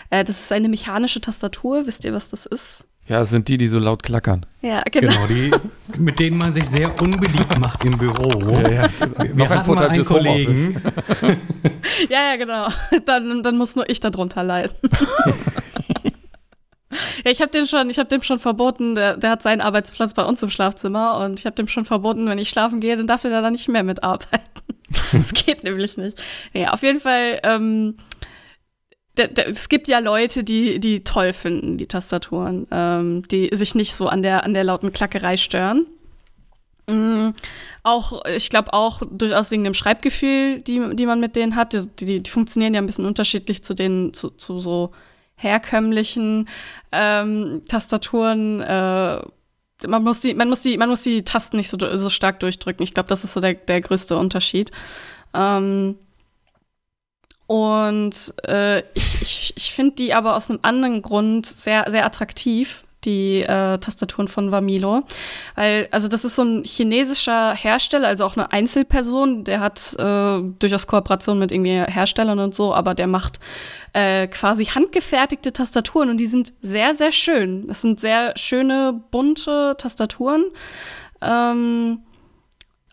Äh, das ist eine mechanische Tastatur. Wisst ihr, was das ist?
Ja, es sind die, die so laut klackern.
Ja, genau. genau die, mit denen man sich sehr unbeliebt macht im Büro. Ja, ja. Wir Noch ein Vorteil einen Kollegen.
ja, ja, genau. Dann, dann muss nur ich darunter leiden. *laughs* ja, ich habe den schon, ich habe dem schon verboten, der, der, hat seinen Arbeitsplatz bei uns im Schlafzimmer und ich habe dem schon verboten, wenn ich schlafen gehe, dann darf der da nicht mehr mitarbeiten. *laughs* das geht nämlich nicht. Ja, auf jeden Fall ähm, es gibt ja Leute, die, die toll finden, die Tastaturen, ähm, die sich nicht so an der, an der lauten Klackerei stören. Mhm. Auch, ich glaube auch durchaus wegen dem Schreibgefühl, die, die man mit denen hat. Die, die, die funktionieren ja ein bisschen unterschiedlich zu den, zu, zu so herkömmlichen ähm, Tastaturen. Äh, man muss die, man muss die, man muss die Tasten nicht so, so stark durchdrücken. Ich glaube, das ist so der, der größte Unterschied. Ähm, und äh, ich, ich, ich finde die aber aus einem anderen Grund sehr, sehr attraktiv, die äh, Tastaturen von Vamilo. Weil, also das ist so ein chinesischer Hersteller, also auch eine Einzelperson, der hat äh, durchaus Kooperation mit irgendwie Herstellern und so, aber der macht äh, quasi handgefertigte Tastaturen und die sind sehr, sehr schön. Das sind sehr schöne, bunte Tastaturen. Ähm,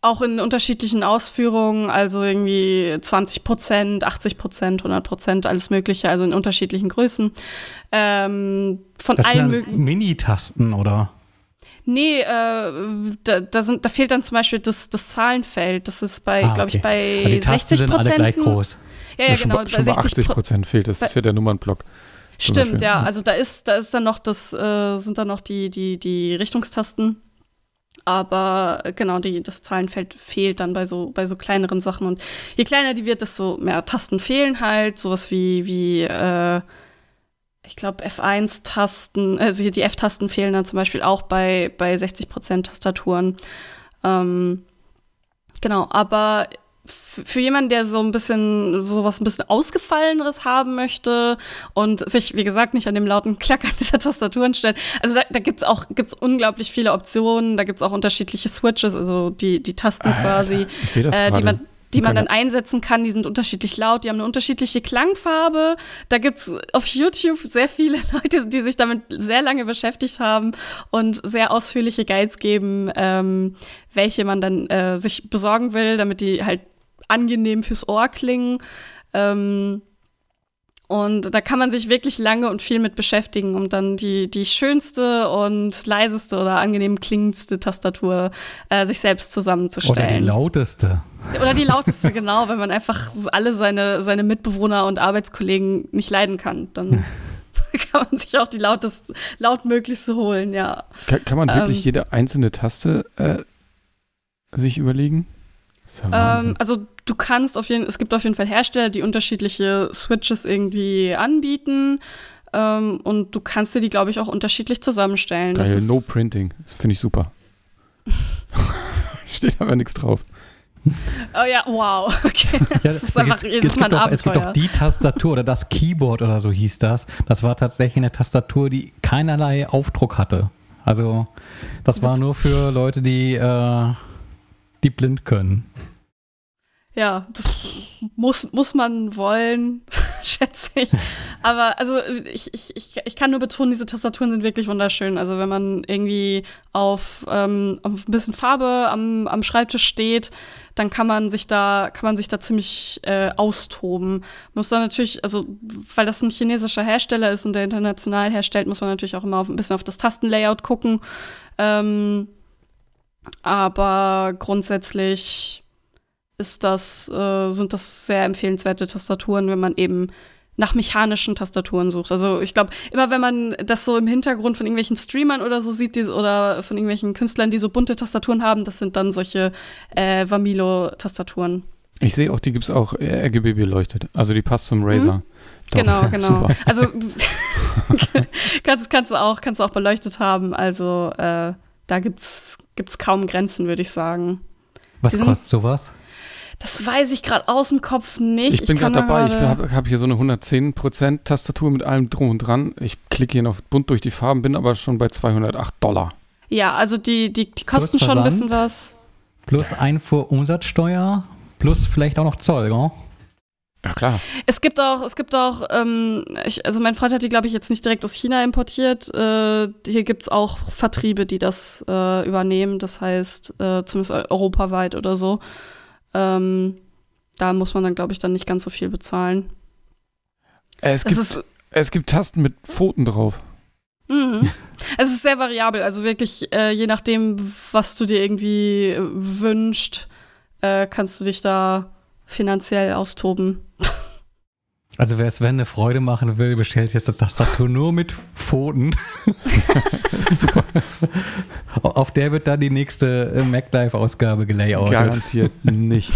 auch in unterschiedlichen Ausführungen, also irgendwie 20 Prozent, 80 Prozent, 100 Prozent, alles Mögliche, also in unterschiedlichen Größen. Ähm, von
das
allen
möglichen. Mini-Tasten, oder?
Nee, äh, da, da, sind, da fehlt dann zum Beispiel das, das Zahlenfeld. Das ist bei, ah, glaube ich, bei
die 60 Prozent. alle gleich groß.
Ja, ja, genau. Schon, schon bei 80 Prozent fehlt es für der Nummernblock.
Stimmt, ja. Also da ist, da ist dann noch das, äh, sind dann noch die, die, die Richtungstasten aber äh, genau, die, das Zahlenfeld fehlt dann bei so, bei so kleineren Sachen. Und je kleiner die wird, desto mehr Tasten fehlen halt. Sowas wie, wie äh, ich glaube, F1-Tasten, also die F-Tasten fehlen dann zum Beispiel auch bei, bei 60% Tastaturen. Ähm, genau, aber für jemanden, der so ein bisschen sowas ein bisschen ausgefalleneres haben möchte und sich, wie gesagt, nicht an dem lauten Klackern *laughs* dieser Tastaturen stellt. Also da, da gibt es auch gibt's unglaublich viele Optionen, da gibt es auch unterschiedliche Switches, also die, die Tasten ah, quasi, äh, die man die man dann einsetzen kann. Die sind unterschiedlich laut, die haben eine unterschiedliche Klangfarbe. Da gibt's auf YouTube sehr viele *laughs* Leute, die sich damit sehr lange beschäftigt haben und sehr ausführliche Guides geben, ähm, welche man dann äh, sich besorgen will, damit die halt angenehm fürs Ohr klingen. Ähm, und da kann man sich wirklich lange und viel mit beschäftigen, um dann die, die schönste und leiseste oder angenehm klingendste Tastatur äh, sich selbst zusammenzustellen. Oder
die lauteste.
Oder die lauteste, *laughs* genau, wenn man einfach alle seine, seine Mitbewohner und Arbeitskollegen nicht leiden kann. Dann *laughs* kann man sich auch die lautest, lautmöglichste holen, ja.
Kann, kann man wirklich ähm, jede einzelne Taste äh, sich überlegen?
Ähm, also du kannst auf jeden es gibt auf jeden Fall Hersteller, die unterschiedliche Switches irgendwie anbieten. Ähm, und du kannst dir die, glaube ich, auch unterschiedlich zusammenstellen.
Geil, No Printing. Das finde ich super. *laughs* Steht aber nichts drauf.
Oh ja, wow. *laughs* Okay. Das ja, ist einfach
gibt, jedes Mal ein doch, Es gibt doch die Tastatur oder das Keyboard oder so hieß das. Das war tatsächlich eine Tastatur, die keinerlei Aufdruck hatte. Also das war nur für Leute, die äh, die blind können.
Ja, das muss, muss man wollen, *laughs* schätze ich. Aber also ich, ich, ich, ich kann nur betonen, diese Tastaturen sind wirklich wunderschön. Also wenn man irgendwie auf, ähm, auf ein bisschen Farbe am, am Schreibtisch steht, dann kann man sich da, kann man sich da ziemlich äh, austoben. Muss dann natürlich, also weil das ein chinesischer Hersteller ist und der international herstellt, muss man natürlich auch immer auf, ein bisschen auf das Tastenlayout gucken. Ähm, aber grundsätzlich ist das, äh, sind das sehr empfehlenswerte Tastaturen, wenn man eben nach mechanischen Tastaturen sucht. Also ich glaube, immer wenn man das so im Hintergrund von irgendwelchen Streamern oder so sieht, die, oder von irgendwelchen Künstlern, die so bunte Tastaturen haben, das sind dann solche äh, Vamilo-Tastaturen.
Ich sehe auch, die gibt es auch RGB beleuchtet. Also die passt zum Razer. Mhm.
Genau, genau. Super. Also *laughs* *laughs* kannst, kannst, du auch, kannst du auch beleuchtet haben. Also äh, da gibt es kaum Grenzen, würde ich sagen.
Was kostet sowas?
Das weiß ich gerade aus dem Kopf nicht.
Ich bin gerade dabei. Ich habe hab hier so eine 110% Tastatur mit allem drum und dran. Ich klicke hier noch bunt durch die Farben, bin aber schon bei 208 Dollar.
Ja, also die, die, die kosten schon ein bisschen was.
Plus Einfuhrumsatzsteuer, plus vielleicht auch noch Zoll, ja?
Ja, klar.
Es gibt auch, es gibt auch, ähm, ich, also mein Freund hat die, glaube ich, jetzt nicht direkt aus China importiert. Äh, hier gibt es auch Vertriebe, die das äh, übernehmen, das heißt, äh, zumindest europaweit oder so. Ähm, da muss man dann, glaube ich, dann nicht ganz so viel bezahlen.
Es gibt, es, ist, es gibt Tasten mit Pfoten drauf.
Mhm. es ist sehr variabel, also wirklich, äh, je nachdem, was du dir irgendwie wünscht, äh, kannst du dich da finanziell austoben.
Also wer Sven eine Freude machen will, bestellt jetzt das Tastatur nur mit Pfoten. *laughs* Super. Auf der wird dann die nächste äh, MacLife-Ausgabe gelayoutet.
Garantiert nicht.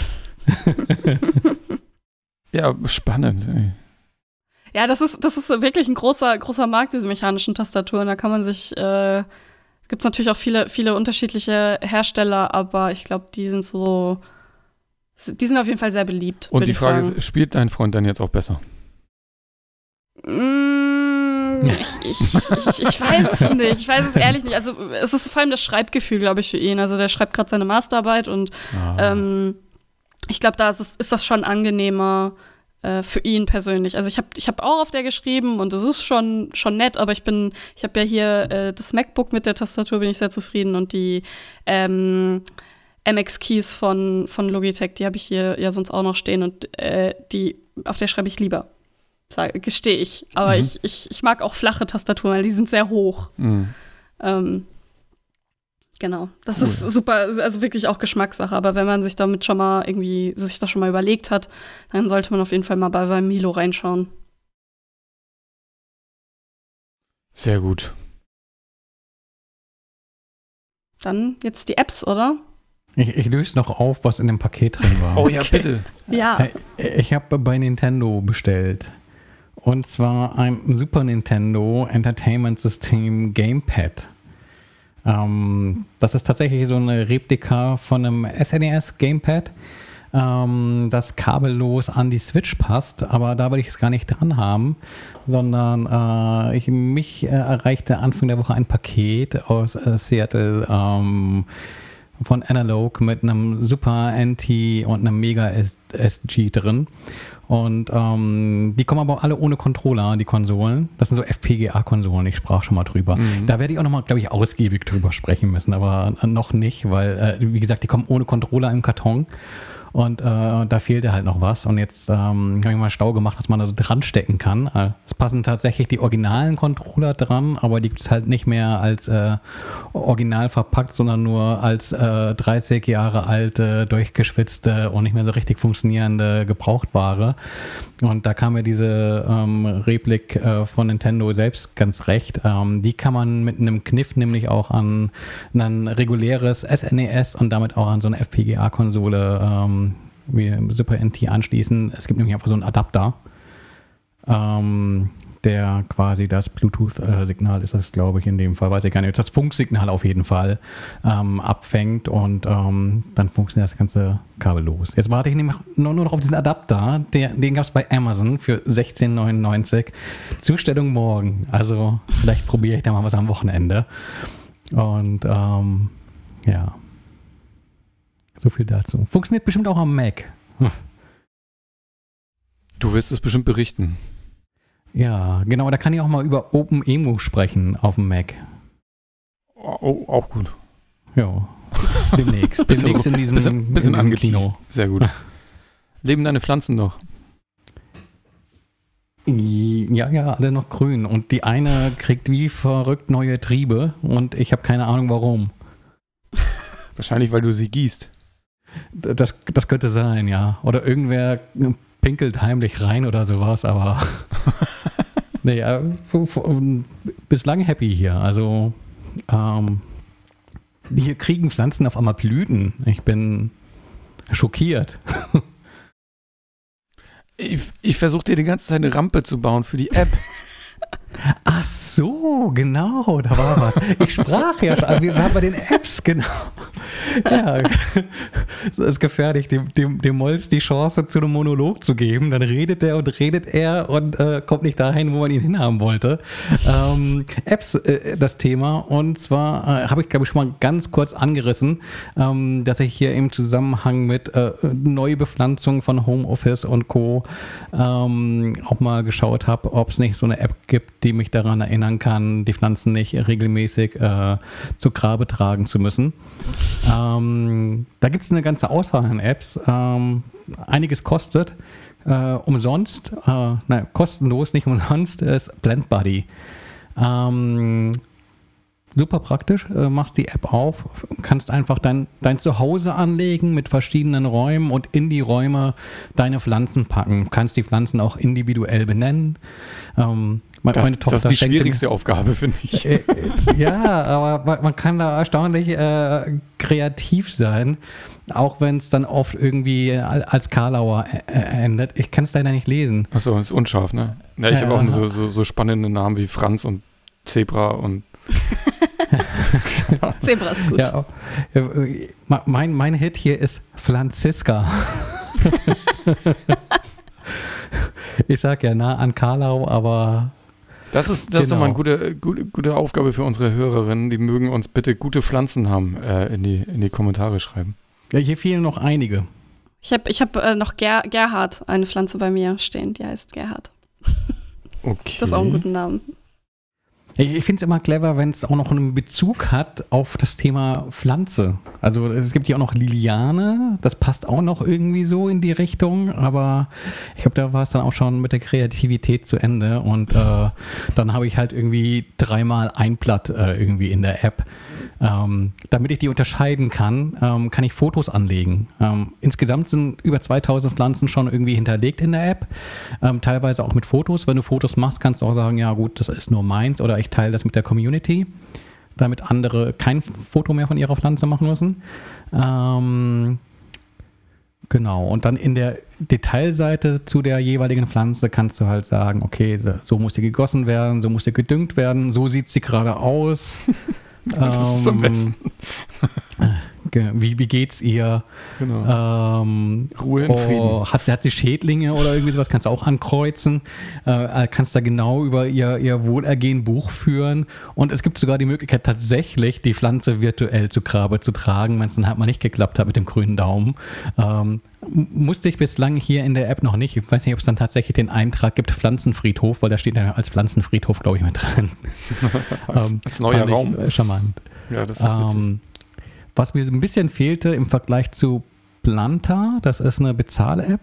*laughs* ja, spannend. Ey.
Ja, das ist, das ist wirklich ein großer, großer Markt, diese mechanischen Tastaturen. Da kann man sich, äh, gibt es natürlich auch viele, viele unterschiedliche Hersteller, aber ich glaube, die sind so die sind auf jeden Fall sehr beliebt.
Und die Frage ist, spielt dein Freund dann jetzt auch besser?
Mm, ich, ich, ich, ich, weiß es nicht. Ich weiß es ehrlich nicht. Also es ist vor allem das Schreibgefühl, glaube ich, für ihn. Also der schreibt gerade seine Masterarbeit und ah. ähm, ich glaube, da ist, es, ist, das schon angenehmer äh, für ihn persönlich. Also ich habe ich hab auch auf der geschrieben und es ist schon, schon nett, aber ich bin, ich habe ja hier äh, das MacBook mit der Tastatur, bin ich sehr zufrieden und die ähm, MX-Keys von, von Logitech, die habe ich hier ja sonst auch noch stehen und äh, die, auf der schreibe ich lieber. Gestehe ich. Aber mhm. ich, ich, ich mag auch flache Tastaturen, weil die sind sehr hoch. Mhm. Ähm, genau. Das cool. ist super, also wirklich auch Geschmackssache. Aber wenn man sich damit schon mal irgendwie, sich das schon mal überlegt hat, dann sollte man auf jeden Fall mal bei seinem Milo reinschauen.
Sehr gut.
Dann jetzt die Apps, oder?
Ich, ich löse noch auf, was in dem Paket drin war.
Oh ja, okay. bitte.
Ja.
Äh, ich habe bei Nintendo bestellt. Und zwar ein Super Nintendo Entertainment System Gamepad. Ähm, das ist tatsächlich so eine Replika von einem SNES e Gamepad, ähm, das kabellos an die Switch passt. Aber da will ich es gar nicht dran haben, sondern äh, ich, mich äh, erreichte Anfang der Woche ein Paket aus äh, Seattle. Ähm, von Analog mit einem Super NT und einem Mega SG drin. Und ähm, die kommen aber alle ohne Controller, die Konsolen. Das sind so FPGA-Konsolen, ich sprach schon mal drüber. Mhm. Da werde ich auch nochmal, glaube ich, ausgiebig drüber sprechen müssen, aber noch nicht, weil, äh, wie gesagt, die kommen ohne Controller im Karton. Und äh, da fehlte halt noch was. Und jetzt ähm, habe ich mal Stau gemacht, dass man da so dran stecken kann. Äh, es passen tatsächlich die originalen Controller dran, aber die gibt es halt nicht mehr als äh, original verpackt, sondern nur als äh, 30 Jahre alte, durchgeschwitzte und nicht mehr so richtig funktionierende Gebrauchtware. Und da kam mir diese ähm, Replik äh, von Nintendo selbst ganz recht. Ähm, die kann man mit einem Kniff nämlich auch an ein reguläres SNES e und damit auch an so eine FPGA-Konsole ähm, wie Super NT anschließen. Es gibt nämlich einfach so einen Adapter. Ähm, der quasi das Bluetooth-Signal ist das, glaube ich, in dem Fall, weiß ich gar nicht, das Funksignal auf jeden Fall ähm, abfängt und ähm, dann funktioniert das ganze kabellos. Jetzt warte ich nämlich nur, nur noch auf diesen Adapter, der, den gab es bei Amazon für 16,99. Zustellung morgen. Also vielleicht probiere ich da mal was am Wochenende. Und ähm, ja. So viel dazu. Funktioniert bestimmt auch am Mac.
Du wirst es bestimmt berichten.
Ja, genau, da kann ich auch mal über OpenEMU sprechen auf dem Mac.
Oh, auch gut.
Ja, demnächst. *laughs* demnächst
in diesem, bisschen, bisschen in diesem Kino. Sehr gut. Leben deine Pflanzen noch?
Ja, ja, alle noch grün. Und die eine kriegt wie verrückt neue Triebe und ich habe keine Ahnung warum. *laughs*
Wahrscheinlich, weil du sie gießt.
Das, das könnte sein, ja. Oder irgendwer pinkelt heimlich rein oder sowas, aber *laughs* nee, äh, bislang happy hier. Also ähm, hier kriegen Pflanzen auf einmal Blüten. Ich bin schockiert.
Ich, ich versuche dir die ganze Zeit eine Rampe zu bauen für die App. *laughs*
Ach so, genau, da war was. Ich sprach ja schon, wir haben bei den Apps, genau. Ja, *laughs* das ist gefährlich, dem, dem, dem Molz die Chance zu einem Monolog zu geben. Dann redet er und redet er und äh, kommt nicht dahin, wo man ihn hinhaben wollte. Ähm, Apps, äh, das Thema. Und zwar äh, habe ich, glaube ich, schon mal ganz kurz angerissen, ähm, dass ich hier im Zusammenhang mit äh, Neubepflanzung von Homeoffice und Co. Ähm, auch mal geschaut habe, ob es nicht so eine App gibt, die mich daran erinnern kann, die Pflanzen nicht regelmäßig äh, zu Grabe tragen zu müssen. Ähm, da gibt es eine ganze Auswahl an Apps. Ähm, einiges kostet. Äh, umsonst, äh, nein, kostenlos, nicht umsonst, ist Blend Buddy. Ähm, super praktisch. Äh, machst die App auf, kannst einfach dein, dein Zuhause anlegen mit verschiedenen Räumen und in die Räume deine Pflanzen packen. Kannst die Pflanzen auch individuell benennen.
Ähm, meine, das, Tochter das ist die schwierigste Aufgabe, *laughs* finde ich. Äh,
äh, ja, aber man kann da erstaunlich äh, kreativ sein, auch wenn es dann oft irgendwie als Karlauer äh, endet. Ich kann es leider nicht lesen.
Achso, ist unscharf, ne? Ja, ich habe auch so, so, so spannende Namen wie Franz und Zebra und *laughs*
Zebra ist gut. Ja,
mein, mein Hit hier ist Franziska. *laughs* ich sag ja nah an Karlau, aber
das ist, das genau. ist mal eine gute, gute, gute Aufgabe für unsere Hörerinnen. Die mögen uns bitte gute Pflanzen haben, äh, in, die, in die Kommentare schreiben.
Ja, hier fehlen noch einige.
Ich habe ich hab, äh, noch Ger Gerhard, eine Pflanze bei mir stehen, die heißt Gerhard.
Okay.
Das ist auch ein guter Name.
Ich, finde es immer clever, wenn es auch noch einen Bezug hat auf das Thema Pflanze. Also es gibt ja auch noch Liliane, das passt auch noch irgendwie so in die Richtung, aber ich glaube, da war es dann auch schon mit der Kreativität zu Ende und äh, dann habe ich halt irgendwie dreimal ein Blatt äh, irgendwie in der App. Ähm, damit ich die unterscheiden kann, ähm, kann ich Fotos anlegen. Ähm, insgesamt sind über 2000 Pflanzen schon irgendwie hinterlegt in der App, ähm, teilweise auch mit Fotos. Wenn du Fotos machst, kannst du auch sagen, ja gut, das ist nur meins oder ich teile das mit der Community, damit andere kein Foto mehr von ihrer Pflanze machen müssen. Ähm, Genau, und dann in der Detailseite zu der jeweiligen Pflanze kannst du halt sagen, okay, so muss die gegossen werden, so muss die gedüngt werden, so sieht sie gerade aus. *laughs* *laughs* das ist am besten. *laughs* Wie, wie geht's ihr? Genau. Ähm, Ruhe in oh, Frieden. Hat sie, hat sie Schädlinge oder irgendwie sowas? Kannst du auch ankreuzen. Äh, kannst da genau über ihr, ihr Wohlergehen Buch führen. Und es gibt sogar die Möglichkeit, tatsächlich die Pflanze virtuell zu Grabe zu tragen, wenn es dann halt mal nicht geklappt hat mit dem grünen Daumen. Ähm, musste ich bislang hier in der App noch nicht. Ich weiß nicht, ob es dann tatsächlich den Eintrag gibt, Pflanzenfriedhof, weil da steht ja als Pflanzenfriedhof, glaube ich, mit drin. *laughs*
als, ähm, als neuer Raum.
Ich, äh, charmant. Ja, das ist ähm, was mir so ein bisschen fehlte im Vergleich zu Planta, das ist eine Bezahl-App,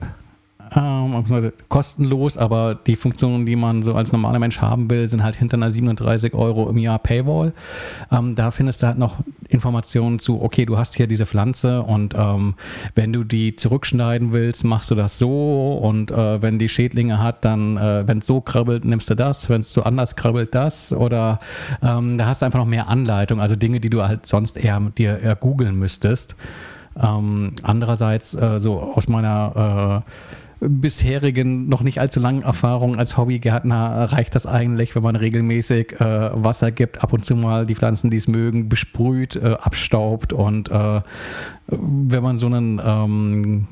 ähm, kostenlos, aber die Funktionen, die man so als normaler Mensch haben will, sind halt hinter einer 37 Euro im Jahr Paywall. Ähm, da findest du halt noch Informationen zu, okay, du hast hier diese Pflanze und ähm, wenn du die zurückschneiden willst, machst du das so und äh, wenn die Schädlinge hat, dann, äh, wenn es so krabbelt, nimmst du das, wenn es so anders krabbelt, das oder ähm, da hast du einfach noch mehr Anleitung, also Dinge, die du halt sonst eher dir eher googeln müsstest. Ähm, andererseits, äh, so aus meiner äh, bisherigen, noch nicht allzu langen Erfahrung als Hobbygärtner reicht das eigentlich, wenn man regelmäßig äh, Wasser gibt, ab und zu mal die Pflanzen, die es mögen, besprüht, äh, abstaubt und äh, wenn man so einen ähm,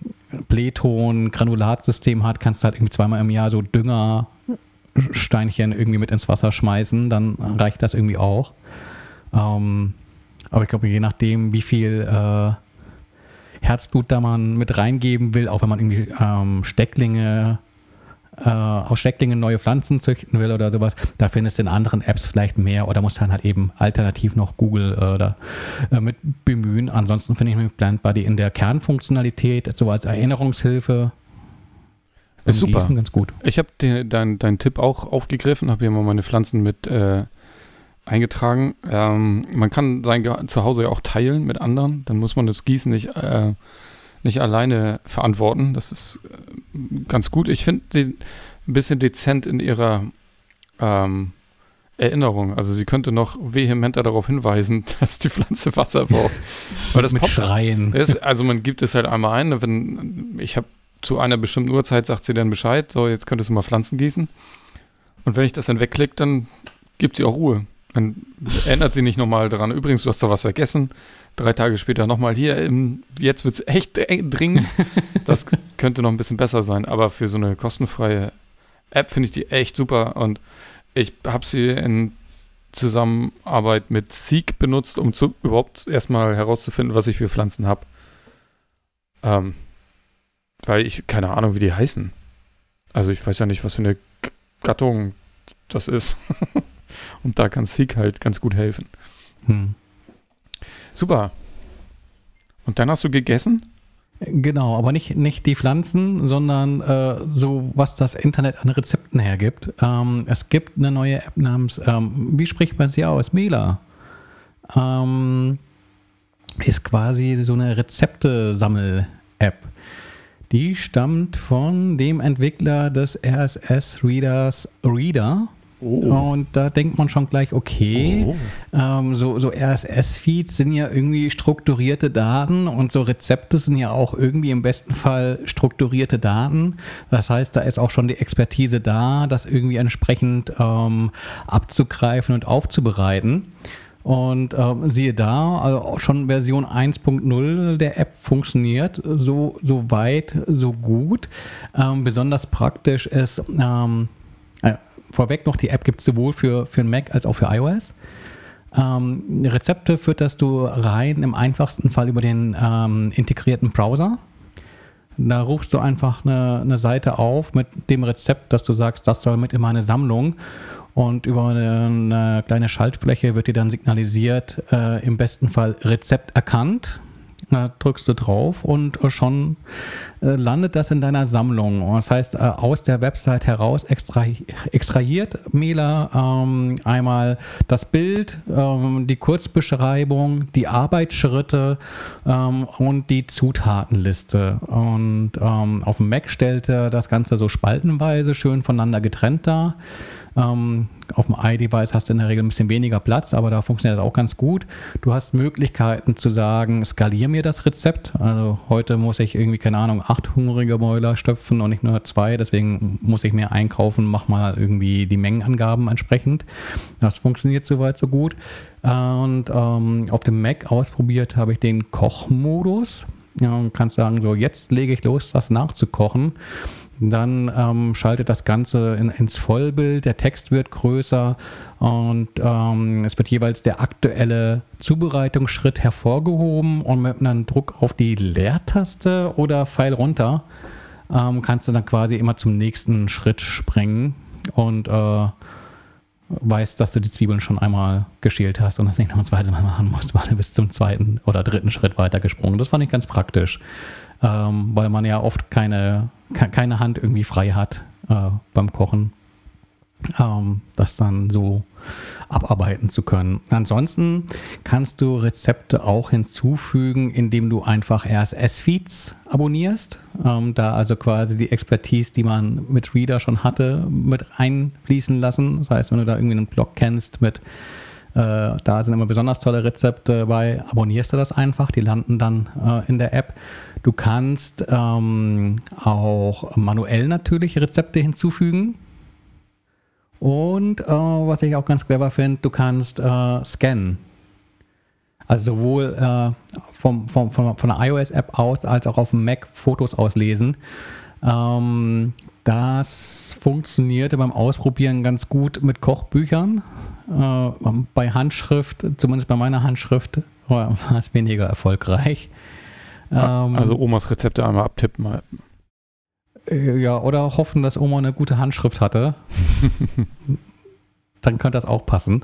Blähton-Granulatsystem hat, kannst du halt irgendwie zweimal im Jahr so Düngersteinchen irgendwie mit ins Wasser schmeißen, dann reicht das irgendwie auch. Ähm, aber ich glaube, je nachdem, wie viel äh, Herzblut da man mit reingeben will, auch wenn man irgendwie ähm, Stecklinge äh, aus Stecklingen neue Pflanzen züchten will oder sowas, da findest du in anderen Apps vielleicht mehr oder musst dann halt eben alternativ noch Google äh, da, äh, mit bemühen. Ansonsten finde ich mit Plant Buddy in der Kernfunktionalität, so als Erinnerungshilfe,
ist super. ganz gut. Ich habe deinen dein Tipp auch aufgegriffen, habe hier mal meine Pflanzen mit äh, eingetragen. Ähm, man kann sein Zuhause ja auch teilen mit anderen. Dann muss man das Gießen nicht, äh, nicht alleine verantworten. Das ist äh, ganz gut. Ich finde sie ein bisschen dezent in ihrer ähm, Erinnerung. Also sie könnte noch vehementer darauf hinweisen, *laughs* dass die Pflanze Wasser braucht. *laughs*
Weil das mit Schreien.
Ist, also man gibt es halt einmal ein. Wenn, ich habe zu einer bestimmten Uhrzeit sagt sie dann Bescheid, so jetzt könntest du mal Pflanzen gießen. Und wenn ich das dann wegklicke, dann gibt sie auch Ruhe. Dann erinnert sie nicht nochmal daran. Übrigens, du hast da was vergessen. Drei Tage später nochmal hier. Im, jetzt wird es echt dringend. *laughs* Das könnte noch ein bisschen besser sein. Aber für so eine kostenfreie App finde ich die echt super. Und ich habe sie in Zusammenarbeit mit Seek benutzt, um zu, überhaupt erstmal herauszufinden, was ich für Pflanzen habe. Ähm, weil ich keine Ahnung, wie die heißen. Also ich weiß ja nicht, was für eine Gattung das ist. *laughs* Und da kann Seek halt ganz gut helfen. Hm. Super. Und dann hast du gegessen?
Genau, aber nicht, nicht die Pflanzen, sondern äh, so, was das Internet an Rezepten hergibt. Ähm, es gibt eine neue App namens, ähm, wie spricht man sie aus? Mela. Ähm, ist quasi so eine Rezepte-Sammel-App. Die stammt von dem Entwickler des RSS-Readers Reader. Oh. Und da denkt man schon gleich, okay, oh. ähm, so, so RSS-Feeds sind ja irgendwie strukturierte Daten und so Rezepte sind ja auch irgendwie im besten Fall strukturierte Daten. Das heißt, da ist auch schon die Expertise da, das irgendwie entsprechend ähm, abzugreifen und aufzubereiten. Und ähm, siehe da, also schon Version 1.0 der App funktioniert so, so weit, so gut. Ähm, besonders praktisch ist, äh, vorweg noch, die App gibt es sowohl für, für Mac als auch für iOS. Ähm, Rezepte fütterst du rein im einfachsten Fall über den ähm, integrierten Browser. Da rufst du einfach eine, eine, Seite auf mit dem Rezept, dass du sagst, das soll mit in meine Sammlung. Und über eine, eine kleine Schaltfläche wird dir dann signalisiert, äh, im besten Fall Rezept erkannt. Da drückst du drauf und schon äh, landet das in deiner Sammlung. Das heißt, äh, aus der Website heraus extrahi extrahiert Mela ähm, einmal das Bild, ähm, die Kurzbeschreibung, die Arbeitsschritte ähm, und die Zutatenliste. Und ähm, auf dem Mac stellt er das Ganze so spaltenweise schön voneinander getrennt dar. Ähm, auf dem iDevice hast du in der Regel ein bisschen weniger Platz, aber da funktioniert das auch ganz gut. Du hast Möglichkeiten zu sagen, skalier mir das Rezept. Also heute muss ich irgendwie, keine Ahnung, acht hungrige Mäuler stöpfen und nicht nur zwei, deswegen muss ich mehr einkaufen, mach mal irgendwie die Mengenangaben entsprechend. Das funktioniert soweit so gut. Und ähm, auf dem Mac ausprobiert habe ich den Kochmodus. Ja, und kannst sagen, so jetzt lege ich los, das nachzukochen. Dann ähm, schaltet das Ganze in, ins Vollbild, der Text wird größer und ähm, es wird jeweils der aktuelle Zubereitungsschritt hervorgehoben und mit einem Druck auf die Leertaste oder Pfeil runter ähm, kannst du dann quasi immer zum nächsten Schritt springen und äh, weißt, dass du die Zwiebeln schon einmal geschält hast und das nicht noch ein zweites Mal machen musst, weil du bis zum zweiten oder dritten Schritt weitergesprungen. Das fand ich ganz praktisch ähm, weil man ja oft keine, keine Hand irgendwie frei hat äh, beim Kochen, ähm, das dann so abarbeiten zu können. Ansonsten kannst du Rezepte auch hinzufügen, indem du einfach RSS-Feeds abonnierst, ähm, da also quasi die Expertise, die man mit Reader schon hatte, mit einfließen lassen. Das heißt, wenn du da irgendwie einen Blog kennst mit äh, da sind immer besonders tolle Rezepte bei. Abonnierst du das einfach, die landen dann äh, in der App. Du kannst ähm, auch manuell natürlich Rezepte hinzufügen. Und äh, was ich auch ganz clever finde, du kannst äh, scannen. Also sowohl äh, vom, vom, von, von der iOS-App aus als auch auf dem Mac Fotos auslesen. Ähm, das funktionierte beim Ausprobieren ganz gut mit Kochbüchern. Äh, bei Handschrift, zumindest bei meiner Handschrift, war *laughs* es weniger erfolgreich.
Ähm, also Omas Rezepte einmal abtippen. Mal.
Äh, ja, oder hoffen, dass Oma eine gute Handschrift hatte. *laughs* Dann könnte das auch passen.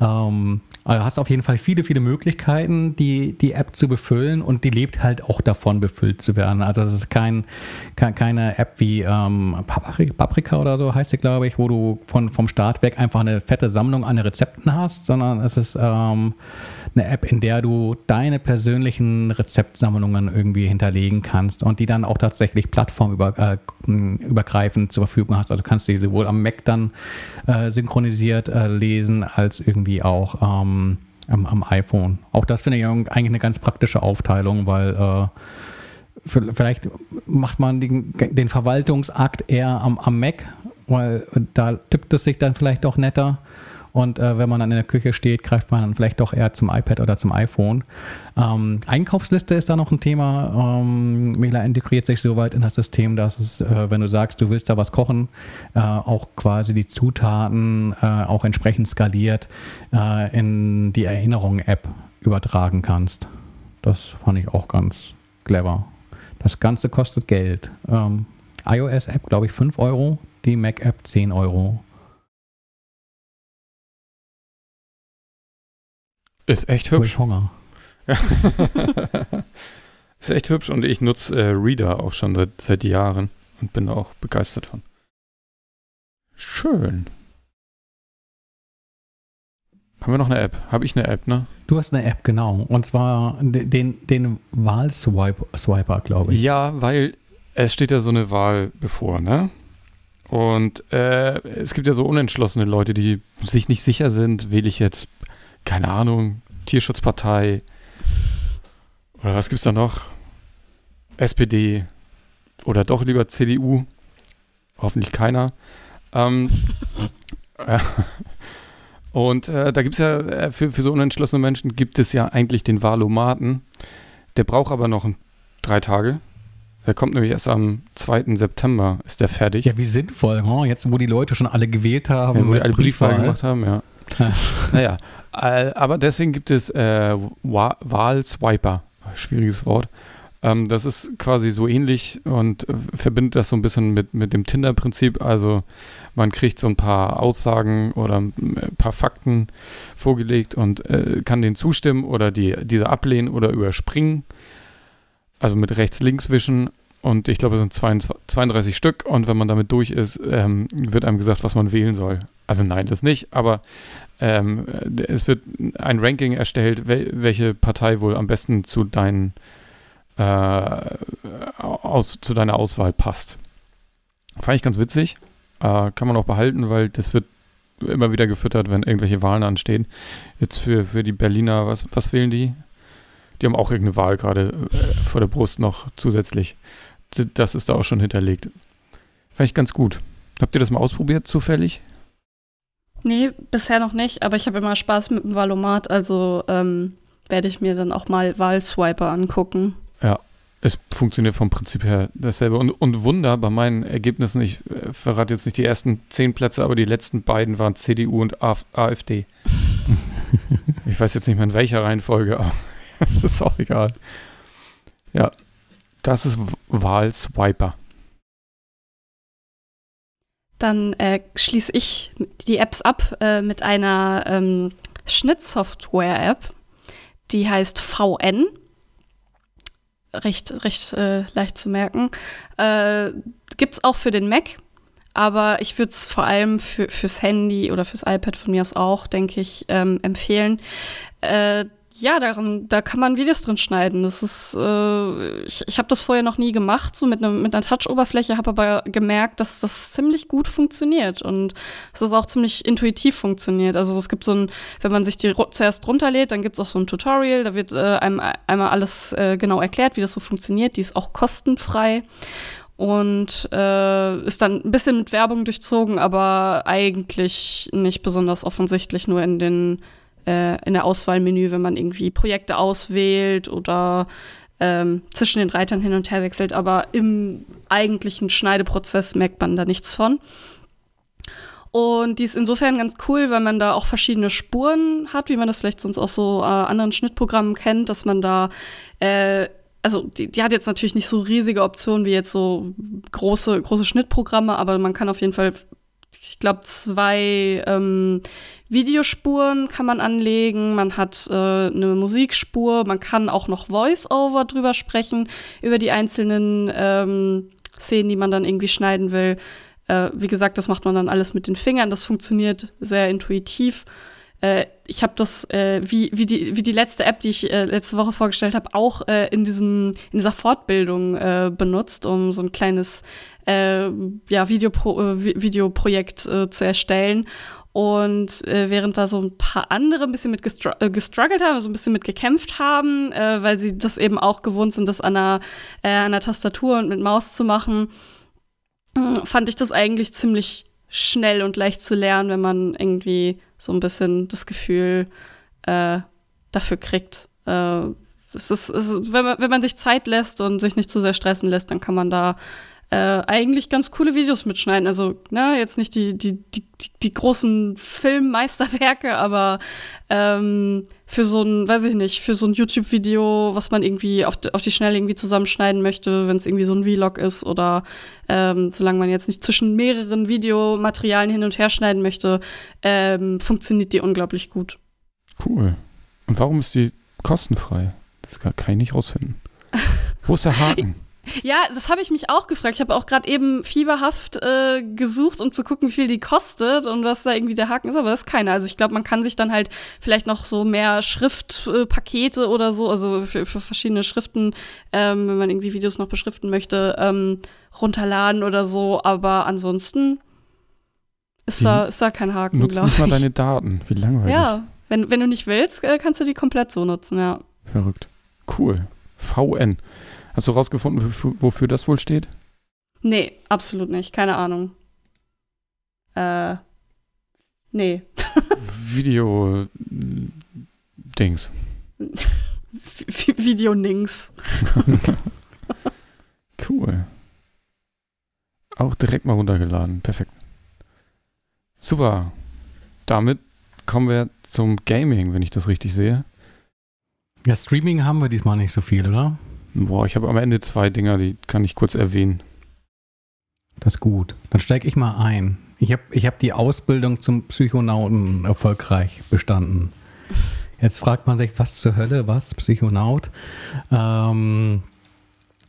Ähm, also hast auf jeden Fall viele, viele Möglichkeiten, die, die App zu befüllen und die lebt halt auch davon, befüllt zu werden. Also es ist kein, kein keine App wie ähm, Paprika oder so heißt sie, glaube ich, wo du von, vom Start weg einfach eine fette Sammlung an Rezepten hast, sondern es ist ähm, eine App, in der du deine persönlichen Rezeptsammlungen irgendwie hinterlegen kannst und die dann auch tatsächlich plattformübergreifend äh, zur Verfügung hast. Also kannst du die sowohl am Mac dann äh, synchronisiert äh, lesen, als irgendwie auch ähm, am, am, iPhone. Auch das finde ich eigentlich eine ganz praktische Aufteilung, weil äh, vielleicht macht man den, den Verwaltungsakt eher am, am Mac, weil da tippt es sich dann vielleicht doch netter. Und äh, wenn man dann in der Küche steht, greift man dann vielleicht doch eher zum iPad oder zum iPhone. Ähm, Einkaufsliste ist da noch ein Thema. Ähm, Mela integriert sich so weit in das System, dass es, äh, wenn du sagst, du willst da was kochen, äh, auch quasi die Zutaten äh, auch entsprechend skaliert äh, in die Erinnerung-App übertragen kannst. Das fand ich auch ganz clever. Das Ganze kostet Geld. Ähm, iOS-App, glaube ich, 5 Euro, die Mac-App 10 Euro.
Ist echt hübsch.
Ich Hunger. *laughs*
ist echt hübsch und ich nutze äh, Reader auch schon seit, seit Jahren und bin auch begeistert von. Schön. Haben wir noch eine App? Habe ich eine App, ne?
Du hast eine App, genau. Und zwar den, den Wahlswiper, glaube ich.
Ja, weil es steht ja so eine Wahl bevor, ne? Und äh, es gibt ja so unentschlossene Leute, die sich nicht sicher sind, wähle ich jetzt keine Ahnung, Tierschutzpartei oder was gibt es da noch? SPD oder doch lieber CDU? Hoffentlich keiner. Ähm, *laughs* äh, und äh, da gibt es ja, äh, für, für so unentschlossene Menschen gibt es ja eigentlich den Wahlomaten. Der braucht aber noch ein, drei Tage. Der kommt nämlich erst am 2. September, ist der fertig.
Ja, wie sinnvoll, huh? jetzt wo die Leute schon alle gewählt haben.
Ja, wo die alle Briefwahl gemacht haben, ja. *laughs* naja, aber deswegen gibt es äh, Wahlswiper. Schwieriges Wort. Ähm, das ist quasi so ähnlich und äh, verbindet das so ein bisschen mit, mit dem Tinder-Prinzip. Also man kriegt so ein paar Aussagen oder ein paar Fakten vorgelegt und äh, kann denen zustimmen oder die, diese ablehnen oder überspringen. Also mit rechts-links wischen und ich glaube, es sind 22, 32 Stück. Und wenn man damit durch ist, ähm, wird einem gesagt, was man wählen soll. Also nein, das nicht. Aber ähm, es wird ein Ranking erstellt, wel welche Partei wohl am besten zu, deinen, äh, aus, zu deiner Auswahl passt. Fand ich ganz witzig. Äh, kann man auch behalten, weil das wird immer wieder gefüttert, wenn irgendwelche Wahlen anstehen. Jetzt für, für die Berliner, was, was wählen die? Die haben auch irgendeine Wahl gerade äh, vor der Brust noch zusätzlich das ist da auch schon hinterlegt. Fand ich ganz gut. Habt ihr das mal ausprobiert, zufällig?
Nee, bisher noch nicht, aber ich habe immer Spaß mit dem Valomat, also ähm, werde ich mir dann auch mal Wahlswiper angucken.
Ja, es funktioniert vom Prinzip her dasselbe. Und, und Wunder bei meinen Ergebnissen, ich äh, verrate jetzt nicht die ersten zehn Plätze, aber die letzten beiden waren CDU und Af AfD. *laughs* ich weiß jetzt nicht mehr in welcher Reihenfolge, aber das *laughs* ist auch egal. Ja, das ist Wahlswiper.
Dann äh, schließe ich die Apps ab äh, mit einer ähm, Schnittsoftware-App, die heißt VN. Recht, recht äh, leicht zu merken. Äh, Gibt es auch für den Mac, aber ich würde es vor allem für, fürs Handy oder fürs iPad von mir aus auch, denke ich, ähm, empfehlen. Äh, ja, darin, da kann man Videos drin schneiden. Das ist, äh, ich, ich habe das vorher noch nie gemacht, so mit, ne, mit einer Touch-Oberfläche, habe aber gemerkt, dass das ziemlich gut funktioniert und dass das auch ziemlich intuitiv funktioniert. Also es gibt so ein, wenn man sich die zuerst runterlädt, dann gibt es auch so ein Tutorial, da wird äh, einem einmal alles äh, genau erklärt, wie das so funktioniert. Die ist auch kostenfrei und äh, ist dann ein bisschen mit Werbung durchzogen, aber eigentlich nicht besonders offensichtlich, nur in den äh, in der Auswahlmenü, wenn man irgendwie Projekte auswählt oder ähm, zwischen den Reitern hin und her wechselt, aber im eigentlichen Schneideprozess merkt man da nichts von. Und die ist insofern ganz cool, weil man da auch verschiedene Spuren hat, wie man das vielleicht sonst auch so äh, anderen Schnittprogrammen kennt, dass man da äh, also die, die, hat jetzt natürlich nicht so riesige Optionen wie jetzt so große, große Schnittprogramme, aber man kann auf jeden Fall ich glaube, zwei ähm, Videospuren kann man anlegen. Man hat äh, eine Musikspur. Man kann auch noch Voice-Over drüber sprechen, über die einzelnen ähm, Szenen, die man dann irgendwie schneiden will. Äh, wie gesagt, das macht man dann alles mit den Fingern. Das funktioniert sehr intuitiv. Äh, ich habe das, äh, wie, wie, die, wie die letzte App, die ich äh, letzte Woche vorgestellt habe, auch äh, in, diesem, in dieser Fortbildung benutzt, um so ein kleines äh, ja, Videopro äh, Videoprojekt äh, zu erstellen. Und äh, während da so ein paar andere ein bisschen mit gestr äh, gestruggelt haben, so ein bisschen mit gekämpft haben, äh, weil sie das eben auch gewohnt sind, das an einer, äh, einer Tastatur und mit Maus zu machen, hm, fand ich das eigentlich ziemlich schnell und leicht zu lernen, wenn man irgendwie so ein bisschen das Gefühl äh, dafür kriegt. Äh, es ist, es ist, wenn, man, wenn man sich Zeit lässt und sich nicht zu sehr stressen lässt, dann kann man da äh, eigentlich ganz coole Videos mitschneiden. Also, ne, jetzt nicht die, die, die, die, die großen Filmmeisterwerke, aber ähm, für so ein, weiß ich nicht, für so ein YouTube-Video, was man irgendwie auf, auf die Schnelle irgendwie zusammenschneiden möchte, wenn es irgendwie so ein Vlog ist oder ähm, solange man jetzt nicht zwischen mehreren Videomaterialien hin und her schneiden möchte, ähm, funktioniert die unglaublich gut.
Cool. Und warum ist die kostenfrei? Das kann, kann ich nicht rausfinden. Wo ist der Haken? *laughs*
Ja, das habe ich mich auch gefragt. Ich habe auch gerade eben fieberhaft äh, gesucht, um zu gucken, wie viel die kostet und was da irgendwie der Haken ist, aber das ist keiner. Also ich glaube, man kann sich dann halt vielleicht noch so mehr Schriftpakete äh, oder so, also für, für verschiedene Schriften, ähm, wenn man irgendwie Videos noch beschriften möchte, ähm, runterladen oder so. Aber ansonsten ist, da, ist da kein Haken,
glaube ich. Nutzt nicht mal deine Daten. Wie langweilig.
Ja, wenn, wenn du nicht willst, äh, kannst du die komplett so nutzen, ja.
Verrückt. Cool. VN. Hast du rausgefunden, wofür, das wohl steht?
Nee, absolut nicht. Keine Ahnung. Äh, nee. *laughs*
Video Dings.
Video Nings. *laughs*
cool. Auch direkt mal runtergeladen. Perfekt. Super. Damit kommen wir zum Gaming, wenn ich das richtig sehe.
Ja, Streaming haben wir diesmal nicht so viel, oder?
Boah, ich habe am Ende zwei Dinger, die kann ich kurz erwähnen.
Das ist gut. Dann steige ich mal ein. Ich habe ich hab die Ausbildung zum Psychonauten erfolgreich bestanden. Jetzt fragt man sich, was zur Hölle, was, Psychonaut? Ähm,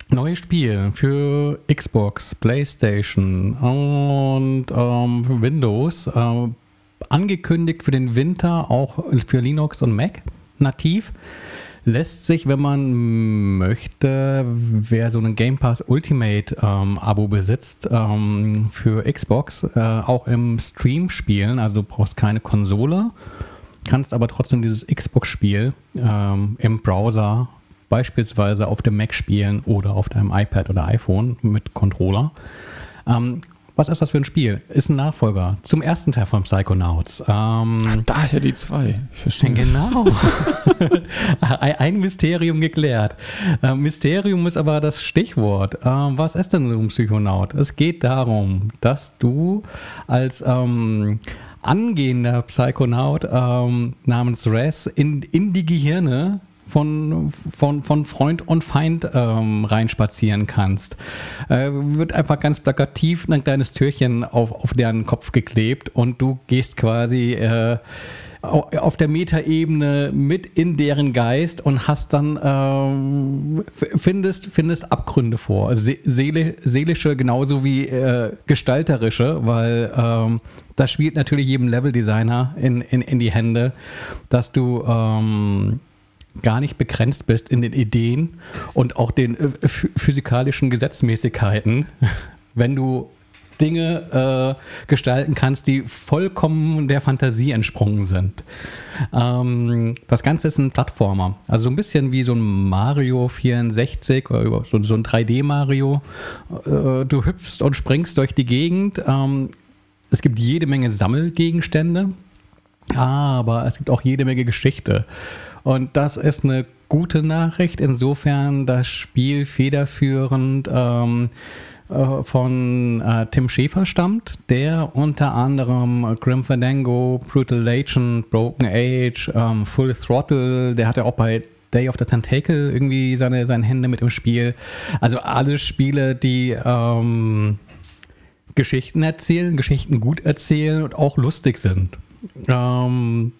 neues Spiel für Xbox, PlayStation und ähm, Windows. Äh, angekündigt für den Winter, auch für Linux und Mac nativ lässt sich, wenn man möchte, wer so einen Game Pass Ultimate ähm, Abo besitzt, ähm, für Xbox äh, auch im Stream spielen. Also du brauchst keine Konsole, kannst aber trotzdem dieses Xbox-Spiel ähm, im Browser beispielsweise auf dem Mac spielen oder auf deinem iPad oder iPhone mit Controller. Ähm, was ist das für ein Spiel? Ist ein Nachfolger zum ersten Teil von Psychonauts.
Ähm, Ach, daher die zwei.
Ich verstehe. Genau. *laughs* ein Mysterium geklärt. Äh, Mysterium ist aber das Stichwort. Äh, was ist denn so ein Psychonaut? Es geht darum, dass du als ähm, angehender Psychonaut ähm, namens Res in, in die Gehirne von, von, von Freund und Feind ähm, reinspazieren kannst. Äh, wird einfach ganz plakativ ein kleines Türchen auf, auf deren Kopf geklebt und du gehst quasi äh, auf der Metaebene mit in deren Geist und hast dann ähm, findest, findest Abgründe vor. Also Seele, seelische genauso wie äh, gestalterische, weil ähm, das spielt natürlich jedem Leveldesigner in, in, in die Hände, dass du ähm, gar nicht begrenzt bist in den Ideen und auch den äh, physikalischen Gesetzmäßigkeiten, *laughs* wenn du Dinge äh, gestalten kannst, die vollkommen der Fantasie entsprungen sind. Ähm, das Ganze ist ein Plattformer, also so ein bisschen wie so ein Mario 64 oder so, so ein 3D-Mario. Äh, du hüpfst und springst durch die Gegend. Ähm, es gibt jede Menge Sammelgegenstände, aber es gibt auch jede Menge Geschichte. Und das ist eine gute Nachricht, insofern das Spiel federführend ähm, äh, von äh, Tim Schäfer stammt, der unter anderem Grim Fandango, Brutal Legend, Broken Age, ähm, Full Throttle, der hat ja auch bei Day of the Tentacle irgendwie seine, seine Hände mit im Spiel. Also alle Spiele, die ähm, Geschichten erzählen, Geschichten gut erzählen und auch lustig sind. Ähm,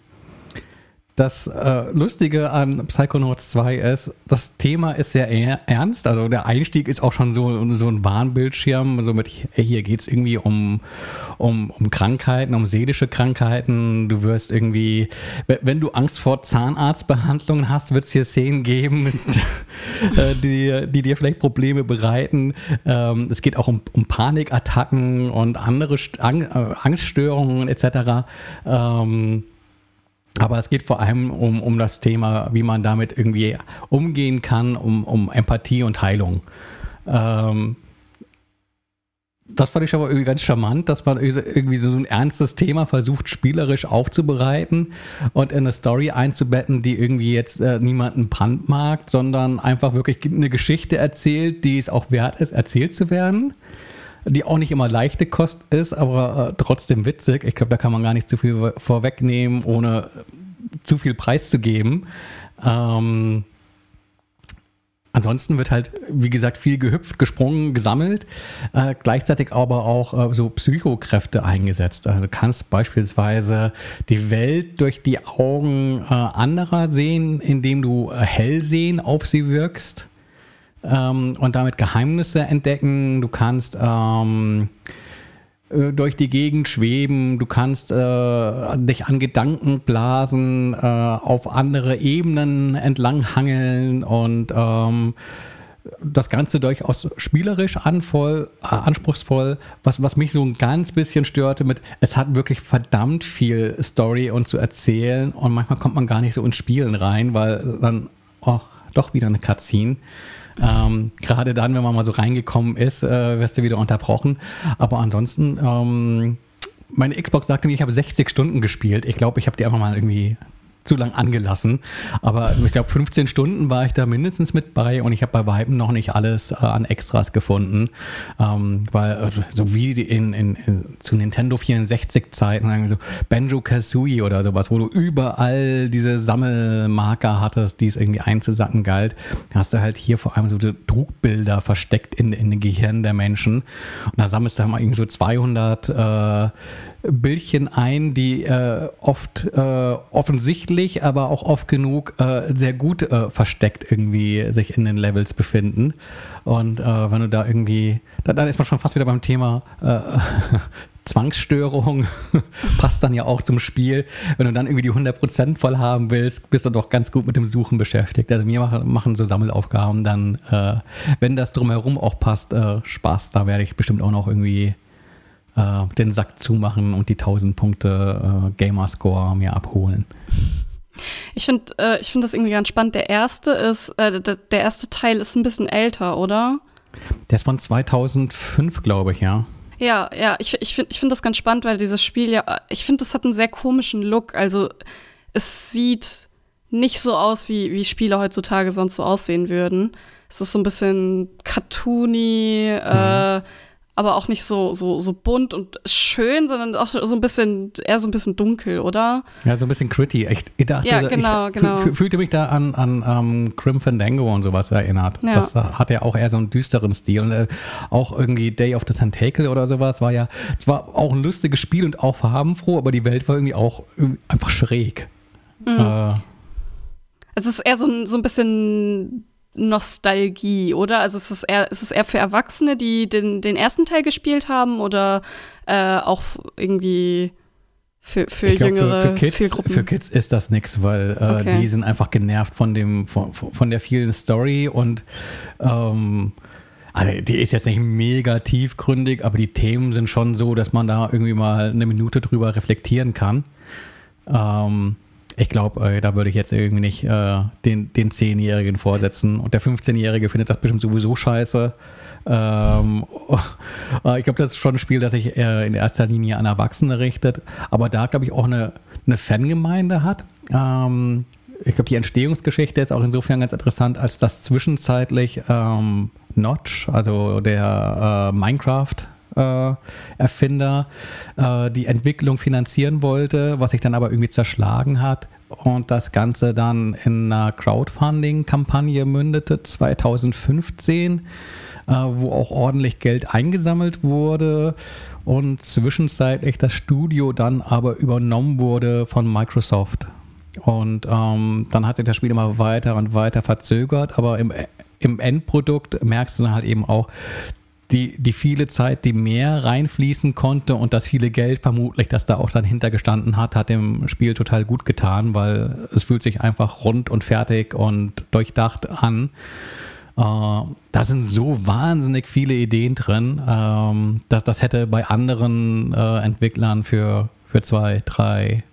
das äh, Lustige an Psychonauts 2 ist, das Thema ist sehr ernst. Also der Einstieg ist auch schon so, so ein Warnbildschirm. So mit, hier geht es irgendwie um, um, um Krankheiten, um seelische Krankheiten. Du wirst irgendwie, wenn du Angst vor Zahnarztbehandlungen hast, wird es hier Szenen geben, *laughs* äh, die, die dir vielleicht Probleme bereiten. Ähm, es geht auch um, um Panikattacken und andere äh, Angststörungen etc. Ähm, aber es geht vor allem um, um das Thema, wie man damit irgendwie umgehen kann, um, um Empathie und Heilung. Ähm, das fand ich aber irgendwie ganz charmant, dass man irgendwie so ein ernstes Thema versucht, spielerisch aufzubereiten und in eine Story einzubetten, die irgendwie jetzt äh, niemanden brandmarkt, sondern einfach wirklich eine Geschichte erzählt, die es auch wert ist, erzählt zu werden die auch nicht immer leichte Kost ist, aber äh, trotzdem witzig. Ich glaube, da kann man gar nicht zu viel vorwegnehmen, ohne zu viel Preis zu geben. Ähm, Ansonsten wird halt, wie gesagt, viel gehüpft, gesprungen, gesammelt, äh, gleichzeitig aber auch äh, so Psychokräfte eingesetzt. Also du kannst beispielsweise die Welt durch die Augen äh, anderer sehen, indem du äh, Hellsehen auf sie wirkst ähm, und damit Geheimnisse entdecken. Du kannst ähm, äh, durch die Gegend schweben, du kannst äh, dich an Gedanken blasen, äh, auf andere Ebenen entlanghangeln und ähm, das Ganze durchaus spielerisch anvoll, äh, anspruchsvoll, was, was mich so ein ganz bisschen störte mit, es hat wirklich verdammt viel Story und zu erzählen und manchmal kommt man gar nicht so ins Spielen rein, weil dann, oh, doch wieder eine Cutscene. Ähm, Gerade dann, wenn man mal so reingekommen ist, äh, wirst du wieder unterbrochen. Aber ansonsten, ähm, meine Xbox sagte mir, ich habe 60 Stunden gespielt. Ich glaube, ich habe die einfach mal irgendwie zu lang angelassen. Aber ich glaube, 15 Stunden war ich da mindestens mit bei und ich habe bei Weitem noch nicht alles äh, an Extras gefunden. Ähm, weil, äh, so wie in, in, in, zu Nintendo 64-Zeiten, so Banjo Kazooie oder sowas, wo du überall diese Sammelmarker hattest, die es irgendwie einzusacken galt, hast du halt hier vor allem so Trugbilder versteckt in, in den Gehirnen der Menschen. Und da sammelst du halt mal irgendwie so 200 äh, Bildchen ein, die äh, oft äh, offensichtlich, aber auch oft genug äh, sehr gut äh, versteckt irgendwie sich in den Levels befinden. Und äh, wenn du da irgendwie, da, dann ist man schon fast wieder beim Thema äh, *laughs* Zwangsstörung, *laughs* passt dann ja auch zum Spiel. Wenn du dann irgendwie die 100% voll haben willst, bist du doch ganz gut mit dem Suchen beschäftigt. Also mir machen, machen so Sammelaufgaben dann, wenn das drumherum auch passt, Spaß. Da werde ich bestimmt auch noch irgendwie äh, den Sack zumachen und die 1000 Punkte äh, Gamerscore mir abholen.
Ich finde äh, find das irgendwie ganz spannend. Der erste ist, äh, der erste Teil ist ein bisschen älter, oder?
Der ist von 2005, glaube ich, ja.
Ja, ja, ich, ich finde ich find das ganz spannend, weil dieses Spiel ja, ich finde, das hat einen sehr komischen Look. Also, es sieht nicht so aus, wie, wie Spiele heutzutage sonst so aussehen würden. Es ist so ein bisschen cartoony, mhm. äh, aber auch nicht so, so, so bunt und schön, sondern auch so ein bisschen, eher so ein bisschen dunkel, oder?
Ja, so ein bisschen gritty. Ich, ich dachte,
ja, genau,
ich
genau.
fühlte mich da an, an um, ähm, Crim Fandango und sowas erinnert. Ja. Das hat ja auch eher so einen düsteren Stil. Und äh, auch irgendwie Day of the Tentacle oder sowas war ja, es war auch ein lustiges Spiel und auch farbenfroh, aber die Welt war irgendwie auch irgendwie einfach schräg. Mhm.
Äh, es ist eher so ein, so ein bisschen Nostalgie, oder? Also ist es eher, ist es eher für Erwachsene, die den, den ersten Teil gespielt haben oder äh, auch irgendwie für, für glaub, jüngere
für, für Kids,
Zielgruppen?
Für Kids ist das nichts, weil äh, okay. die sind einfach genervt von dem, von, von der vielen Story und ähm, also die ist jetzt nicht mega tiefgründig, aber die Themen sind schon so, dass man da irgendwie mal eine Minute drüber reflektieren kann. Ähm, ich glaube, äh, da würde ich jetzt irgendwie nicht äh, den, den 10-Jährigen vorsetzen. Und der 15-Jährige findet das bestimmt sowieso scheiße. Ähm, *laughs* ich glaube, das ist schon ein Spiel, das sich äh, in erster Linie an Erwachsene richtet. Aber da, glaube ich, auch eine, eine Fangemeinde hat. Ähm, ich glaube, die Entstehungsgeschichte ist auch insofern ganz interessant, als dass zwischenzeitlich ähm, Notch, also der äh, Minecraft äh, Erfinder äh, die Entwicklung finanzieren wollte, was sich dann aber irgendwie zerschlagen hat und das Ganze dann in einer Crowdfunding-Kampagne mündete 2015, äh, wo auch ordentlich Geld eingesammelt wurde und zwischenzeitlich das Studio dann aber übernommen wurde von Microsoft. Und ähm, dann hat sich das Spiel immer weiter und weiter verzögert, aber im, im Endprodukt merkst du dann halt eben auch, die, die viele Zeit, die mehr reinfließen konnte und das viele Geld vermutlich, das da auch dann hintergestanden hat, hat dem Spiel total gut getan, weil es fühlt sich einfach rund und fertig und durchdacht an. Äh, da sind so wahnsinnig viele Ideen drin. Ähm, das, das hätte bei anderen äh, Entwicklern für, für zwei, drei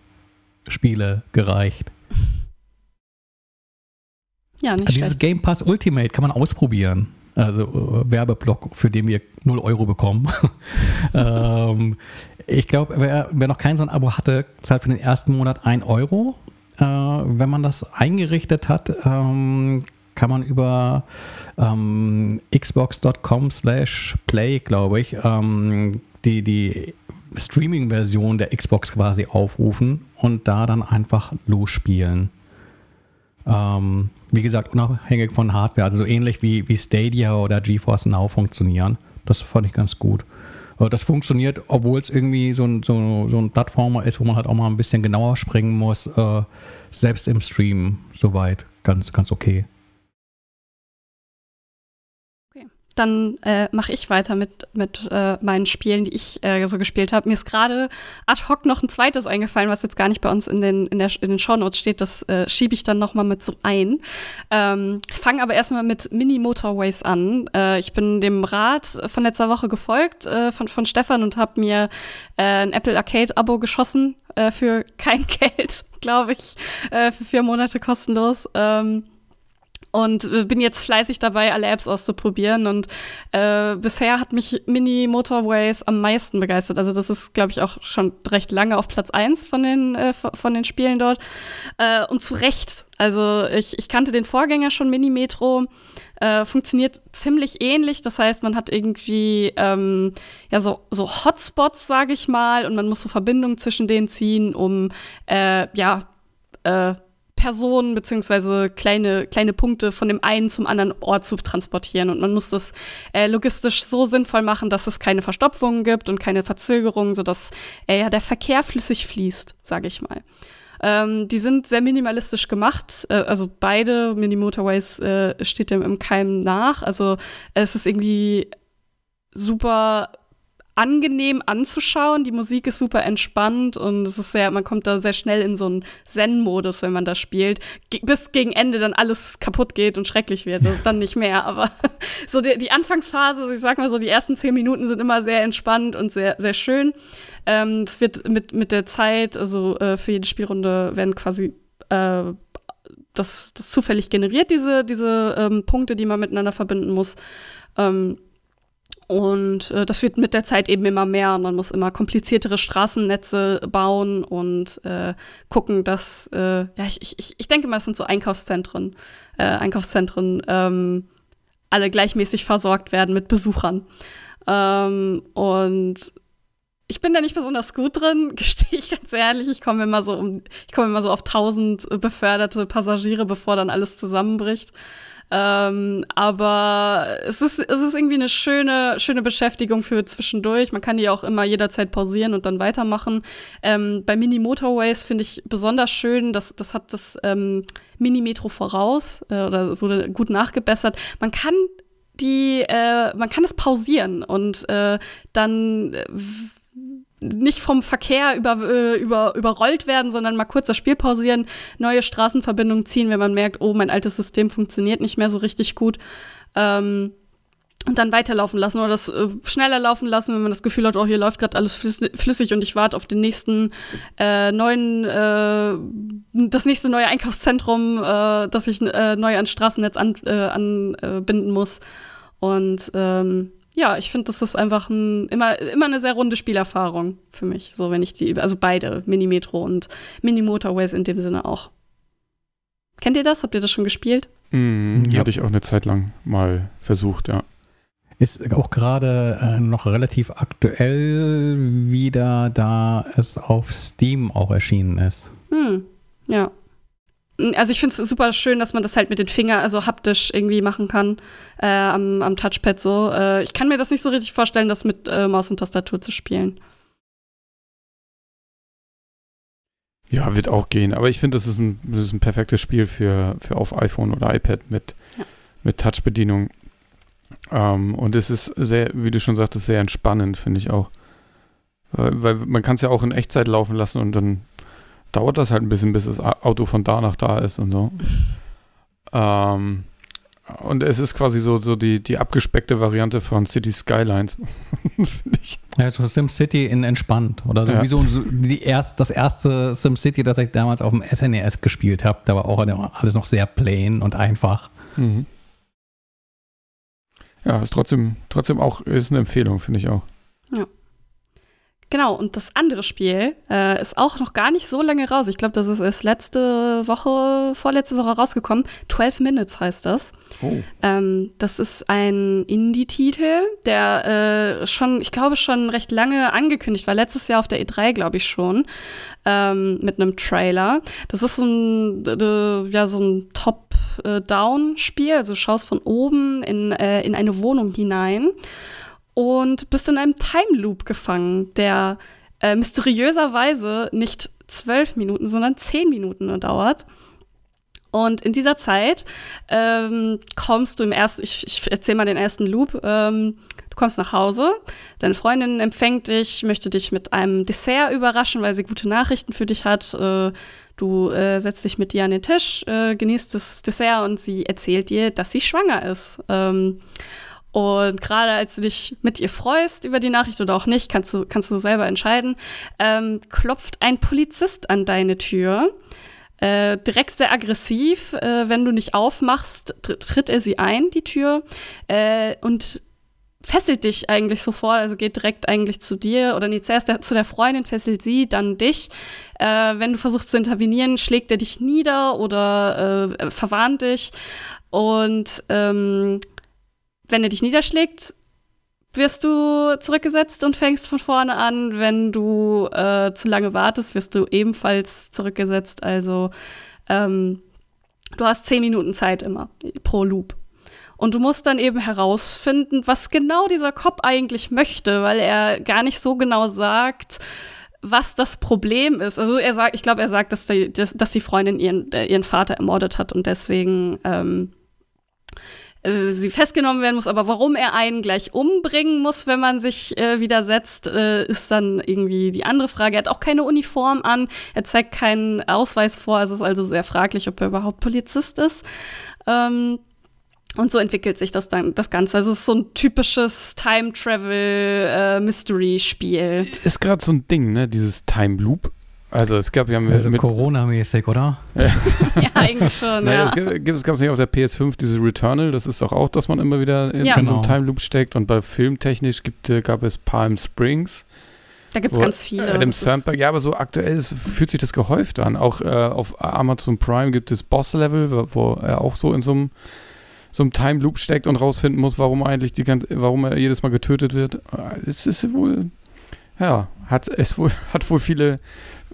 Spiele gereicht.
Ja, nicht
also Dieses Game Pass Ultimate kann man ausprobieren. Also äh, Werbeblock, für den wir 0 Euro bekommen. *laughs* ähm, ich glaube, wer, wer, noch kein so ein Abo hatte, zahlt für den ersten Monat 1 Euro. Äh, wenn man das eingerichtet hat, ähm, kann man über ähm, xbox.com slash play, glaube ich, ähm, die, die Streaming-Version der Xbox quasi aufrufen und da dann einfach losspielen. Ähm, wie gesagt, unabhängig von Hardware, also so ähnlich wie, wie Stadia oder GeForce Now funktionieren. Das fand ich ganz gut. Das funktioniert, obwohl es irgendwie so ein, so, so ein Plattformer ist, wo man halt auch mal ein bisschen genauer springen muss. Äh, selbst im Stream soweit ganz, ganz okay.
Dann äh, mache ich weiter mit, mit äh, meinen Spielen, die ich äh, so gespielt habe. Mir ist gerade ad hoc noch ein zweites eingefallen, was jetzt gar nicht bei uns in den, in der, in den Shownotes steht. Das äh, schiebe ich dann noch mal mit so ein. Ähm, fange aber erstmal mit Mini Motorways an. Äh, ich bin dem Rat von letzter Woche gefolgt äh, von, von Stefan und habe mir äh, ein Apple Arcade-Abo geschossen äh, für kein *laughs* Geld, glaube ich, äh, für vier Monate kostenlos. Ähm, und äh, bin jetzt fleißig dabei, alle Apps auszuprobieren. Und äh, bisher hat mich Mini Motorways am meisten begeistert. Also das ist, glaube ich, auch schon recht lange auf Platz eins von den, äh, von den Spielen dort. Äh, und zu Recht. Also ich, ich kannte den Vorgänger schon, Mini Metro. Äh, funktioniert ziemlich ähnlich. Das heißt, man hat irgendwie ähm, ja so, so Hotspots, sage ich mal, und man muss so Verbindungen zwischen denen ziehen, um äh, ja äh, Personen beziehungsweise kleine, kleine Punkte von dem einen zum anderen Ort zu transportieren. Und man muss das äh, logistisch so sinnvoll machen, dass es keine Verstopfungen gibt und keine Verzögerungen, sodass äh, ja, der Verkehr flüssig fließt, sage ich mal. Ähm, die sind sehr minimalistisch gemacht. Äh, also beide Mini Motorways äh, steht dem im Keim nach. Also es ist irgendwie super angenehm anzuschauen. Die Musik ist super entspannt und es ist sehr, man kommt da sehr schnell in so einen Zen-Modus, wenn man das spielt. Ge bis gegen Ende dann alles kaputt geht und schrecklich wird. Das ist dann nicht mehr. Aber *laughs* so die, die Anfangsphase, ich sag mal so, die ersten zehn Minuten sind immer sehr entspannt und sehr, sehr schön. Ähm, es wird mit, mit der Zeit, also äh, für jede Spielrunde werden quasi äh, das, das zufällig generiert, diese, diese ähm, Punkte, die man miteinander verbinden muss. Ähm, und äh, das wird mit der Zeit eben immer mehr. Man muss immer kompliziertere Straßennetze bauen und äh, gucken, dass, äh, ja, ich, ich, ich denke mal, es sind so Einkaufszentren, äh, Einkaufszentren, ähm, alle gleichmäßig versorgt werden mit Besuchern. Ähm, und ich bin da nicht besonders gut drin, *laughs* gestehe ich ganz ehrlich. Ich komme immer so um, ich komme immer so auf tausend beförderte Passagiere, bevor dann alles zusammenbricht. Ähm, aber es ist, es ist irgendwie eine schöne, schöne Beschäftigung für zwischendurch. Man kann die auch immer jederzeit pausieren und dann weitermachen. Ähm, bei Mini Motorways finde ich besonders schön, dass das hat das ähm, Mini-Metro voraus äh, oder wurde gut nachgebessert. Man kann die, äh, man kann es pausieren und äh, dann äh, nicht vom Verkehr über, äh, über, überrollt werden, sondern mal kurz das Spiel pausieren, neue Straßenverbindungen ziehen, wenn man merkt, oh, mein altes System funktioniert nicht mehr so richtig gut. Ähm, und dann weiterlaufen lassen oder das äh, schneller laufen lassen, wenn man das Gefühl hat, oh, hier läuft gerade alles flüssig und ich warte auf den nächsten äh, neuen, äh, das nächste neue Einkaufszentrum, äh, das ich äh, neu ans Straßennetz anbinden an, äh, anbinden muss. Und ähm, ja, ich finde, das ist einfach ein, immer, immer eine sehr runde Spielerfahrung für mich. So, wenn ich die, also beide, Mini-Metro und Mini-Motorways in dem Sinne auch. Kennt ihr das? Habt ihr das schon gespielt?
Mm, ja. Hatte ich auch eine Zeit lang mal versucht, ja.
Ist auch gerade äh, noch relativ aktuell wieder, da es auf Steam auch erschienen ist.
Hm, ja also ich finde es super schön, dass man das halt mit den Fingern, also haptisch irgendwie machen kann äh, am, am, Touchpad so. Äh, ich kann mir das nicht so richtig vorstellen, das mit äh, Maus und Tastatur zu spielen.
Ja, wird auch gehen. Aber ich finde, das, ist ein, das ist ein perfektes Spiel für, für auf iPhone oder iPad mit,
Ja.
mit Touch-Bedienung. Ähm, und es ist sehr, wie du schon sagtest, sehr entspannend, finde ich auch. Weil, weil man kann es ja auch in Echtzeit laufen lassen und dann dauert das halt ein bisschen, bis das Auto von da nach da ist und so. *laughs* Ähm, und es ist quasi so, so die, die abgespeckte Variante von City Skylines, *laughs* finde ich.
Ja, so SimCity in entspannt. Oder so
Ja.
wie so, so die erst, das erste SimCity, das ich damals auf dem SNES gespielt habe. Da war auch alles noch sehr plain und einfach.
Mhm. Ja, ist trotzdem, trotzdem auch, ist eine Empfehlung, finde ich auch.
Genau, und das andere Spiel äh, ist auch noch gar nicht so lange raus. Ich glaube, das ist erst letzte Woche, vorletzte Woche rausgekommen. 12 Minutes heißt das.
Oh.
Ähm, das ist ein Indie-Titel, der äh, schon, ich glaube, schon recht lange angekündigt war. Letztes Jahr auf der E3, glaube ich schon, ähm, mit einem Trailer. Das ist so ein, äh, ja, so ein Top-Down-Spiel. Also du schaust von oben in, äh, in eine Wohnung hinein und bist in einem Time Loop gefangen, der äh, mysteriöserweise nicht zwölf Minuten, sondern zehn Minuten dauert. Und in dieser Zeit ähm, kommst du im ersten, ich, ich erzähle mal den ersten Loop, ähm, du kommst nach Hause, deine Freundin empfängt dich, möchte dich mit einem Dessert überraschen, weil sie gute Nachrichten für dich hat. Äh, du äh, setzt dich mit ihr an den Tisch, äh, genießt das Dessert und sie erzählt dir, dass sie schwanger ist. Ähm, und gerade als du dich mit ihr freust über die Nachricht oder auch nicht, kannst du, kannst du selber entscheiden, ähm, klopft ein Polizist an deine Tür. Äh, direkt sehr aggressiv. Äh, wenn du nicht aufmachst, tr tritt er sie ein, die Tür, äh, und fesselt dich eigentlich sofort, also geht direkt eigentlich zu dir oder nee, zuerst der, zu der Freundin, fesselt sie, dann dich. Äh, wenn du versuchst zu intervenieren, schlägt er dich nieder oder äh, verwarnt dich. Und ähm, wenn er dich niederschlägt, wirst du zurückgesetzt und fängst von vorne an. Wenn du äh, zu lange wartest, wirst du ebenfalls zurückgesetzt. Also ähm, du hast zehn Minuten Zeit immer pro Loop. Und du musst dann eben herausfinden, was genau dieser Cop eigentlich möchte, weil er gar nicht so genau sagt, was das Problem ist. Also er sagt, ich glaube, er sagt, dass die, dass, die Freundin ihren, äh, ihren Vater ermordet hat und deswegen ähm, äh, sie festgenommen werden muss, aber warum er einen gleich umbringen muss, wenn man sich äh, widersetzt, äh, ist dann irgendwie die andere Frage. Er hat auch keine Uniform an, er zeigt keinen Ausweis vor, es ist also sehr fraglich, ob er überhaupt Polizist ist. Ähm, und so entwickelt sich das dann das Ganze. Also es ist so ein typisches Time Travel äh.
Ist gerade so ein Ding, ne? Dieses Time Loop. Also es gab ja mit,
Also
mit
Corona-mäßig, oder?
ja, *laughs* eigentlich schon.
Naja,
ja.
es gibt es gab's nicht auf der PS5 diese Returnal, das ist doch auch, dass man immer wieder in,
Ja.
in so einem
Genau.
Time Loop steckt und bei filmtechnisch gibt, äh, gab es Palm Springs.
Da gibt es ganz viele.
Adam Sandberg, ja, aber so aktuell ist, fühlt sich das gehäuft an. Auch äh, auf Amazon Prime gibt es Boss-Level, wo, wo er auch so in so einem so einem Time Loop steckt und rausfinden muss, warum eigentlich die ganze, warum er jedes Mal getötet wird. Äh, Es ist wohl, ja, hat es wohl, *laughs* hat wohl viele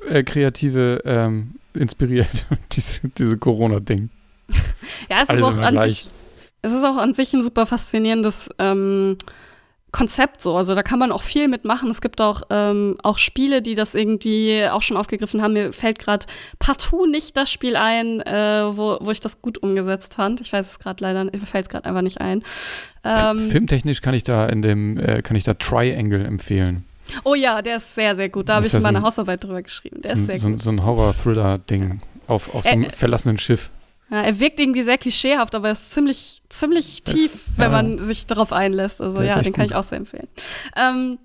äh, Kreative ähm, inspiriert, *laughs* diese, diese Corona-Ding.
Ja, es ist auch an
gleich.
sich, es ist auch an sich ein super faszinierendes ähm, Konzept so. Also da kann man auch viel mitmachen. Es gibt auch, ähm, auch Spiele, die das irgendwie auch schon aufgegriffen haben. Mir fällt gerade partout nicht das Spiel ein, äh, wo, wo ich das gut umgesetzt fand. Ich weiß es gerade leider, mir fällt es gerade einfach nicht ein. Ähm,
Filmtechnisch kann ich da in dem, äh, kann ich da Triangle empfehlen.
Oh ja, der ist sehr, sehr gut. Da habe
Ist
ich
ja so
meine
ein-
Hausarbeit drüber geschrieben. Der
so,
ist
ein-
sehr
so,
gut.
so ein Horror-Thriller-Ding auf, auf so einem
Äh,
verlassenen Schiff.
Ja, er wirkt irgendwie sehr klischeehaft, aber er ist ziemlich, ziemlich tief, wenn
ja.
man sich darauf einlässt. Also
ist
ja, den kann
gut.
ich auch sehr empfehlen. Ähm,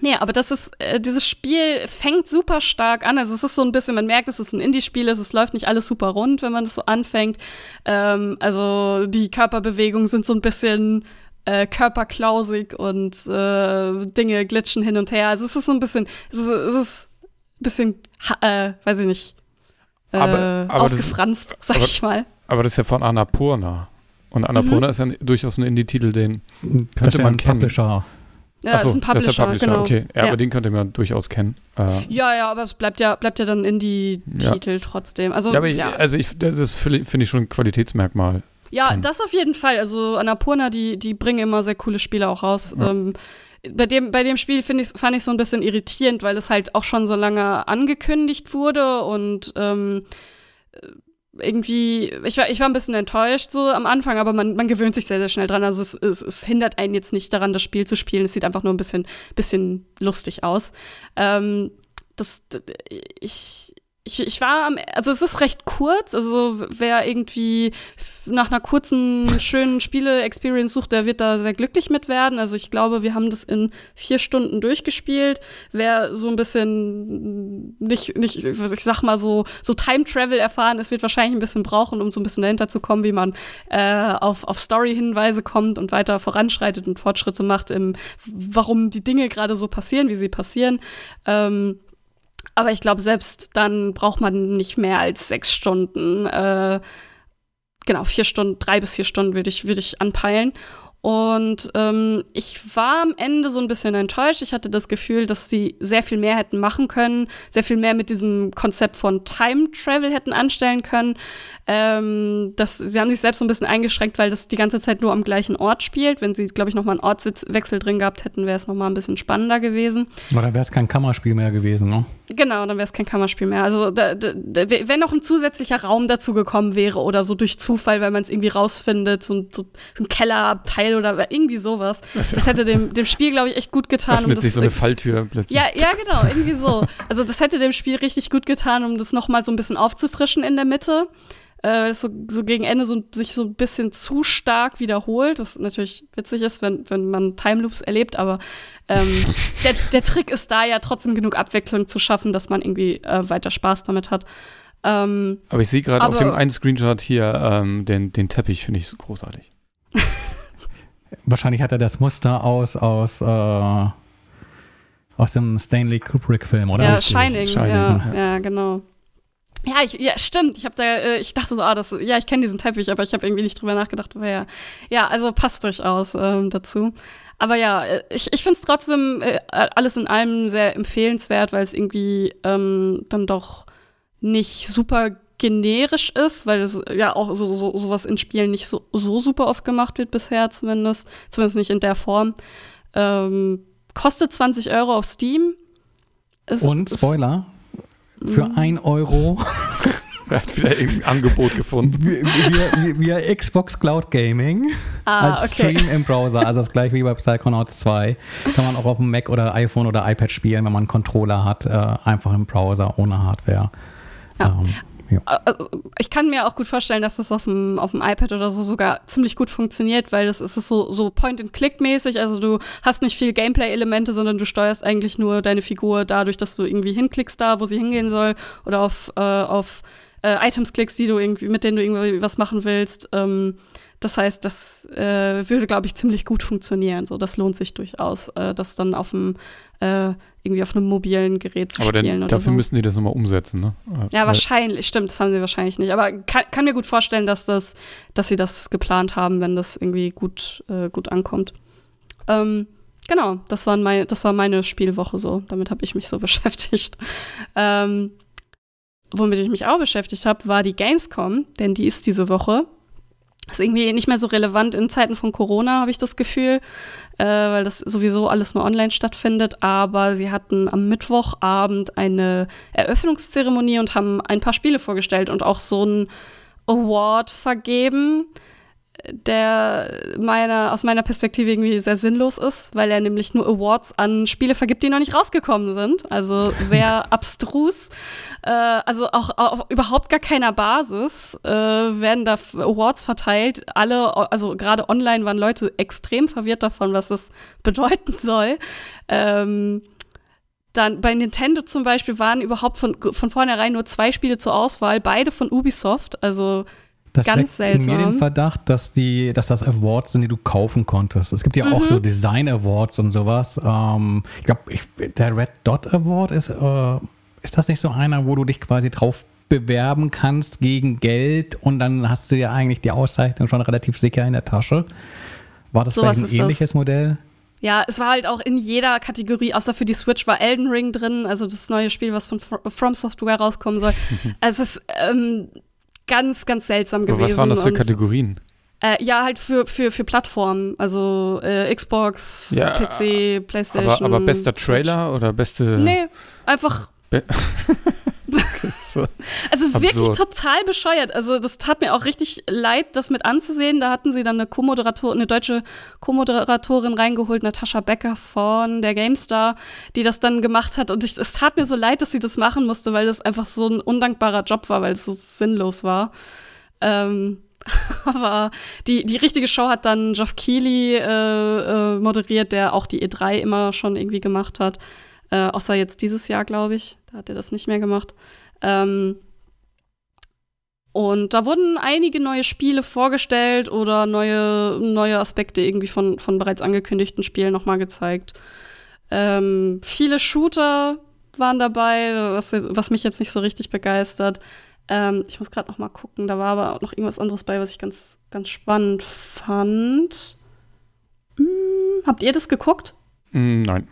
nee, aber das ist, äh, dieses Spiel fängt super stark an. Also es ist so ein bisschen, man merkt, es ist ein Indie-Spiel, es ist- läuft nicht alles super rund, wenn man das so anfängt. Ähm, also die Körperbewegungen sind so ein bisschen äh, körperklausig und äh, Dinge glitschen hin und her. Also es ist so ein bisschen, es ist, es ist ein bisschen, ha- äh, weiß ich nicht, äh,
Aber- aber das-
ausgefranst, sag
aber-
ich mal.
Aber das ist ja von Annapurna. Und Annapurna
Mhm.
ist ja durchaus ein Indie-Titel, den
Das ist ja
man
ein
kennen.
Publisher.
Ja,
Achso,
ist ein Publisher,
das ist der Publisher,
genau.
okay. Ja,
Ja.
aber den könnte man durchaus kennen. Äh,
Ja, ja, aber es bleibt ja, bleibt ja dann Indie-Titel trotzdem. Also,
ja,
ja,
aber ich,
ja.
also ich, das finde ich schon ein Qualitätsmerkmal. Dann.
das auf jeden Fall. Also Annapurna, die, die bringen immer sehr coole Spiele auch raus.
Ja.
Ähm, bei dem, bei dem Spiel ich, fand ich so ein bisschen irritierend, weil es halt auch schon so lange angekündigt wurde und ähm, irgendwie, ich war, ich war ein bisschen enttäuscht so am Anfang, aber man, man gewöhnt sich sehr, sehr schnell dran. Also es, es, es hindert einen jetzt nicht daran, das Spiel zu spielen. Es sieht einfach nur ein bisschen, bisschen lustig aus. Ähm, das, ich, ich, ich war am, also es ist recht kurz, also wer irgendwie nach einer kurzen, schönen Spiele-Experience sucht, der wird da sehr glücklich mit werden. Also ich glaube, wir haben das in vier Stunden durchgespielt. Wer so ein bisschen nicht, nicht, ich sag mal so, so Time-Travel erfahren ist, wird wahrscheinlich ein bisschen brauchen, um so ein bisschen dahinter zu kommen, wie man äh, auf, auf Story-Hinweise kommt und weiter voranschreitet und Fortschritte macht, im, warum die Dinge gerade so passieren, wie sie passieren. Ähm, aber ich glaube, selbst dann braucht man nicht mehr als sechs Stunden. Äh, genau, vier Stunden, drei bis vier Stunden würde ich, würde ich anpeilen. Und ähm, ich war am Ende so ein bisschen enttäuscht. Ich hatte das Gefühl, dass sie sehr viel mehr hätten machen können, sehr viel mehr mit diesem Konzept von Time Travel hätten anstellen können. Ähm, das, sie haben sich selbst so ein bisschen eingeschränkt, weil das die ganze Zeit nur am gleichen Ort spielt. Wenn sie, glaube ich, noch mal einen Ortswechsel drin gehabt hätten, wäre es noch mal ein bisschen spannender gewesen.
Oder wäre es kein Kammerspiel mehr gewesen, ne?
Genau, dann wäre es kein Kammerspiel mehr. Also da, da, wenn noch ein zusätzlicher Raum dazu gekommen wäre oder so durch Zufall, weil man es irgendwie rausfindet, so, so, so ein Kellerabteil oder irgendwie sowas. Das hätte dem, dem Spiel, glaube ich, echt gut getan.
Öffnet
um
sich
das,
so eine *laughs* Falltür plötzlich.
Ja, ja, genau, irgendwie so. Also das hätte dem Spiel richtig gut getan, um das noch mal so ein bisschen aufzufrischen in der Mitte. Äh, so, so gegen Ende so, sich so ein bisschen zu stark wiederholt, was natürlich witzig ist, wenn, wenn man Time Loops erlebt, aber ähm, *laughs* der, der Trick ist da ja trotzdem genug Abwechslung zu schaffen, dass man irgendwie äh, weiter Spaß damit hat. Ähm,
Aber ich sehe gerade auf dem einen Screenshot hier ähm, den, den Teppich, finde ich so großartig. *laughs*
Wahrscheinlich hat er das Muster aus, aus, äh, aus dem Stanley Kubrick-Film, oder?
ja, Shining,
Shining,
ja,
ja.
ja, genau. Ja, ich, ja, stimmt. Ich habe da, äh, ich dachte so, ah, das, ja, ich kenne diesen Teppich, aber ich habe irgendwie nicht drüber nachgedacht, woher. Ja, also passt durchaus ähm, dazu. Aber ja, äh, ich, ich finde es trotzdem äh, alles in allem sehr empfehlenswert, weil es irgendwie ähm, dann doch nicht super generisch ist, weil es ja auch so, so sowas in Spielen nicht so, so super oft gemacht wird bisher zumindest. Zumindest nicht in der Form. Ähm, kostet 20 Euro auf Steam. Ist,
Und Spoiler, für ein Euro *laughs*
Er hat wieder irgendein Angebot gefunden.
via, via, via Xbox Cloud Gaming
Ah,
als
okay.
Stream im Browser, also das gleiche wie bei Psychonauts 2. Kann man auch auf dem Mac oder iPhone oder iPad spielen, wenn man einen Controller hat, äh, einfach im Browser ohne Hardware.
Ja.
Ähm, ja.
Also, ich kann mir auch gut vorstellen, dass das auf dem, auf dem iPad oder so sogar ziemlich gut funktioniert, weil das ist so, so Point-and-Click-mäßig. Also du hast nicht viel Gameplay-Elemente, sondern du steuerst eigentlich nur deine Figur dadurch, dass du irgendwie hinklickst da, wo sie hingehen soll, oder auf, äh, auf äh, Items klickst, die du irgendwie, mit denen du irgendwie was machen willst. Ähm, das heißt, das äh, würde, glaube ich, ziemlich gut funktionieren. So, das lohnt sich durchaus, äh, das dann auf dem äh, irgendwie auf einem mobilen Gerät zu
Aber
spielen oder
dafür
so.
müssen die das nochmal umsetzen, ne?
Ja,
weil-
wahrscheinlich, stimmt, das haben sie wahrscheinlich nicht. Aber kann, kann mir gut vorstellen, dass, das, dass sie das geplant haben, wenn das irgendwie gut, äh, gut ankommt. Ähm, genau, das, waren mein, das war meine Spielwoche so. Damit habe ich mich so *laughs* beschäftigt. Ähm, womit ich mich auch beschäftigt habe, war die Gamescom, denn die ist diese Woche. Ist irgendwie nicht mehr so relevant in Zeiten von Corona, habe ich das Gefühl, äh, weil das sowieso alles nur online stattfindet. Aber sie hatten am Mittwochabend eine Eröffnungszeremonie und haben ein paar Spiele vorgestellt und auch so einen Award vergeben, der meiner, aus meiner Perspektive irgendwie sehr sinnlos ist, weil er nämlich nur Awards an Spiele vergibt, die noch nicht rausgekommen sind. Also sehr *laughs* abstrus. Äh, also auch auf überhaupt gar keiner Basis äh, werden da Awards verteilt. Alle, also gerade online waren Leute extrem verwirrt davon, was das *laughs* bedeuten soll. Ähm, dann bei Nintendo zum Beispiel waren überhaupt von, von vornherein nur zwei Spiele zur Auswahl, beide von Ubisoft. Also
Das
Ganz
in mir
seltsam.
den Verdacht, dass, die, dass das Awards sind, die du kaufen konntest. Es gibt ja auch
Mhm.
so Design Awards und sowas. Ähm, ich glaube, der Red Dot Award ist, äh, ist das nicht so einer, wo du dich quasi drauf bewerben kannst gegen Geld und dann hast du ja eigentlich die Auszeichnung schon relativ sicher in der Tasche. War das
Sowas
vielleicht ein
ist das.
ähnliches Modell?
Ja, es war halt auch in jeder Kategorie, außer für die Switch war Elden Ring drin, also das neue Spiel, was von Fr- From Software rauskommen soll. *laughs* also es ist ähm, ganz, ganz seltsam
Aber
gewesen.
was waren das für
und-
Kategorien?
Äh, ja, halt für, für, für Plattformen, also äh, Xbox,
Ja,
PC, Playstation.
Aber, aber bester Trailer oder beste.
Nee, einfach
Be *laughs* so.
Also wirklich
Absurd.
total bescheuert. Also das tat mir auch richtig leid, das mit anzusehen. Da hatten sie dann eine Co-Moderator, eine deutsche Co-Moderatorin reingeholt, Natascha Becker von der GameStar, die das dann gemacht hat. Und ich, es tat mir so leid, dass sie das machen musste, weil das einfach so ein undankbarer Job war, weil es so sinnlos war. Ähm, *laughs* aber die, die richtige Show hat dann Geoff Keighley äh, äh, moderiert, der auch die E3 immer schon irgendwie gemacht hat. Äh, außer jetzt dieses Jahr, glaube ich. Da hat er das nicht mehr gemacht. Ähm, und da wurden einige neue Spiele vorgestellt oder neue, neue Aspekte irgendwie von, von bereits angekündigten Spielen nochmal gezeigt. Ähm, viele Shooter waren dabei, was, was mich jetzt nicht so richtig begeistert. Ähm, ich muss gerade noch mal gucken, da war aber auch noch irgendwas anderes bei, was ich ganz, ganz spannend fand. Hm, habt ihr das geguckt?
Mm, Nein.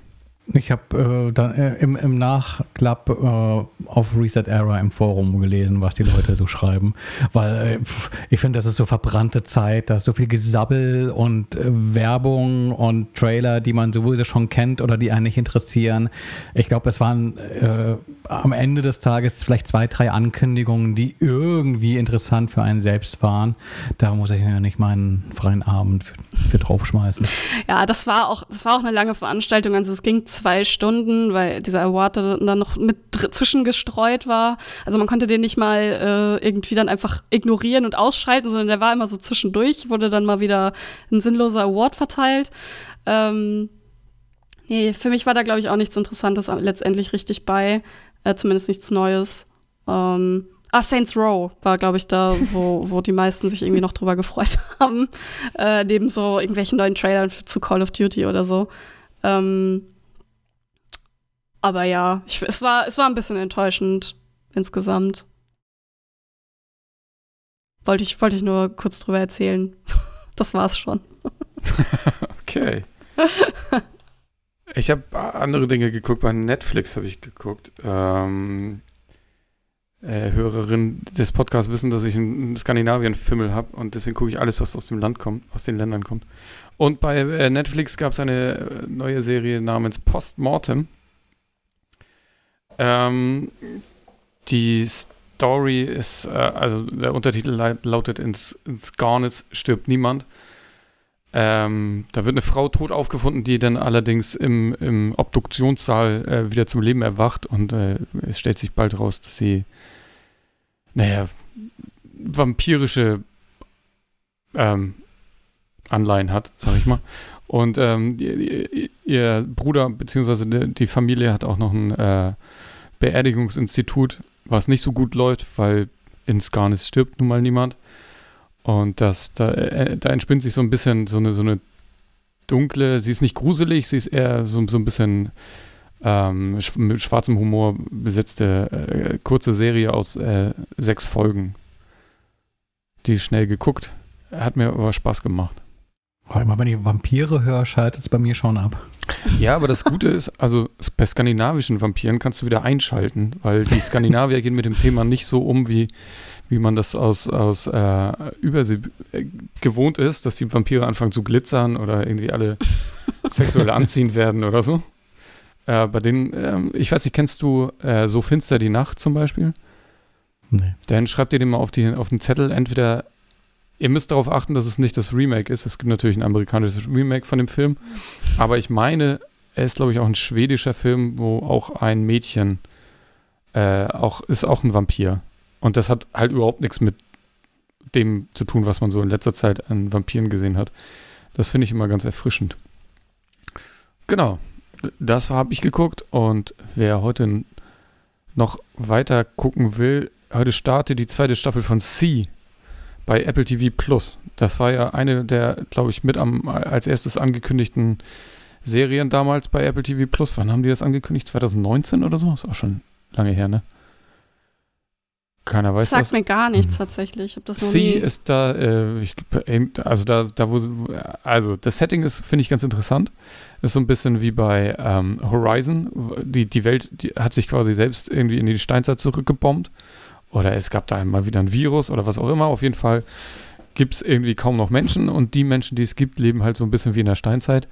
Ich habe äh, dann äh, im, im Nachklapp äh, auf Reset Era im Forum gelesen, was die Leute so schreiben. Weil äh, pf, ich finde, das ist so verbrannte Zeit, da ist so viel Gesabbel und äh, Werbung und Trailer, die man sowieso schon kennt oder die einen nicht interessieren. Ich glaube, es waren äh, am Ende des Tages vielleicht zwei, drei Ankündigungen, die irgendwie interessant für einen selbst waren. Da muss ich ja nicht meinen freien Abend für, für draufschmeißen.
Ja, das war auch, das war auch eine lange Veranstaltung. Also es ging zwei Stunden, weil dieser Award da- dann noch mit zwischengestreut war. Also man konnte den nicht mal äh, irgendwie dann einfach ignorieren und ausschalten, sondern der war immer so zwischendurch, wurde dann mal wieder ein sinnloser Award verteilt. Ähm, nee, für mich war da, glaube ich, auch nichts Interessantes letztendlich richtig bei. Äh, zumindest nichts Neues. Ähm, Ah, Saints Row war, glaube ich, da, wo, *laughs* wo die meisten sich irgendwie noch drüber gefreut *laughs* haben. Äh, neben so irgendwelchen neuen Trailern zu Call of Duty oder so. Ähm, aber ja, ich, es, war, es war ein bisschen enttäuschend insgesamt. Wollte ich, wollte ich nur kurz drüber erzählen. *laughs* Das war's schon. *laughs*
Okay. Ich habe andere Dinge geguckt. Bei Netflix habe ich geguckt. Ähm, äh, Hörerinnen des Podcasts wissen, dass ich einen Skandinavien-Fimmel habe und deswegen gucke ich alles, was aus dem Land kommt, aus den Ländern kommt. Und bei äh, Netflix gab es eine neue Serie namens Postmortem. Ähm, die Story ist, äh, also der Untertitel lautet ins, ins Garnis stirbt niemand. Ähm, da wird eine Frau tot aufgefunden, die dann allerdings im, im Obduktionssaal äh, wieder zum Leben erwacht und äh, es stellt sich bald raus, dass sie, naja, vampirische ähm, Anleihen hat, sag ich mal. Und ähm, ihr, ihr- Bruder bzw. die, Familie hat auch noch ein äh, Beerdigungsinstitut, was nicht so gut läuft, weil in Skarnis stirbt nun mal niemand. Und das, da, äh, da entspinnt sich so ein bisschen so eine, so eine dunkle, sie ist nicht gruselig, sie ist eher so, so ein bisschen ähm, sch mit schwarzem Humor besetzte äh, kurze Serie aus äh, sechs Folgen. Die schnell geguckt. Hat mir aber Spaß gemacht.
Immer wenn ich Vampire höre, schaltet es bei mir schon ab.
Ja, aber das Gute ist, also bei skandinavischen Vampiren kannst du wieder einschalten, weil die Skandinavier gehen mit dem Thema nicht so um, wie, wie man das aus, aus äh, Übersee äh, gewohnt ist, dass die Vampire anfangen zu glitzern oder irgendwie alle sexuell anziehend werden oder so. Äh, bei denen, ähm, ich weiß nicht, kennst du äh, So finster die Nacht zum Beispiel?
Nee.
Dann schreibt ihr den mal auf, die, auf den Zettel. Entweder, ihr müsst darauf achten, dass es nicht das Remake ist. Es gibt natürlich ein amerikanisches Remake von dem Film. Aber ich meine, er ist, glaube ich, auch ein schwedischer Film, wo auch ein Mädchen äh, auch, ist auch ein Vampir. Und das hat halt überhaupt nichts mit dem zu tun, was man so in letzter Zeit an Vampiren gesehen hat. Das finde ich immer ganz erfrischend. Genau. Das habe ich geguckt und wer heute noch weiter gucken will, heute startet die zweite Staffel von C bei Apple TV Plus. Das war ja eine der, glaube ich, mit am als erstes angekündigten Serien damals bei Apple TV Plus. Wann haben die das angekündigt? 2019 oder so? Ist auch schon lange her, ne? Keiner weiß
Sagt
das.
mir gar nichts
Hm.
tatsächlich. Ich das noch
Sie ist da, äh, ich, ähm, also da, da wo, also das Setting ist, finde ich, ganz interessant. Ist so ein bisschen wie bei ähm, Horizon. Die, die Welt die hat sich quasi selbst irgendwie in die Steinzeit zurückgebombt. Oder es gab da mal wieder ein Virus oder was auch immer. Auf jeden Fall gibt es irgendwie kaum noch Menschen und die Menschen, die es gibt, leben halt so ein bisschen wie in der Steinzeit.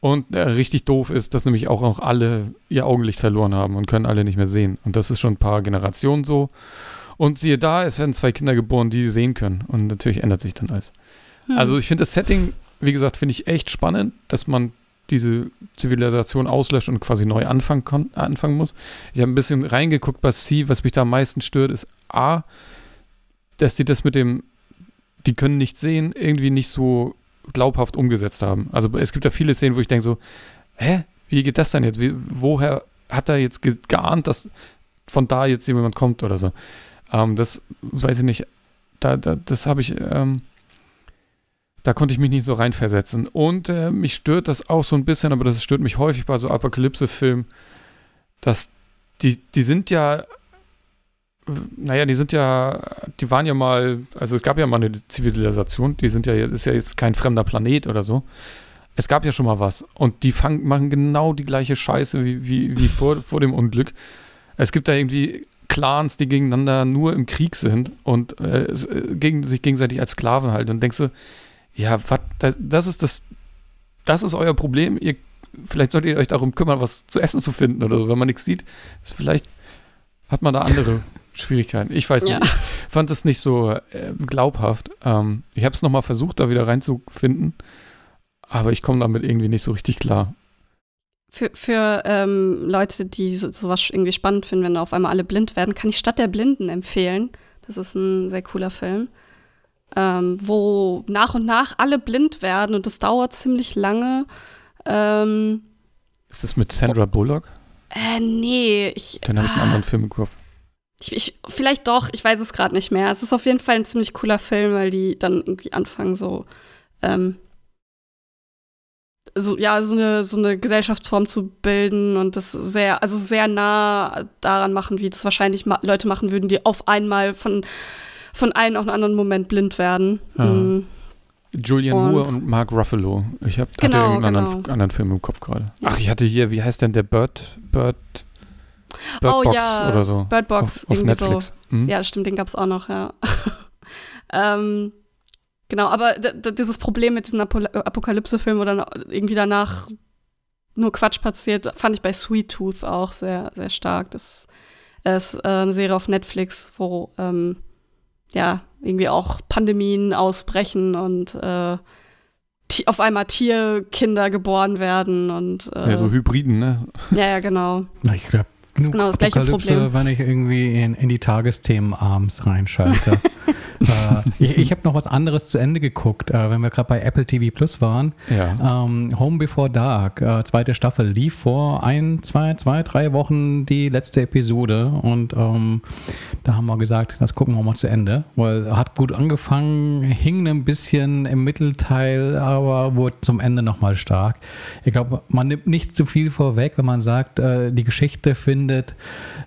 Und äh, richtig doof ist, dass nämlich auch noch alle ihr Augenlicht verloren haben und können alle nicht mehr sehen. Und das ist schon ein paar Generationen so. Und siehe da, es werden zwei Kinder geboren, die sehen können. Und natürlich ändert sich dann alles. Hm. Also ich finde das Setting, wie gesagt, finde ich echt spannend, dass man diese Zivilisation auslöscht und quasi neu anfangen, anfangen muss. Ich habe ein bisschen reingeguckt bei C, was mich da am meisten stört, ist A, dass die das mit dem, die können nicht sehen, irgendwie nicht so glaubhaft umgesetzt haben. Also es gibt da viele Szenen, wo ich denke so, hä, wie geht das denn jetzt? Wie, woher hat er jetzt ge geahnt, dass von da jetzt jemand kommt oder so? Ähm, das weiß ich nicht. Da, da das habe ich, ähm, da konnte ich mich nicht so reinversetzen. Und äh, mich stört das auch so ein bisschen, aber das stört mich häufig bei so Apokalypse-Filmen, dass die, die sind ja naja, die sind ja, die waren ja mal, also es gab ja mal eine Zivilisation, die sind ja, ist ja jetzt kein fremder Planet oder so. Es gab ja schon mal was und die fang, machen genau die gleiche Scheiße wie, wie, wie vor, vor dem Unglück. Es gibt da irgendwie Clans, die gegeneinander nur im Krieg sind und äh, äh gegen, sich gegenseitig als Sklaven halten und denkst du, ja, was, das, das ist das, das ist euer Problem. Ihr, vielleicht solltet ihr euch darum kümmern, was zu essen zu finden oder so. Wenn man nichts sieht, ist vielleicht hat man da andere *laughs* Schwierigkeiten. Ich weiß ja. nicht. Ich fand es nicht so äh, glaubhaft. Ähm, ich habe es nochmal versucht, da wieder reinzufinden, aber ich komme damit irgendwie nicht so richtig klar.
Für, für ähm, Leute, die so, sowas irgendwie spannend finden, wenn auf einmal alle blind werden, kann ich Stadt der Blinden empfehlen. Das ist ein sehr cooler Film, ähm, wo nach und nach alle blind werden und das dauert ziemlich lange. Ähm,
ist das mit Sandra Bullock?
Äh, nee. Ich,
Dann habe ich einen anderen Film im Kopf.
Ich, ich, vielleicht doch, ich weiß es gerade nicht mehr. Es ist auf jeden Fall ein ziemlich cooler Film, weil die dann irgendwie anfangen, so, ähm, so ja, so eine, so eine Gesellschaftsform zu bilden und das sehr, also sehr nah daran machen, wie das wahrscheinlich ma Leute machen würden, die auf einmal von, von einem auf einen anderen Moment blind werden. Ja. Mhm.
Julian und Moore und Mark Ruffalo. Ich habe genau, hatte irgendeinen genau. anderen, anderen Film im Kopf gerade. Ja. Ach, ich hatte hier, wie heißt denn der Bird? Bird
Bird oh Box ja, oder so. Bird Box. Auf, auf Netflix. So. Mhm. Ja, stimmt, den gab es auch noch, ja. *laughs* ähm, genau, aber dieses Problem mit diesen Apo Apokalypse-Filmen, wo dann irgendwie danach nur Quatsch passiert, fand ich bei Sweet Tooth auch sehr, sehr stark. Das ist äh, eine Serie auf Netflix, wo ähm, ja irgendwie auch Pandemien ausbrechen und äh, auf einmal Tierkinder geboren werden und
äh, ja so Hybriden, ne?
Ja, ja, genau.
Ich glaube, genug genau das gleiche Problem. wenn ich irgendwie in, in die Tagesthemen abends reinschalte. *laughs* *laughs* äh, ich ich habe noch was anderes zu Ende geguckt, äh, wenn wir gerade bei Apple TV Plus waren. Ja. Ähm, Home Before Dark, äh, zweite Staffel, lief vor ein, zwei, zwei, drei Wochen die letzte Episode und ähm, da haben wir gesagt, das gucken wir mal zu Ende, weil hat gut angefangen, hing ein bisschen im Mittelteil, aber wurde zum Ende nochmal stark. Ich glaube, man nimmt nicht zu viel vorweg, wenn man sagt, äh, die Geschichte findet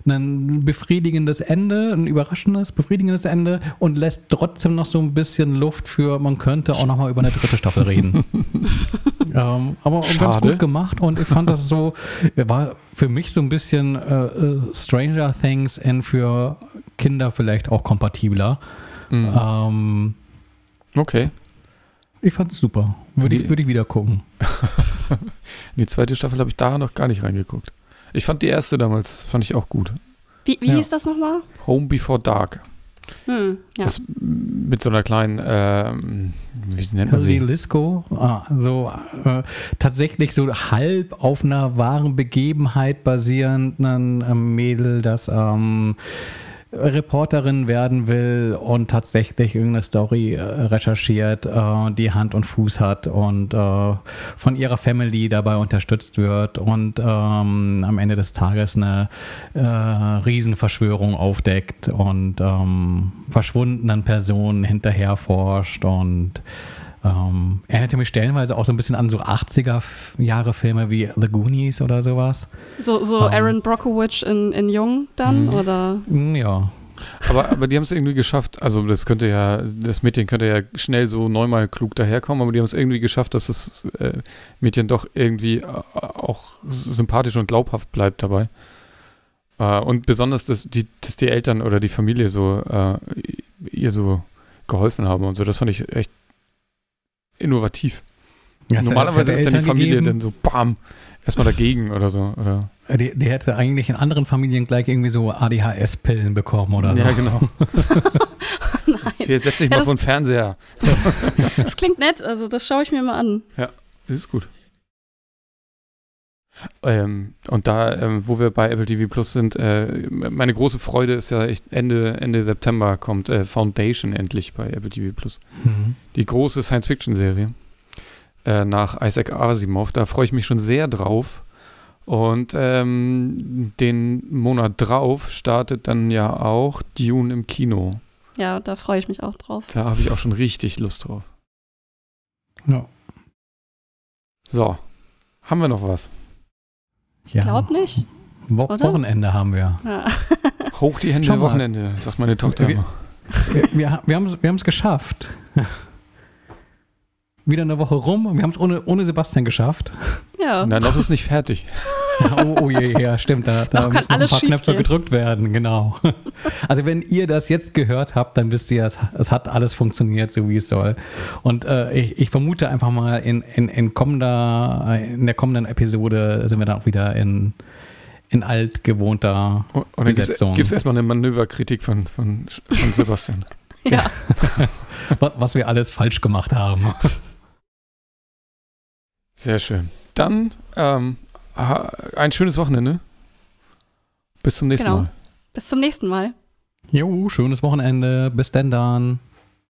ein befriedigendes Ende, ein überraschendes, befriedigendes Ende und lässt trotzdem noch so ein bisschen Luft für, man könnte auch nochmal über eine dritte Staffel reden. *laughs* ähm, aber Schade. ganz gut gemacht und ich fand das so, war für mich so ein bisschen äh, äh Stranger Things und für Kinder vielleicht auch kompatibler. Mhm. Ähm,
okay.
Ich fand es super. Würde ich, würd ich wieder gucken. *laughs*
die zweite Staffel habe ich da noch gar nicht reingeguckt. Ich fand die erste damals, fand ich auch gut.
Wie, wie ja. hieß das nochmal?
Home Before Dark. Hm, ja. Das mit so einer kleinen, ähm, wie nennt man sie?
Lisco, ah, so äh, tatsächlich so halb auf einer wahren Begebenheit basierenden äh, Mädel, das ähm, Reporterin werden will und tatsächlich irgendeine Story äh, recherchiert, äh, die Hand und Fuß hat und äh, von ihrer Family dabei unterstützt wird und ähm, am Ende des Tages eine Riesenverschwörung aufdeckt und ähm, verschwundenen Personen hinterher forscht und ähm, erinnerte mich stellenweise auch so ein bisschen an so 80er-Jahre-Filme wie The Goonies oder sowas.
So, so ähm, Aaron Brockovich in, in Jung dann, mh. oder?
Mm, ja.
Aber, aber die haben es irgendwie geschafft, also das könnte ja, das Mädchen könnte ja schnell so neunmal klug daherkommen, aber die haben es irgendwie geschafft, dass das äh, Mädchen doch irgendwie äh, auch sympathisch und glaubhaft bleibt dabei. Äh, und besonders, dass die, dass die Eltern oder die Familie so äh, ihr so geholfen haben und so. Das fand ich echt innovativ.
Ja,
Normalerweise ist dann die Familie
gegeben,
dann so bam, erstmal dagegen oder so. Oder?
Die, die hätte eigentlich in anderen Familien gleich irgendwie so ADHS-Pillen bekommen oder so.
Ja, genau. *laughs* *laughs*
Nein.
Hier setz dich
Ja,
mal
das-
vor den Fernseher. *laughs*
Das klingt nett, also das schaue ich mir mal an.
Das ist gut. Ähm, und da, ähm, wo wir bei Apple TV Plus sind, äh, meine große Freude ist ja echt Ende, Ende September kommt äh, Foundation endlich bei Apple TV Plus.
Mhm.
Die große Science-Fiction-Serie äh, nach Isaac Asimov. Da freue ich mich schon sehr drauf. Und ähm, den Monat drauf startet dann ja auch Dune im Kino.
Ja, da freue ich mich auch drauf.
Da habe ich auch schon richtig Lust drauf.
Ja.
So, haben wir noch was?
Ja.
Glaub nicht.
Wo
oder?
Wochenende haben wir.
Ja.
Hoch die Hände. Wochenende, sagt meine Tochter
Wir-
immer.
Wir, wir, wir haben es geschafft. *laughs* Wieder eine Woche rum und wir haben es ohne, ohne Sebastian geschafft.
ja.
Na, noch ist nicht fertig. *laughs*
Oh, oh je, ja, stimmt. Da, da
Noch kann
müssen noch ein
alles
paar Knöpfe
schiefgehen.
gedrückt werden, genau. *laughs* Also wenn ihr das jetzt gehört habt, dann wisst ihr, es, es hat alles funktioniert, so wie es soll. Und äh, ich, ich vermute einfach mal, in, in, in, kommender, in der kommenden Episode sind wir dann auch wieder in, in altgewohnter
Und und dann gibt
Besetzung.
es erstmal eine Manöverkritik von, von, von Sebastian. *laughs*
ja.
wa- was wir alles falsch gemacht haben.
Sehr schön. Dann ähm, ein schönes Wochenende. Bis zum nächsten
Genau.
Mal.
Bis zum nächsten Mal.
Jo, schönes Wochenende. Bis denn dann.